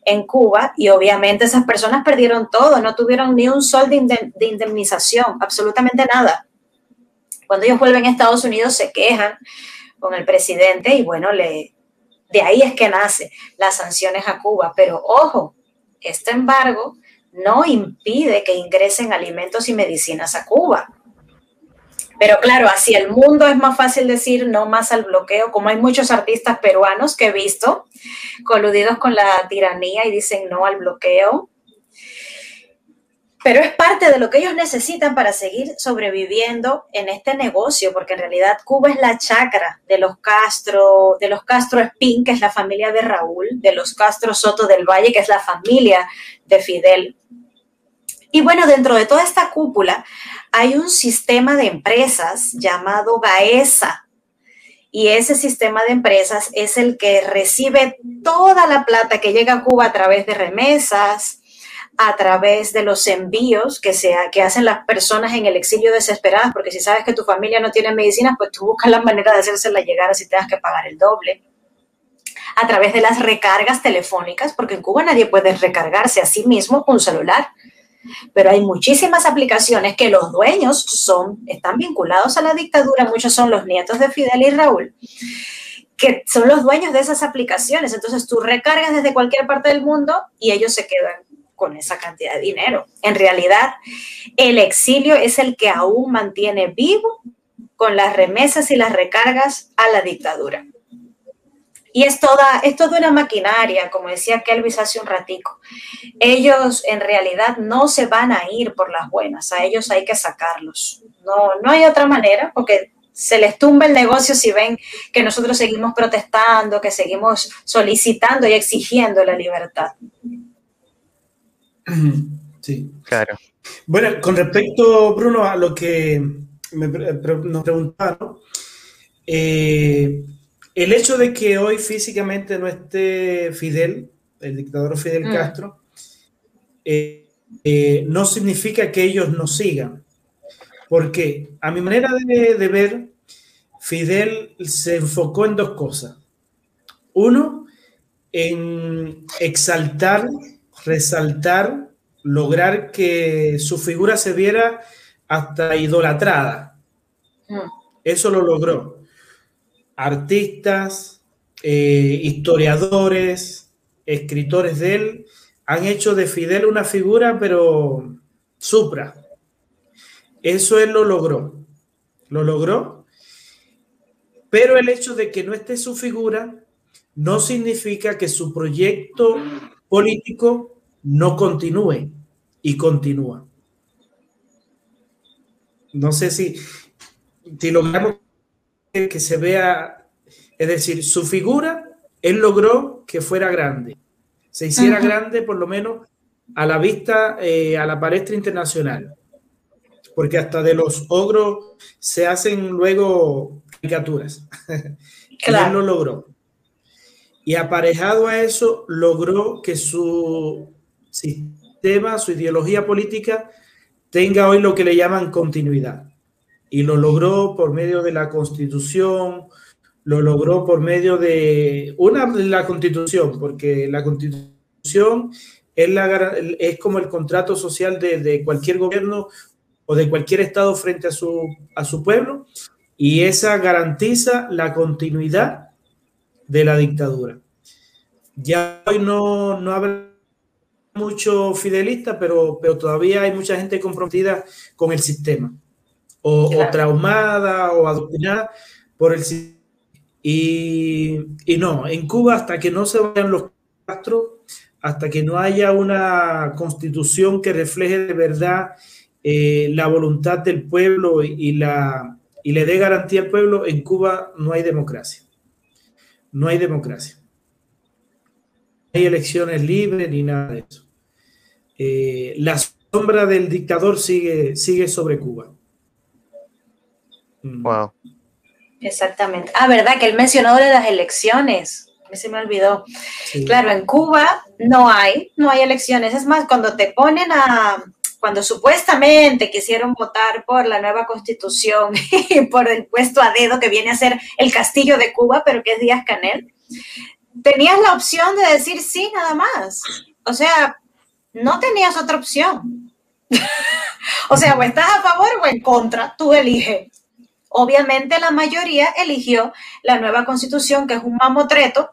en Cuba y obviamente esas personas perdieron todo, no tuvieron ni un sol de, indemnización, absolutamente nada. Cuando ellos vuelven a Estados Unidos se quejan con el presidente y bueno, le, de ahí es que nace las sanciones a Cuba. Pero ojo, este embargo no impide que ingresen alimentos y medicinas a Cuba. Pero claro, hacia el mundo es más fácil decir no más al bloqueo, como hay muchos artistas peruanos que he visto coludidos con la tiranía y dicen no al bloqueo. Pero es parte de lo que ellos necesitan para seguir sobreviviendo en este negocio, porque en realidad Cuba es la chacra de los Castro, de los Castro Espín, que es la familia de Raúl, de los Castro Soto del Valle, que es la familia de Fidel. Y bueno, dentro de toda esta cúpula hay un sistema de empresas llamado GAESA. Y ese sistema de empresas es el que recibe toda la plata que llega a Cuba a través de remesas, a través de los envíos que, sea, que hacen las personas en el exilio desesperadas, porque si sabes que tu familia no tiene medicinas, pues tú buscas la manera de hacérsela llegar así tengas que pagar el doble. A través de las recargas telefónicas, porque en Cuba nadie puede recargarse a sí mismo un celular pero hay muchísimas aplicaciones que los dueños son, están vinculados a la dictadura, muchos son los nietos de Fidel y Raúl, que son los dueños de esas aplicaciones. Entonces tú recargas desde cualquier parte del mundo y ellos se quedan con esa cantidad de dinero. En realidad, el exilio es el que aún mantiene vivo con las remesas y las recargas a la dictadura. Y es toda, es toda una maquinaria, como decía Kelvis hace un ratico. Ellos en realidad no se van a ir por las buenas, a ellos hay que sacarlos. No, no hay otra manera, porque se les tumba el negocio si ven que nosotros seguimos protestando, que seguimos solicitando y exigiendo la libertad. Sí. Claro. Bueno, con respecto, Bruno, a lo que me, nos preguntaron, eh, el hecho de que hoy físicamente no esté Fidel, el dictador Fidel mm. Castro, eh, eh, no significa que ellos no sigan. Porque a mi manera de, ver, Fidel se enfocó en dos cosas. Uno, en exaltar, resaltar, lograr que su figura se viera hasta idolatrada. Mm. Eso lo logró artistas, eh, historiadores, escritores de él, han hecho de Fidel una figura, pero supra. Eso él lo logró. Lo logró. Pero el hecho de que no esté su figura no significa que su proyecto político no continúe y continúa. No sé si, si logramos que se vea, es decir, su figura, él logró que fuera grande, se hiciera grande por lo menos a la vista, eh, a la palestra internacional, porque hasta de los ogros se hacen luego caricaturas. Claro. él lo logró. Y aparejado a eso, logró que su sistema, su ideología política tenga hoy lo que le llaman continuidad y lo logró por medio de la constitución, lo logró por medio de una la constitución, porque la constitución es, la, es como el contrato social de, de, cualquier gobierno o de cualquier estado frente a su, a su pueblo y esa garantiza la continuidad de la dictadura. Ya hoy no, no habrá mucho fidelista, pero, pero todavía hay mucha gente comprometida con el sistema o, traumada o adoctrinada por el y, y no, en Cuba hasta que no se vayan los Castro, hasta que no haya una constitución que refleje de verdad eh, la voluntad del pueblo y, la, y le dé garantía al pueblo, en Cuba no hay democracia. No hay democracia. No hay elecciones libres ni nada de eso. Eh, la sombra del dictador sigue, sigue sobre Cuba. Mm. Wow. Exactamente. Ah, ¿verdad? Que él mencionó de las elecciones. A se me olvidó. Claro, en Cuba no hay, no hay elecciones. Es más, cuando te ponen a, cuando supuestamente quisieron votar por la nueva constitución y por el puesto a dedo que viene a ser el castillo de Cuba, pero que es Díaz Canel, tenías la opción de decir sí nada más. O sea, no tenías otra opción. o sea, o estás a favor o en contra, tú eliges. Obviamente la mayoría eligió la nueva constitución, que es un mamotreto,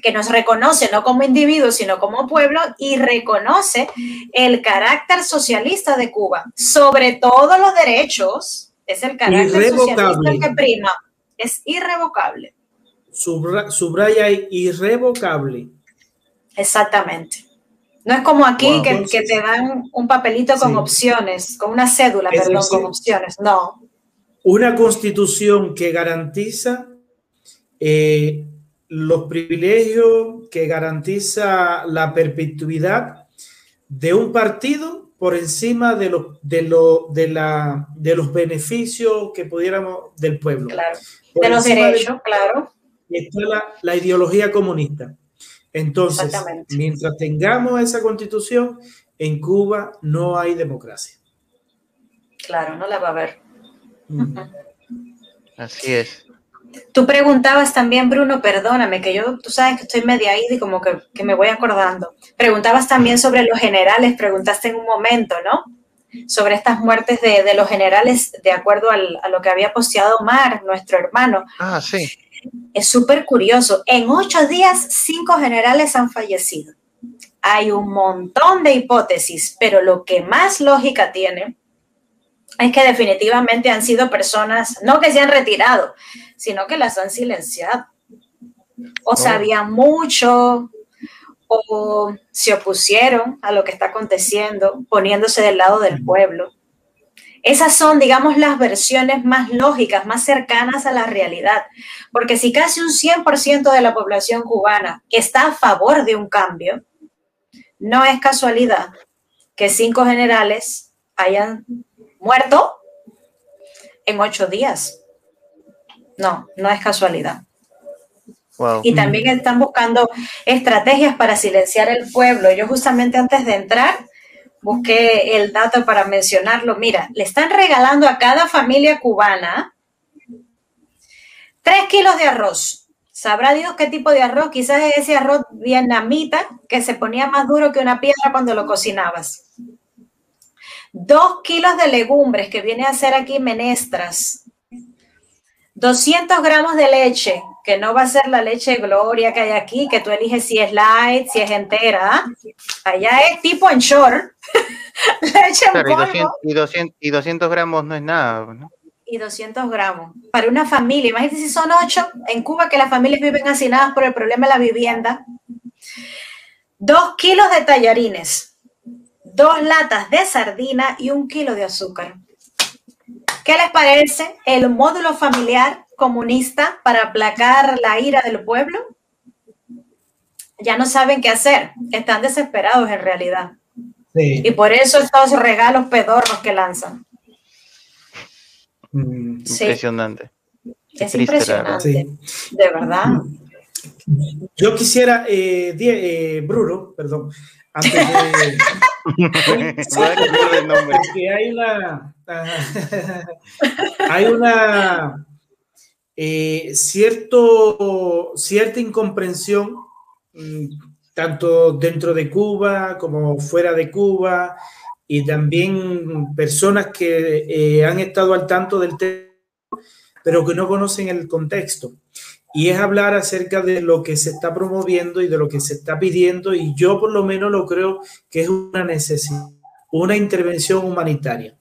que nos reconoce no como individuos, sino como pueblo, y reconoce el carácter socialista de Cuba. Sobre todos los derechos, es el carácter socialista el que prima. Es irrevocable. subraya irrevocable. Exactamente. No es como aquí que, te dan un papelito con opciones, con una cédula, perdón, con opciones. No, una constitución que garantiza eh, los privilegios, que garantiza la perpetuidad de un partido por encima de, los de, de, la, de los beneficios que pudiéramos del pueblo. Claro. de los derechos, claro. Está la, la, ideología comunista. Entonces, mientras tengamos esa constitución, en Cuba no hay democracia. Claro, no la va a haber. Así es. Tú preguntabas también, Bruno, perdóname, que yo, tú sabes que estoy media ahí y como que, me voy acordando. Preguntabas también sobre los generales, preguntaste en un momento, ¿no? Sobre estas muertes de, los generales, de acuerdo a lo que había posteado Mar, nuestro hermano. Ah, sí. Es súper curioso. En ocho días, cinco generales han fallecido. Hay un montón de hipótesis, pero lo que más lógica tiene es que definitivamente han sido personas, no que se han retirado, sino que las han silenciado. O sabían mucho, o se opusieron a lo que está aconteciendo, poniéndose del lado del pueblo. Esas son, digamos, las versiones más lógicas, más cercanas a la realidad. Porque si casi un 100% de la población cubana está a favor de un cambio, no es casualidad que cinco generales hayan muerto en ocho días. No, no es casualidad. Y también están buscando estrategias para silenciar el pueblo. Yo justamente antes de entrar busqué el dato para mencionarlo. Mira, le están regalando a cada familia cubana tres kilos de arroz. Sabrá Dios qué tipo de arroz. Quizás es ese arroz vietnamita que se ponía más duro que una piedra cuando lo cocinabas. Dos kilos de legumbres, que viene a ser aquí menestras. 200 gramos de leche, que no va a ser la leche Gloria que hay aquí, que tú eliges si es light, si es entera. Allá es tipo en short. leche en polvo. Y 200, y, 200, gramos no es nada, ¿no? Y 200 gramos. Para una familia, imagínate si son ocho, en Cuba que las familias viven hacinadas por el problema de la vivienda. Dos kilos de tallarines dos latas de sardina y un kilo de azúcar. ¿Qué les parece el módulo familiar comunista para aplacar la ira del pueblo? Ya no saben qué hacer, están desesperados en realidad. Y por eso estos regalos pedorros que lanzan. Mm, impresionante. Es impresionante, de verdad. Yo quisiera, eh, eh, Bruno, perdón, antes de... hay una... hay una... Eh, cierto, cierta incomprensión, mm, tanto dentro de Cuba como fuera de Cuba, y también personas que eh, han estado al tanto del tema, pero que no conocen el contexto. Y es hablar acerca de lo que se está promoviendo y de lo que se está pidiendo y yo por lo menos lo creo que es una necesidad, una intervención humanitaria.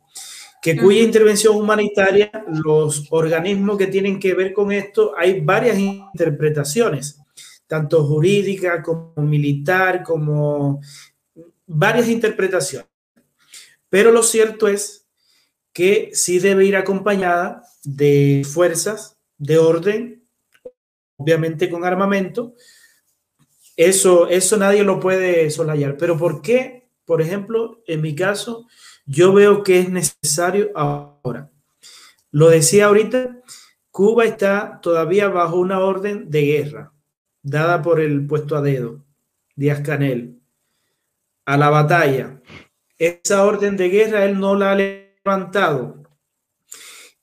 que cuya intervención humanitaria, los organismos que tienen que ver con esto, hay varias interpretaciones, tanto jurídica como militar, como varias interpretaciones. Pero lo cierto es que sí debe ir acompañada de fuerzas de orden, obviamente con armamento. Eso, eso nadie lo puede solayar. Pero ¿por qué? Por ejemplo, en mi caso, yo veo que es necesario ahora. Lo decía ahorita, Cuba está todavía bajo una orden de guerra dada por el puesto a dedo, Díaz Canel, a la batalla. Esa orden de guerra él no la ha levantado.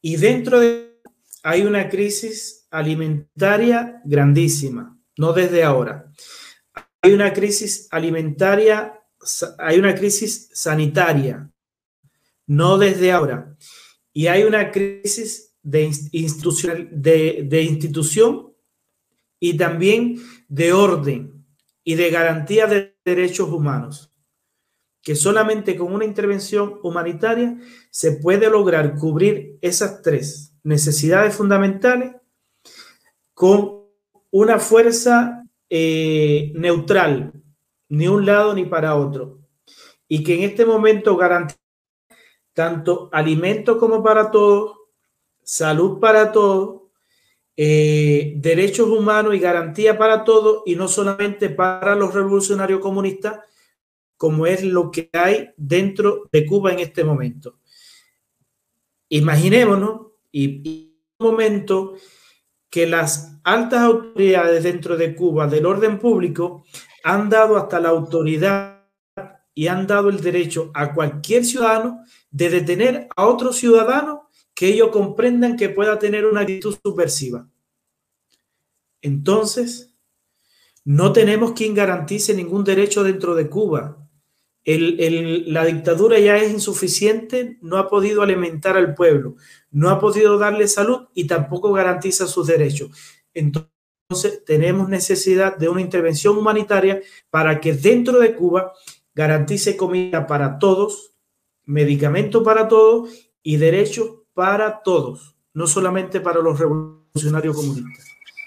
Y dentro de hay una crisis alimentaria grandísima, no desde ahora. Hay una crisis alimentaria, hay una crisis sanitaria, no desde ahora. Y hay una crisis de, de, de institución y también de orden y de garantía de derechos humanos, que solamente con una intervención humanitaria se puede lograr cubrir esas tres necesidades fundamentales con una fuerza eh, neutral, ni un lado ni para otro, y que en este momento garantice tanto alimento como para todos, salud para todos, eh, derechos humanos y garantía para todos, y no solamente para los revolucionarios comunistas, como es lo que hay dentro de Cuba en este momento. Imaginémonos, y, un momento que las altas autoridades dentro de Cuba del orden público han dado hasta la autoridad y han dado el derecho a cualquier ciudadano de detener a otro ciudadano que ellos comprendan que pueda tener una actitud subversiva. Entonces, no tenemos quien garantice ningún derecho dentro de Cuba. la dictadura ya es insuficiente, no ha podido alimentar al pueblo, no ha podido darle salud y tampoco garantiza sus derechos. Entonces, tenemos necesidad de una intervención humanitaria para que dentro de Cuba garantice comida para todos, medicamento para todos y derechos para todos, no solamente para los revolucionarios comunistas.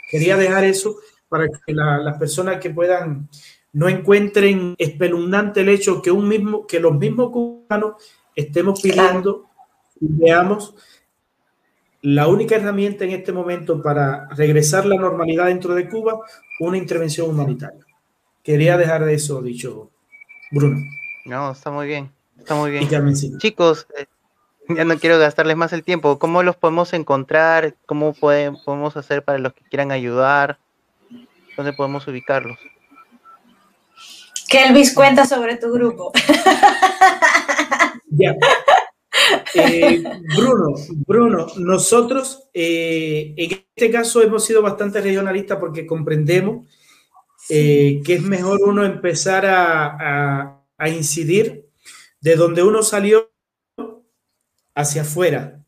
Quería dejar eso para que las personas que puedan no encuentren espeluznante el hecho que un mismo que los mismos cubanos estemos pidiendo y veamos la única herramienta en este momento para regresar la normalidad dentro de Cuba, una intervención humanitaria. Quería dejar de eso dicho, Bruno. No, está muy bien. Está muy bien. Chicos, eh, ya no quiero gastarles más el tiempo. ¿Cómo los podemos encontrar? ¿Cómo podemos hacer para los que quieran ayudar? ¿Dónde podemos ubicarlos? Que Elvis cuenta sobre tu grupo. Ya. Eh, Bruno, Bruno, nosotros eh, en este caso hemos sido bastante regionalistas porque comprendemos que es mejor uno empezar a, a incidir de donde uno salió hacia afuera.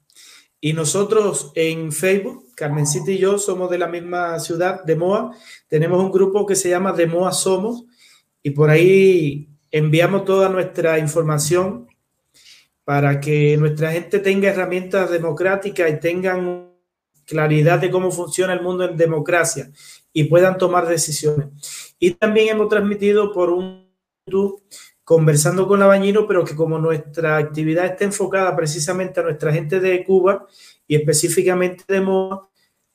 Y nosotros en Facebook, Carmencita y yo somos de la misma ciudad, de Moa, tenemos un grupo que se llama De Moa Somos y por ahí enviamos toda nuestra información para que nuestra gente tenga herramientas democráticas y tengan claridad de cómo funciona el mundo en democracia y puedan tomar decisiones. Y también hemos transmitido por un YouTube conversando con la Bañino, pero que como nuestra actividad está enfocada precisamente a nuestra gente de Cuba y específicamente de Moa,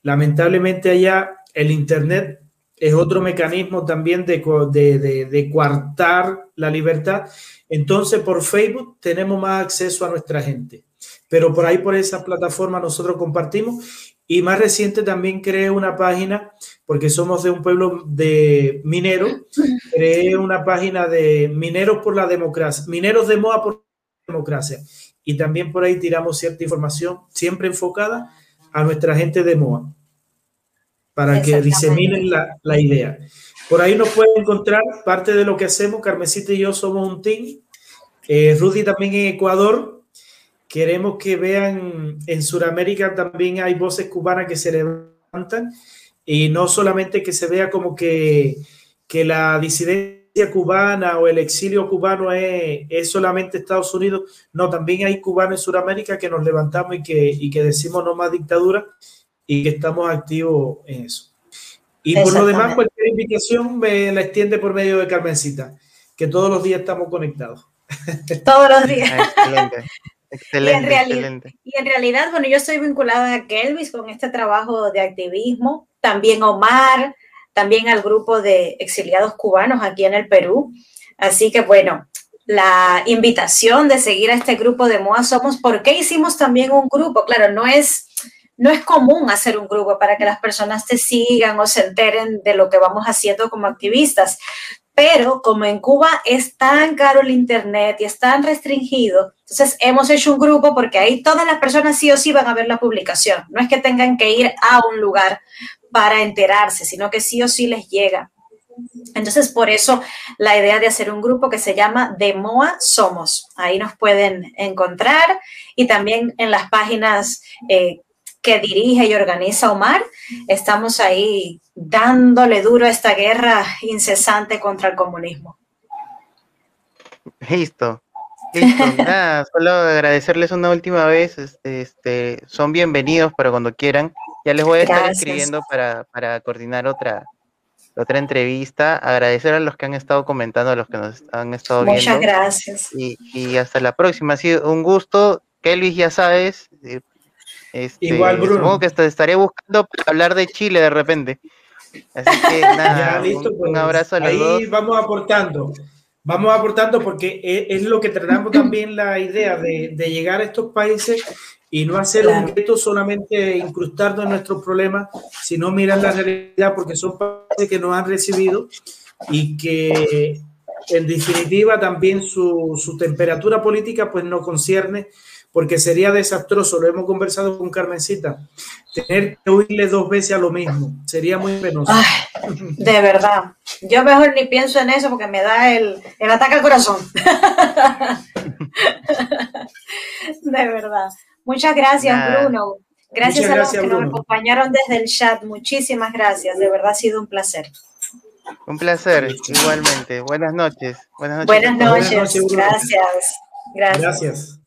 lamentablemente allá el Internet es otro mecanismo también de, de, de, coartar la libertad. Entonces, por Facebook tenemos más acceso a nuestra gente. Pero por ahí, por esa plataforma, nosotros compartimos y más reciente también creé una página, porque somos de un pueblo de minero, creé una página de Mineros por la Democracia, Mineros de Moa por la Democracia. Y también por ahí tiramos cierta información, siempre enfocada a nuestra gente de Moa, para que diseminen la, la idea. Por ahí nos pueden encontrar parte de lo que hacemos. Carmesita y yo somos un team. Eh, Rudy también en Ecuador, Queremos que vean, en Sudamérica también hay voces cubanas que se levantan y no solamente que se vea como que, que la disidencia cubana o el exilio cubano es, es, solamente Estados Unidos. No, también hay cubanos en Sudamérica que nos levantamos y que, y que decimos no más dictadura y que estamos activos en eso. Y por lo demás, cualquier invitación me la extiende por medio de Carmencita, que todos los días estamos conectados. Todos los días. excelente. Excelente, y en, excelente. y en realidad, bueno, yo estoy vinculada a Kelvis con este trabajo de activismo, también Omar, también al grupo de exiliados cubanos aquí en el Perú. Así que bueno, la invitación de seguir a este grupo de MOA Somos, ¿por qué hicimos también un grupo? Claro, no es, no es común hacer un grupo para que las personas te sigan o se enteren de lo que vamos haciendo como activistas, pero como en Cuba es tan caro el Internet y es tan restringido, entonces hemos hecho un grupo porque ahí todas las personas sí o sí van a ver la publicación. No es que tengan que ir a un lugar para enterarse, sino que sí o sí les llega. Entonces, por eso la idea de hacer un grupo que se llama De Moa Somos. Ahí nos pueden encontrar y también en las páginas eh, que dirige y organiza Omar, estamos ahí dándole duro a esta guerra incesante contra el comunismo. Listo. Listo. Nada, solo agradecerles una última vez. Este, este, son bienvenidos para cuando quieran. Ya les voy a estar escribiendo para, para coordinar otra, otra entrevista. Agradecer a los que han estado comentando, a los que nos han estado viendo. Muchas gracias. Y, y, hasta la próxima. Ha sido un gusto. Kelvis, ya sabes, eh, este, Igual, Bruno. Supongo que estaré buscando para hablar de Chile de repente. Así que nada, un, pues, abrazo a los Ahí vamos aportando. Vamos aportando porque es, lo que tratamos también la idea de, llegar a estos países y no hacer un reto solamente incrustarnos en nuestros problemas, sino mirar la realidad porque son países que nos han recibido y que en definitiva también su, su temperatura política pues nos concierne porque sería desastroso, lo hemos conversado con Carmencita, tener que oírle dos veces a lo mismo, sería muy penoso. de verdad, yo mejor ni pienso en eso porque me da el, ataque al corazón. de verdad. Muchas gracias, Bruno. Gracias, a los que nos acompañaron desde el chat. Muchísimas gracias. De verdad ha sido un placer. Un placer, igualmente. Buenas noches. Buenas noches. Buenas noches. gracias. Gracias. gracias.